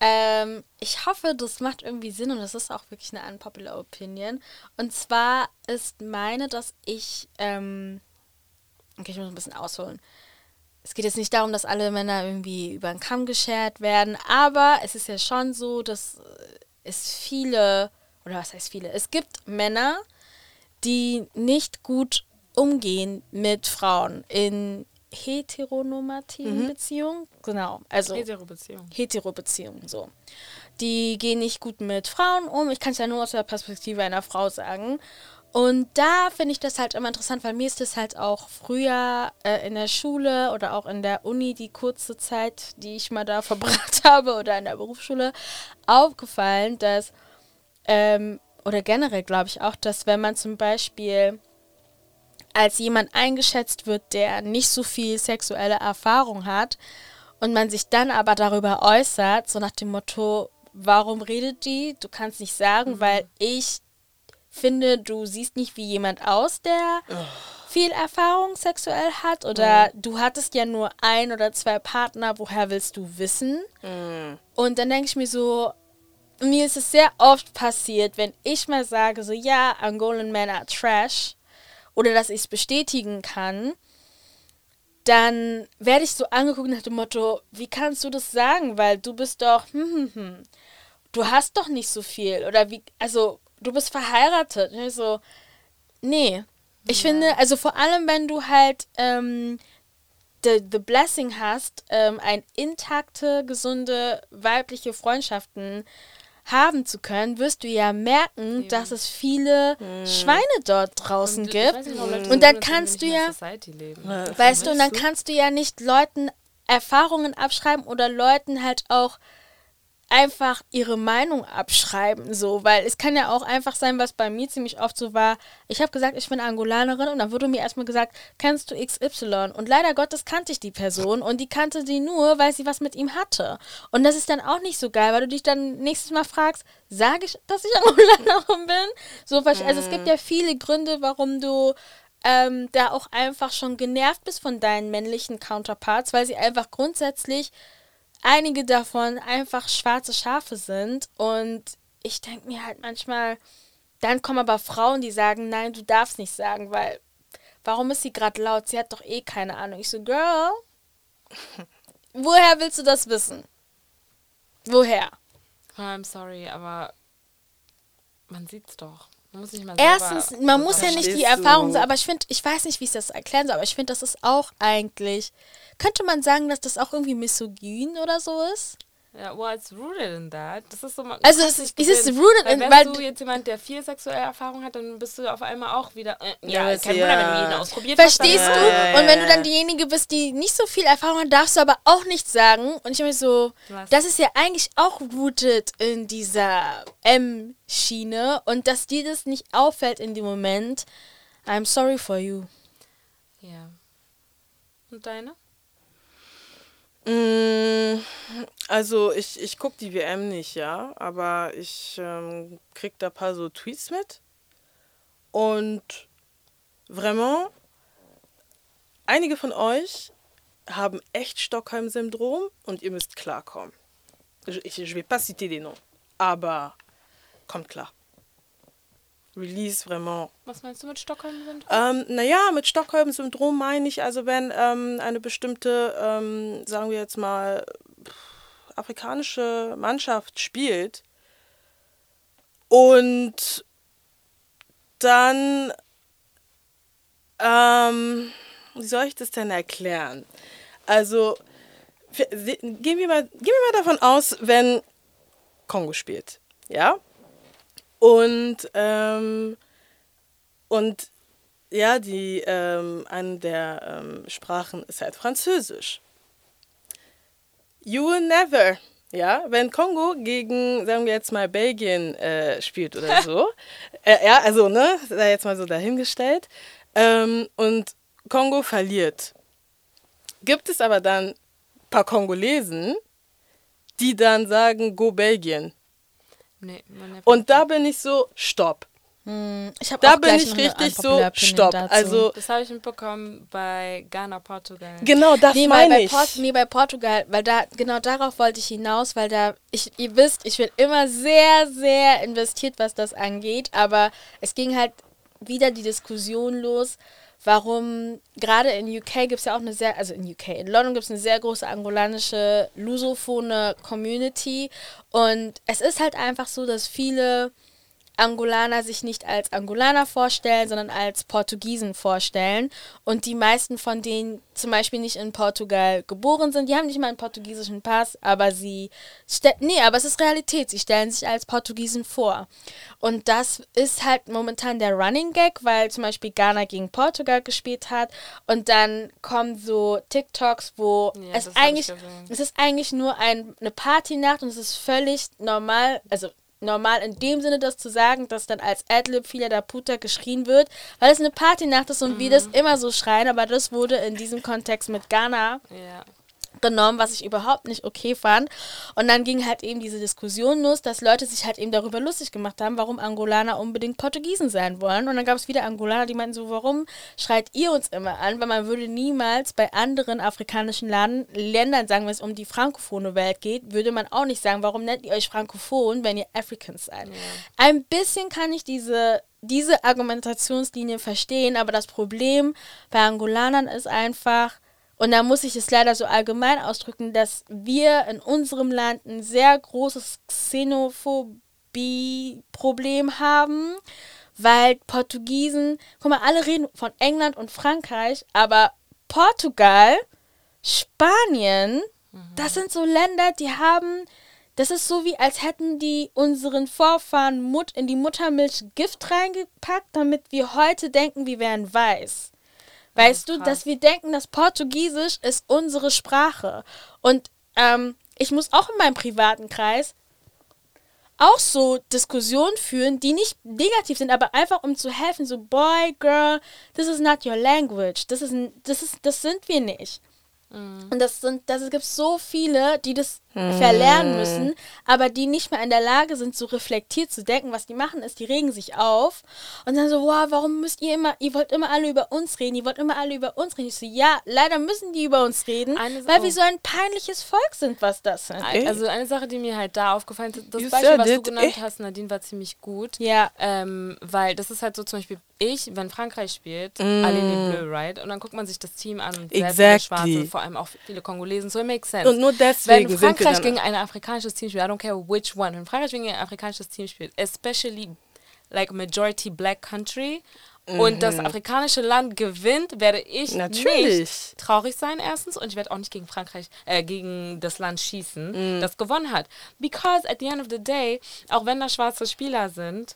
ähm, ich hoffe, das macht irgendwie Sinn und es ist auch wirklich eine unpopular opinion. Und zwar ist meine, dass ich, ähm, okay, ich muss ein bisschen ausholen. Es geht jetzt nicht darum, dass alle Männer irgendwie über den Kamm geschert werden, aber es ist ja schon so, dass äh, es viele, oder was heißt viele, es gibt Männer, die nicht gut umgehen mit Frauen in heteronormativen Beziehungen. Genau, also Hetero-Beziehung. Hetero-Beziehungen so. Die gehen nicht gut mit Frauen um. Ich kann es ja nur aus der Perspektive einer Frau sagen. Und da finde ich das halt immer interessant, weil mir ist das halt auch früher äh, in der Schule oder auch in der Uni, die kurze Zeit, die ich mal da [laughs] verbracht habe oder in der Berufsschule, aufgefallen, dass, ähm, oder generell glaube ich auch, dass wenn man zum Beispiel als jemand eingeschätzt wird, der nicht so viel sexuelle Erfahrung hat und man sich dann aber darüber äußert, so nach dem Motto, warum redet die? Du kannst nicht sagen, weil ich finde, du siehst nicht wie jemand aus, der viel Erfahrung sexuell hat oder du hattest ja nur ein oder zwei Partner, woher willst du wissen? Und dann denke ich mir so, mir ist es sehr oft passiert, wenn ich mal sage, so ja, Angolan Men are trash oder dass ich es bestätigen kann, dann werde ich so angeguckt nach dem Motto, wie kannst du das sagen? Weil du bist doch, hm, hm, hm, du hast doch nicht so viel. Oder wie, also du bist verheiratet. Und ich so, nee. Ich finde, also vor allem, wenn du halt ähm, the, the blessing hast, ähm, ein intakte, gesunde, weibliche Freundschaften haben zu können, wirst du ja merken, dass es viele Schweine dort draußen Und gibt. nicht, Leute Und dann kannst du ja-. Weißt du, und dann kannst du ja nicht Leuten Erfahrungen abschreiben oder Leuten halt auch einfach ihre Meinung abschreiben, so, weil es kann ja auch einfach sein, was bei mir ziemlich oft so war. Ich habe gesagt, ich bin Angolanerin und dann wurde mir erstmal gesagt, kennst du XY? Und leider Gottes kannte ich die Person und die kannte die nur, weil sie was mit ihm hatte. Und das ist dann auch nicht so geil, weil du dich dann nächstes Mal fragst, sage ich, dass ich [laughs] Angolanerin bin? So, also es gibt ja viele Gründe, warum du ähm, da auch einfach schon genervt bist von deinen männlichen Counterparts, weil sie einfach grundsätzlich einige davon einfach schwarze Schafe sind. Und ich denke mir halt manchmal, dann kommen aber Frauen, die sagen, nein, du darfst nicht sagen, weil warum ist sie gerade laut? Sie hat doch eh keine Ahnung. Ich so, Girl, [laughs] woher willst du das wissen? Woher? Oh, I'm sorry, aber man sieht's doch. Man muss nicht mal Erstens, man muss ja nicht die Erfahrung sagen, aber ich finde, ich weiß nicht, wie ich das erklären soll, aber ich finde, das ist auch eigentlich, könnte man sagen, dass das auch irgendwie misogyn oder so ist? Ja, well, it's rooted in that. Das ist so, Also es ist- es rooted weil in- wenn weil du jetzt jemand, der viel sexuelle Erfahrung hat, dann bist du auf einmal auch wieder, äh, Ja, ja, kein ja- Wunder, wenn du jeden ausprobiert hast. Verstehst dann- du? Ja, ja, Und wenn du dann diejenige bist, die nicht so viel Erfahrung hat, darfst du aber auch nichts sagen. Und ich habe mir so, Was? das ist ja eigentlich auch rooted in dieser M-Schiene. Und dass dir das nicht auffällt in dem Moment, I'm sorry for you. Ja. Und deine? Mm, Also ich, ich gucke die WM nicht, ja, aber ich ähm, krieg da ein paar so Tweets mit. Und vraiment, einige von euch haben echt Stockholm-Syndrom und ihr müsst klarkommen. Ich, ich, ich will pas citer des noms, aber kommt klar. Release vraiment Was meinst du mit Stockholm-Syndrom? ähm, naja, mit Stockholm-Syndrom meine ich, also wenn ähm, eine bestimmte, ähm, sagen wir jetzt mal, pff, afrikanische Mannschaft spielt und dann, ähm, wie soll ich das denn erklären? Also, gehen wir mal, gehen wir mal davon aus, wenn Kongo spielt, ja? Und, ähm, und ja, die, ähm, eine der ähm, Sprachen ist halt Französisch. You will never, ja, wenn Kongo gegen, sagen wir jetzt mal, Belgien äh, spielt oder so, [laughs] äh, ja, also, ne, sei jetzt mal so dahingestellt, ähm, und Kongo verliert, gibt es aber dann ein paar Kongolesen, die dann sagen, go Belgien. Nee, Und da bin ich so, stopp. Ich hab Da auch bin gleich ich noch eine richtig so, stopp. dazu. Also, Das habe ich mitbekommen bei Ghana, Portugal. genau das Nee, meine bei, ich. Port nee, bei Portugal, weil da, genau darauf wollte ich hinaus, weil da, ich, ihr wisst, ich bin immer sehr, sehr investiert, was das angeht, aber es ging halt wieder die Diskussion los, warum gerade in UK gibt es ja auch eine sehr, also in UK, in London gibt es eine sehr große angolanische lusophone Community. Und es ist halt einfach so, dass viele Angolaner sich nicht als Angolaner vorstellen, sondern als Portugiesen vorstellen. Und die meisten von denen zum Beispiel nicht in Portugal geboren sind, die haben nicht mal einen portugiesischen Pass, aber sie nee, aber es ist Realität. Sie stellen sich als Portugiesen vor. Und das ist halt momentan der Running Gag, weil zum Beispiel Ghana gegen Portugal gespielt hat und dann kommen so TikToks, wo Ja, es eigentlich es ist eigentlich nur ein, eine Partynacht und es ist völlig normal, also normal in dem Sinne, das zu sagen, dass dann als Adlib Fila da Puta geschrien wird, weil es eine Partynacht ist und wir das immer so schreien, aber das wurde in diesem Kontext mit Ghana Ja. Genommen, was ich überhaupt nicht okay fand. Und dann ging halt eben diese Diskussion los, dass Leute sich halt eben darüber lustig gemacht haben, warum Angolaner unbedingt Portugiesen sein wollen. Und dann gab es wieder Angolaner, die meinten so, warum schreit ihr uns immer an? Weil man würde niemals bei anderen afrikanischen Laden, Ländern sagen, wenn es um die frankophone Welt geht, würde man auch nicht sagen, warum nennt ihr euch frankophon, wenn ihr Africans seid. Ein bisschen kann ich diese diese Argumentationslinie verstehen, aber das Problem bei Angolanern ist einfach, und da muss ich es leider so allgemein ausdrücken, dass wir in unserem Land ein sehr großes Xenophobie-Problem haben, weil Portugiesen, guck mal, alle reden von England und Frankreich, aber Portugal, Spanien, das sind so Länder, die haben, das ist so wie, als hätten die unseren Vorfahren Mut in die Muttermilch Gift reingepackt, damit wir heute denken, wir wären weiß. Weißt du, krass. dass wir denken, dass Portugiesisch ist unsere Sprache. Und ähm, ich muss auch in meinem privaten Kreis auch so Diskussionen führen, die nicht negativ sind, aber einfach um zu helfen, so boy, girl, this is not your language. Das ist, das ist, das sind wir nicht. Und das sind, das es gibt so viele, die das verlernen müssen, aber die nicht mehr in der Lage sind, so reflektiert zu denken. Was die machen, ist, die regen sich auf und dann so, wow, warum müsst ihr immer, ihr wollt immer alle über uns reden, ihr wollt immer alle über uns reden. Ich so, ja, leider müssen die über uns reden, Eine- weil oh. wir so ein peinliches Volk sind, was das sind. Ey. Also eine Sache, die mir halt da aufgefallen ist, das You Beispiel, was du it, genannt ey. hast, Nadine, war ziemlich gut. Ja. Ähm, weil das ist halt so zum Beispiel ich, wenn Frankreich spielt, Mm. alle les Bleus, right? Und dann guckt man sich das Team an und Exactly. Schwarze, vor allem auch viele Kongolesen, so it makes sense. Und nur deswegen wenn sind Frankreich dann- gegen ein afrikanisches Team spielt, I don't care which one, wenn Frankreich gegen ein afrikanisches Team spielt, especially like majority black country und das afrikanische Land gewinnt, werde ich Mhm. Natürlich. nicht traurig sein erstens und ich werde auch nicht gegen Frankreich, äh, gegen das Land schießen, Mhm. das gewonnen hat. Because at the end of the day, auch wenn da schwarze Spieler sind,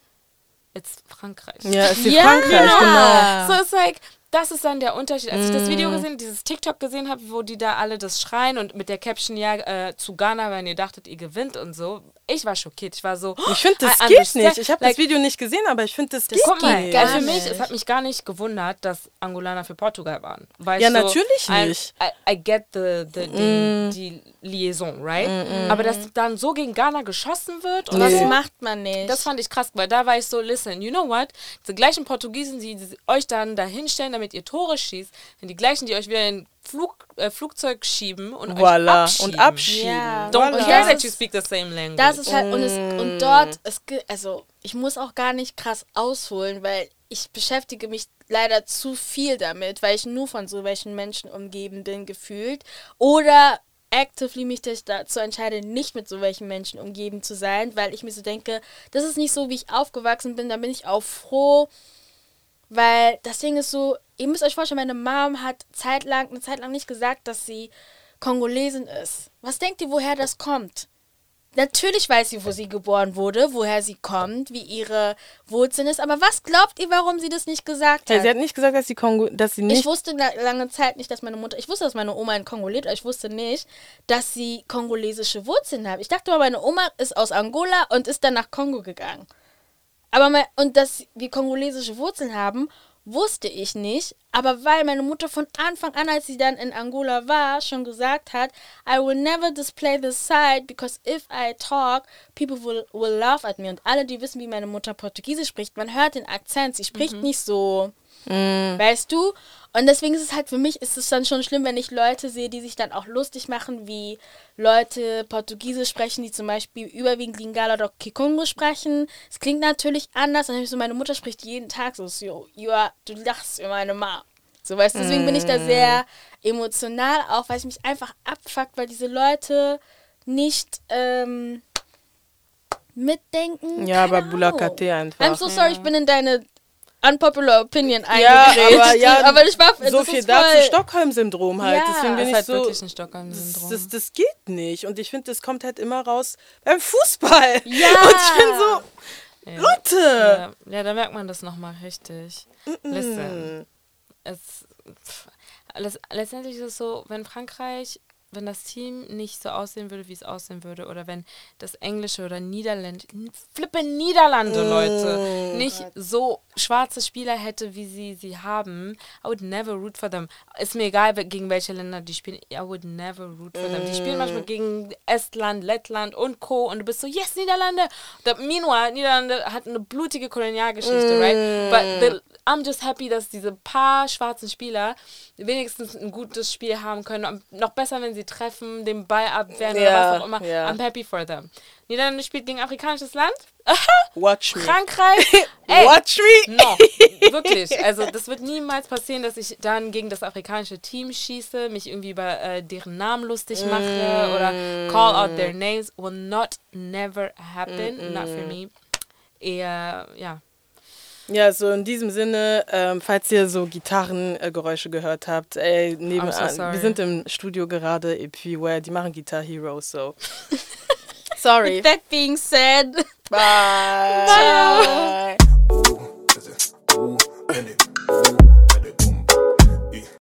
it's Frankreich. Ja, ist wie Ja. Frankreich, genau. So ist like, das ist dann der Unterschied. Als ich das Mm. Video gesehen, dieses TikTok gesehen habe, wo die da alle das schreien und mit der Caption ja äh, zu Ghana, wenn ihr dachtet, ihr gewinnt und so. Ich war schockiert. Ich war so. Ich finde, das I geht nicht. Ich habe Like, das Video nicht gesehen, aber ich finde, das, das geht guck mal, nicht. also für mich, es hat mich gar nicht gewundert, dass Angolaner für Portugal waren. Weil Ja, ich so, natürlich I, nicht. I, I get the, the, Mm. die, die Liaison, right? Aber dass dann so gegen Ghana geschossen wird und Das Nee. so, macht man nicht. das fand ich krass, weil da war ich so, listen, you know what? Die gleichen Portugiesen, die, die euch dann da hinstellen, damit ihr Tore schießt, sind die gleichen, die euch wieder in Flug, äh, Flugzeug schieben und euch Voilà. abschieben. Und abschieben. Ja. Don't Und care das that ist- you speak the same language. Das ist halt, und, es, Mm. und dort, es, also ich muss auch gar nicht krass ausholen, weil ich beschäftige mich leider zu viel damit, weil ich nur von so welchen Menschen umgeben bin, gefühlt. Oder actively mich dazu entscheide, nicht mit so welchen Menschen umgeben zu sein, weil ich mir so denke, das ist nicht so, wie ich aufgewachsen bin, da bin ich auch froh, weil das Ding ist so, ihr müsst euch vorstellen, meine Mom hat zeitlang, eine Zeit lang nicht gesagt, dass sie Kongolesin ist. Was denkt ihr, woher das kommt? Natürlich weiß sie, wo sie geboren wurde, woher sie kommt, wie ihre Wurzeln ist. Aber was glaubt ihr, warum sie das nicht gesagt Ja, hat? sie hat nicht gesagt, dass sie, Kongo, dass sie nicht. ich wusste la- lange Zeit nicht, dass meine Mutter, ich wusste, dass meine Oma in Kongo lebt, aber ich wusste nicht, dass sie kongolesische Wurzeln hat. Ich dachte mal, meine Oma ist aus Angola und ist dann nach Kongo gegangen. Aber mein, und dass wir kongolesische Wurzeln haben, wusste ich nicht. Aber weil meine Mutter von Anfang an, als sie dann in Angola war, schon gesagt hat, I will never display this side because if I talk, people will, will laugh at me. Und alle, die wissen, wie meine Mutter Portugiesisch spricht, man hört den Akzent. Sie spricht nicht so Weißt du? Und deswegen ist es halt für mich, ist es dann schon schlimm, wenn ich Leute sehe, die sich dann auch lustig machen, wie Leute Portugiesisch sprechen, die zum Beispiel überwiegend Lingala oder Kikongo sprechen. Es klingt natürlich anders. Und dann ich so, meine Mutter spricht jeden Tag so, so you are, du lachst über meine Mom. So, weißt du, deswegen bin ich da Mm. sehr emotional, auch weil ich mich einfach abfuckt, weil diese Leute nicht ähm, mitdenken. Ja, aber Keine Bulakate Ahnung. einfach. I'm so sorry, ich bin in deine unpopular Opinion Ja, eingegrätscht. aber ja, [laughs] aber ich war so das viel dazu Stockholm-Syndrom halt. Ja, Deswegen bin Das ist ich halt so. wirklich ein Das, Stockholm-Syndrom. das, das geht nicht. Und ich finde, das kommt halt immer raus beim Fußball. Ja. [laughs] Und ich bin so, Ja. Leute! Ja, ja, da merkt man das nochmal richtig. Listen, es, pff, letztendlich ist es so, wenn Frankreich, wenn das Team nicht so aussehen würde, wie es aussehen würde, oder wenn das Englische oder Niederländ, flippe Niederlande, Leute, nicht so schwarze Spieler hätte, wie sie sie haben, I would never root for them. Ist mir egal, gegen welche Länder die spielen, I would never root for them. Die spielen manchmal gegen Estland, Lettland und Co. Und du bist so, yes, Niederlande! Da, meanwhile, Niederlande hat eine blutige Kolonialgeschichte, right? But the, I'm just happy, dass diese paar schwarzen Spieler wenigstens ein gutes Spiel haben können. Noch besser, wenn sie treffen, den Ball abwehren oder Ja, was auch immer. ja. I'm happy for them. Niederlande spielt gegen afrikanisches Land. [laughs] Watch me. Frankreich. [laughs] Ey, Watch me! [laughs] no, wirklich. Also das wird niemals passieren, dass ich dann gegen das afrikanische Team schieße, mich irgendwie über äh, deren Namen lustig mache oder call out their names. Will not, never happen. Not for me. Eher, ja. Ja, so in diesem Sinne, ähm, falls ihr so Gitarrengeräusche gehört habt, ey, nebenan, so sorry. wir sind im Studio gerade, et puis, die machen Guitar Hero, so. [laughs] Sorry. That being said, Bye. [laughs] ciao.